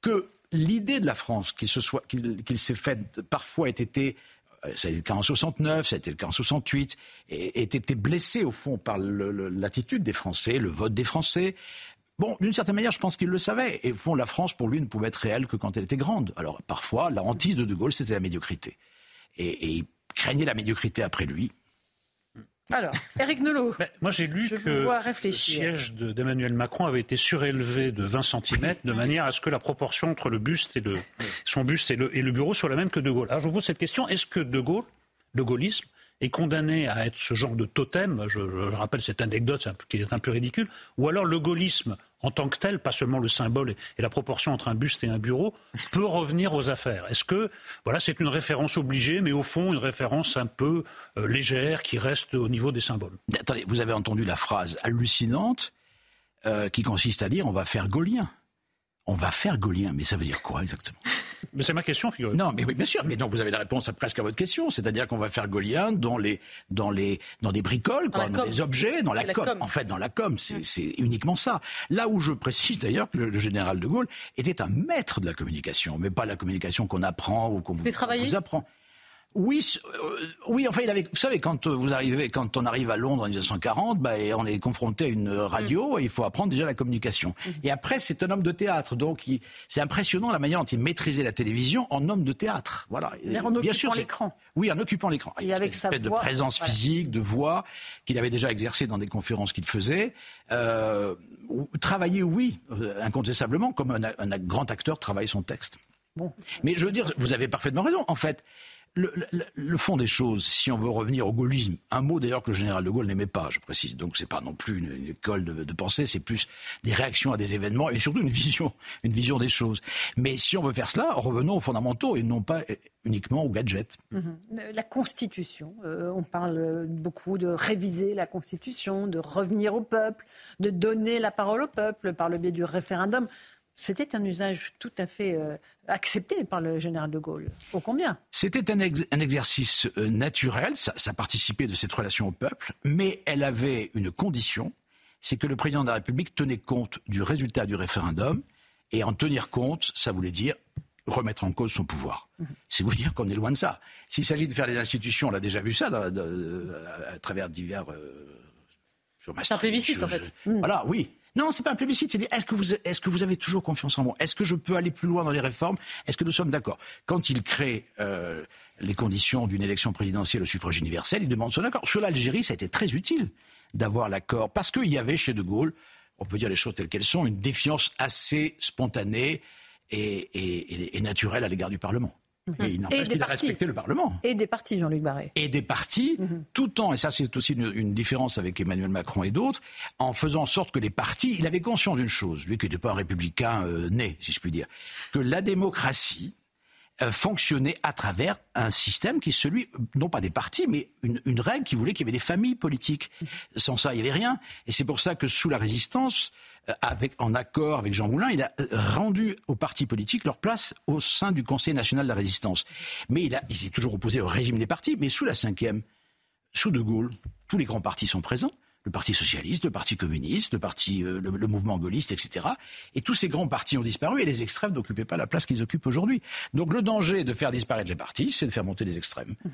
Que l'idée de la France, qu'il se soit, qu'il s'est faite, parfois ait été ça a été le cas en 69, ça a été le cas en 68, et ait été blessé au fond par l'attitude des Français, le vote des Français. Bon, d'une certaine manière, je pense qu'il le savait. Et au fond, la France, pour lui, ne pouvait être réelle que quand elle était grande. Alors, parfois, la hantise de De Gaulle, c'était la médiocrité. Et, et il craignait la médiocrité après lui.
Alors, Eric Nolot.
Ben, Moi, j'ai lu que le siège de- d'Emmanuel Macron avait été surélevé de 20 cm de manière à ce que la proportion entre le buste et le, son buste et le, et le bureau soit la même que De Gaulle. Alors, je vous pose cette question est-ce que De Gaulle, le gaullisme, est condamné à être ce genre de totem? Je, je- je rappelle cette anecdote un qui est un peu ridicule. Ou alors le gaullisme en tant que tel, pas seulement le symbole et, la proportion entre un buste et un bureau, peut revenir aux affaires. Est-ce que voilà, c'est une référence obligée, mais au fond une référence un peu euh, légère qui reste au niveau des symboles?
Attendez, vous avez entendu la phrase hallucinante euh, qui consiste à dire on va faire gaulien. On va faire gaulien, mais ça veut dire quoi exactement?
Mais c'est ma question, figurez
Non, mais oui, bien sûr, mais non, vous avez la réponse à, presque à votre question, c'est-à-dire qu'on va faire gaulien dans les, dans les, dans des bricoles,
Dans
quoi, dans des objets, dans la,
La
com.
com.
En fait, dans la com, c'est c'est uniquement ça. Là où je précise d'ailleurs que le, le général de Gaulle était un maître de la communication, mais pas la communication qu'on apprend ou qu'on vous, vous apprend. Oui, euh, oui. Enfin, il avait. Vous savez, quand euh, vous arrivez, quand on arrive à Londres en 1940, bah, et on est confronté à une radio. et il faut apprendre déjà la communication. Et après, c'est un homme de théâtre, donc il- c'est impressionnant la manière dont il maîtrisait la télévision en homme de théâtre. Voilà.
Mais en
Bien
occupant l'écran.
Oui, en occupant l'écran.
Et
Une
avec sa
de
voix,
présence
voilà.
physique, de voix qu'il avait déjà exercé dans des conférences qu'il faisait. Euh, travailler, oui, euh, incontestablement, comme un, un grand acteur travaille son texte.
Bon.
Mais je veux dire, vous avez parfaitement raison. En fait, le, fond des choses, si on veut revenir au gaullisme, un mot d'ailleurs que le général de Gaulle n'aimait pas, je précise, donc c'est pas non plus une, école de, pensée, c'est plus des réactions à des événements et surtout une vision, une vision des choses. Mais si on veut faire cela, revenons aux fondamentaux et non pas uniquement aux gadgets.
Mmh. La Constitution, euh, on parle beaucoup de réviser la Constitution, de revenir au peuple, de donner la parole au peuple par le biais du référendum. C'était un usage tout à fait euh, accepté par le général de Gaulle. Au combien?
C'était un, ex un, exercice euh, naturel, ça, ça, participait de cette relation au peuple, mais elle avait une condition, c'est que le président de la République tenait compte du résultat du référendum, et en tenir compte, ça voulait dire remettre en cause son pouvoir. Mmh. C'est vous dire qu'on est loin de ça. S'il s'agit de faire des institutions, on a déjà vu ça dans, dans, à travers divers... Euh,
c'est un plébiscite, en fait.
Mmh. Voilà, oui. Non, c'est pas un plébiscite. C'est est-ce que vous est-ce que vous avez toujours confiance en moi? Est-ce que je peux aller plus loin dans les réformes? Est-ce que nous sommes d'accord? Quand il crée euh, les conditions d'une élection présidentielle au suffrage universel, il demande son accord. Sur l'Algérie, ça a été très utile d'avoir l'accord parce qu'il y avait chez De Gaulle, on peut dire les choses telles qu'elles sont, une défiance assez spontanée et, et, et naturelle à l'égard du Parlement. Et il n'empêche qu'il a respecté le Parlement.
Et des partis, Jean-Luc Barré.
Et des partis, mm -hmm. tout en, et ça c'est aussi une, une, différence avec Emmanuel Macron et d'autres, en faisant en sorte que les partis, il avait conscience d'une chose, lui qui n'était pas un républicain euh, né, si je puis dire, que la démocratie euh, fonctionnait à travers un système qui est celui, non pas des partis, mais une, une règle qui voulait qu'il y avait des familles politiques. Sans ça, il n'y avait rien. Et c'est pour ça que sous la résistance, avec, en accord avec Jean Moulin, il a rendu aux partis politiques leur place au sein du Conseil national de la résistance. Mais il, a, il s'est toujours opposé au régime des partis, mais sous la cinquième, sous De Gaulle, tous les grands partis sont présents. Le Parti socialiste, le Parti communiste, le, parti, euh, le, le, mouvement gaulliste, etc. Et tous ces grands partis ont disparu et les extrêmes n'occupaient pas la place qu'ils occupent aujourd'hui. Donc le danger de faire disparaître les partis, c'est de faire monter les extrêmes.
Mmh.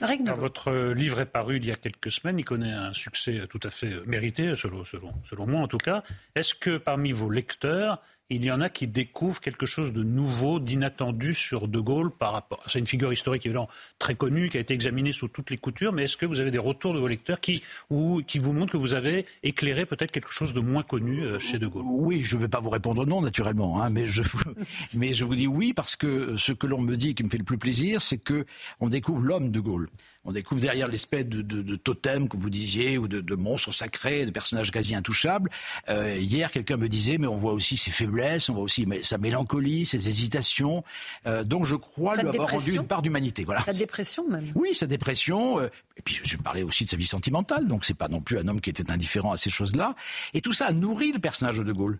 Alors, votre livre est paru il y a quelques semaines, il connaît un succès tout à fait mérité, selon, selon, selon moi en tout cas. Est-ce que parmi vos lecteurs, il y en a qui découvrent quelque chose de nouveau, d'inattendu sur De Gaulle par rapport. C'est une figure historique évidemment très connue, qui a été examinée sous toutes les coutures, mais est-ce que vous avez des retours de vos lecteurs qui, ou, qui vous montrent que vous avez éclairé peut-être quelque chose de moins connu chez De Gaulle?
Oui, je ne vais pas vous répondre non, naturellement, hein, mais, je, mais je vous dis oui parce que ce que l'on me dit qui me fait le plus plaisir, c'est que on découvre l'homme De Gaulle on découvre derrière l'espèce de, de, de, totem, comme vous disiez, ou de, de monstre sacré, de personnages quasi intouchables. Euh, hier, quelqu'un me disait, mais on voit aussi ses faiblesses, on voit aussi sa mélancolie, ses hésitations. Euh, donc je crois lui avoir rendu une part d'humanité. Voilà.
Sa dépression même.
Oui, sa dépression. Euh, et puis je parlais aussi de sa vie sentimentale, donc c'est pas non plus un homme qui était indifférent à ces choses-là. Et tout ça a nourri le personnage de De Gaulle.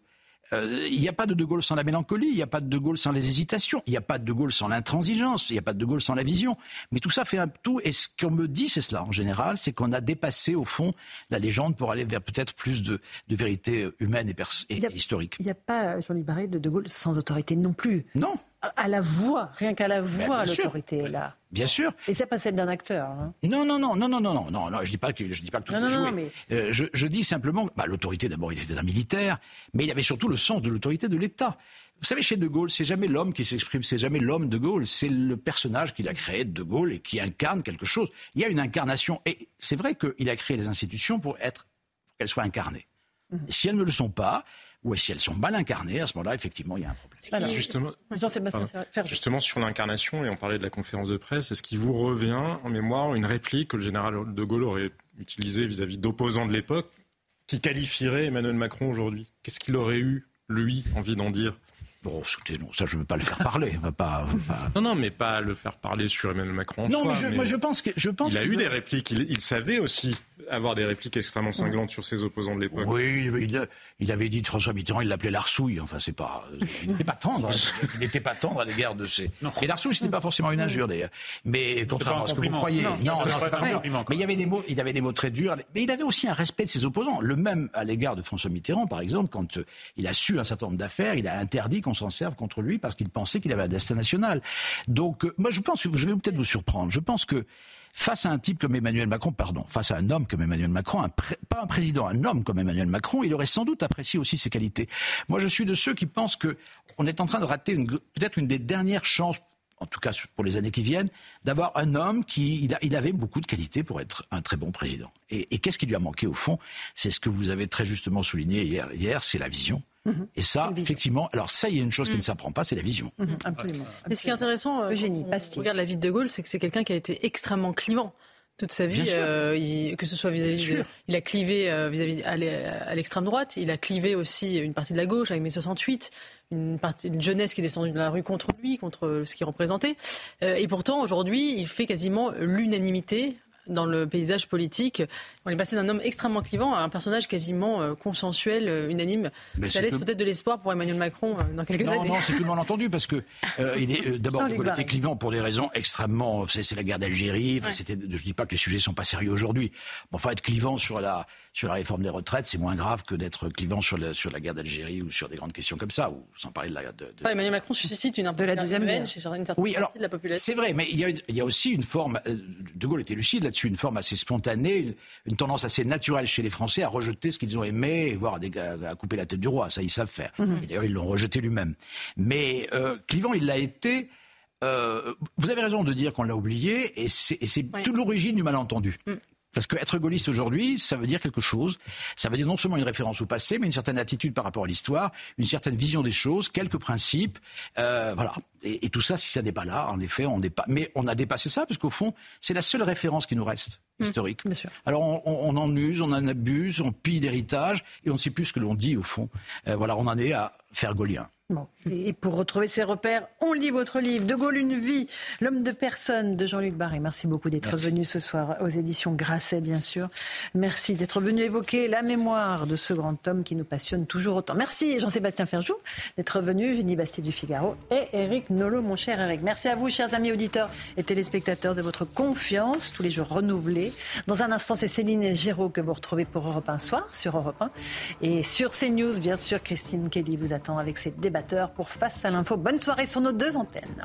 Il euh, n'y a pas de De Gaulle sans la mélancolie, il n'y a pas de De Gaulle sans les hésitations, il n'y a pas de De Gaulle sans l'intransigeance, il n'y a pas de De Gaulle sans la vision. Mais tout ça fait un tout. Et ce qu'on me dit, c'est cela en général, c'est qu'on a dépassé au fond la légende pour aller vers peut-être plus de, de vérité humaine et, et
a,
historique.
Il n'y a pas, Jean-Luc Barré, de De Gaulle sans autorité non plus.
Non
à la voix, rien qu'à la voix, ben, l'autorité est là.
Bien sûr.
Et c'est pas celle d'un acteur. Hein.
Non, non, non, non, non, non, non, non, Je dis pas que je dis pas que tout
non,
est
non,
joué.
Mais...
Euh, je, je, dis simplement, bah, l'autorité d'abord, il était un militaire, mais il avait surtout le sens de l'autorité de l'État. Vous savez, chez De Gaulle, c'est jamais l'homme qui s'exprime, c'est jamais l'homme De Gaulle, c'est le personnage qu'il a créé de De Gaulle et qui incarne quelque chose. Il y a une incarnation, et c'est vrai qu'il a créé les institutions pour être, qu'elles soient incarnées. Mm -hmm. Si elles ne le sont pas, ou si elles sont mal incarnées, à ce moment-là, effectivement, il y a un problème.
Alors, justement, justement, sur l'incarnation, et on parlait de la conférence de presse, est-ce qu'il vous revient en mémoire une réplique que le général de Gaulle aurait utilisée vis-à-vis d'opposants de l'époque qui qualifierait Emmanuel Macron aujourd'hui? Qu'est-ce qu'il aurait eu, lui, envie d'en dire?
Bon, écoutez, non, ça je ne veux pas le faire parler. Va pas, va pas...
Non, non, mais pas le faire parler sur Emmanuel Macron.
Non,
soi,
mais, je,
mais
moi je pense que je pense.
Il a
que
eu des répliques. Il, il, savait aussi avoir des répliques extrêmement cinglantes sur ses opposants de l'époque.
Oui, il, il, avait dit de François Mitterrand, il l'appelait l'arsouille. Enfin, c'est pas, il n'était pas tendre. Hein. il n'était pas tendre à l'égard de ses. Non. Et l'arsouille, c'était pas forcément une injure d'ailleurs. Mais contrairement à ce que vous croyez, non, non, non c'est pas. Mais il y avait des mots, il avait des mots très durs. Mais il avait aussi un respect de ses opposants. Le même à l'égard de François Mitterrand, par exemple, quand euh, il a su un certain nombre d'affaires, il a interdit qu'on s'en serve contre lui parce qu'il pensait qu'il avait un destin national. Donc, euh, moi, je pense je vais peut-être vous surprendre. Je pense que face à un type comme Emmanuel Macron, pardon, face à un homme comme Emmanuel Macron, pas un président, un homme comme Emmanuel Macron, il aurait sans doute apprécié aussi ses qualités. Moi, je suis de ceux qui pensent que on est en train de rater peut-être une des dernières chances en tout cas pour les années qui viennent, d'avoir un homme qui il, avait beaucoup de qualités pour être un très bon président. Et, qu'est-ce qui lui a manqué au fond? C'est ce que vous avez très justement souligné hier c'est la vision Et ça, effectivement, alors ça, il y a une chose qui ne s'apprend pas, c'est la vision.
Absolument.
Et ce qui est intéressant, euh,
Eugénie,
on regarde la vie de De Gaulle, c'est que c'est quelqu'un qui a été extrêmement clivant toute sa vie, euh, il, que ce soit vis-à-vis, de, il a clivé euh, vis-à-vis à l'extrême droite, il a clivé aussi une partie de la gauche avec mai 68, une partie, une jeunesse qui est descendue de la rue contre lui, contre ce qu'il représentait, euh, et pourtant aujourd'hui, il fait quasiment l'unanimité dans le paysage politique. On est passé d'un homme extrêmement clivant à un personnage quasiment euh, consensuel, euh, unanime. ça laisse peut-être de l'espoir pour Emmanuel Macron euh, dans quelques années.
Non, c'est tout le monde entendu parce que il est d'abord il était clivant pour des raisons extrêmement. C'est la guerre d'Algérie. Enfin, c'était. Je dis pas que les sujets sont pas sérieux aujourd'hui. Bon, enfin, être clivant sur la sur la réforme des retraites, c'est moins grave que d'être clivant sur la sur la guerre d'Algérie ou sur des grandes questions comme ça, ou sans parler de la. De,
Emmanuel Macron suscite une
de la deuxième guerre
chez une certaine oui, partie de la population.
C'est vrai, mais il y, a, il y a aussi une forme. De Gaulle était lucide là-dessus, une forme assez spontanée, une, tendance assez naturelle chez les Français à rejeter ce qu'ils ont aimé, voire à, à, couper la tête du roi. Ça, ils savent faire. Mhm. D'ailleurs, ils l'ont rejeté lui-même. Mais euh, Clivant, il l'a été. Euh, vous avez raison de dire qu'on l'a oublié, et c'est toute l'origine du malentendu. Mm. Parce qu'être gaulliste aujourd'hui, ça veut dire quelque chose. Ça veut dire non seulement une référence au passé, mais une certaine attitude par rapport à l'histoire, une certaine vision des choses, quelques principes. Euh, voilà. Et, tout ça, si ça n'est pas là, en effet, on n'est pas. Mais on a dépassé ça, parce qu'au fond, c'est la seule référence qui nous reste. Mmh, historique. Alors on, en use, on en abuse, on pille d'héritage et on ne sait plus ce que l'on dit au fond. Euh, voilà, on en est à faire gaulien.
Et pour retrouver ses repères, on lit votre livre De Gaulle, une vie, l'homme de personne de Jean-Luc Barré. Merci beaucoup d'être venu ce soir aux éditions Grasset, bien sûr. Merci d'être venu évoquer la mémoire de ce grand homme qui nous passionne toujours autant. Merci Jean-Sébastien Ferjou d'être venu, Jenny Bastier du Figaro et Eric Nolot, mon cher Eric. Merci à vous, chers amis auditeurs et téléspectateurs, de votre confiance, tous les jours renouvelés. Dans un instant, c'est Céline Géraud que vous retrouvez pour Europe 1 soir sur Europe 1. Et sur CNews, bien sûr, Christine Kelly vous attend avec ses débats pour Face à l'info. Bonne soirée sur nos deux antennes.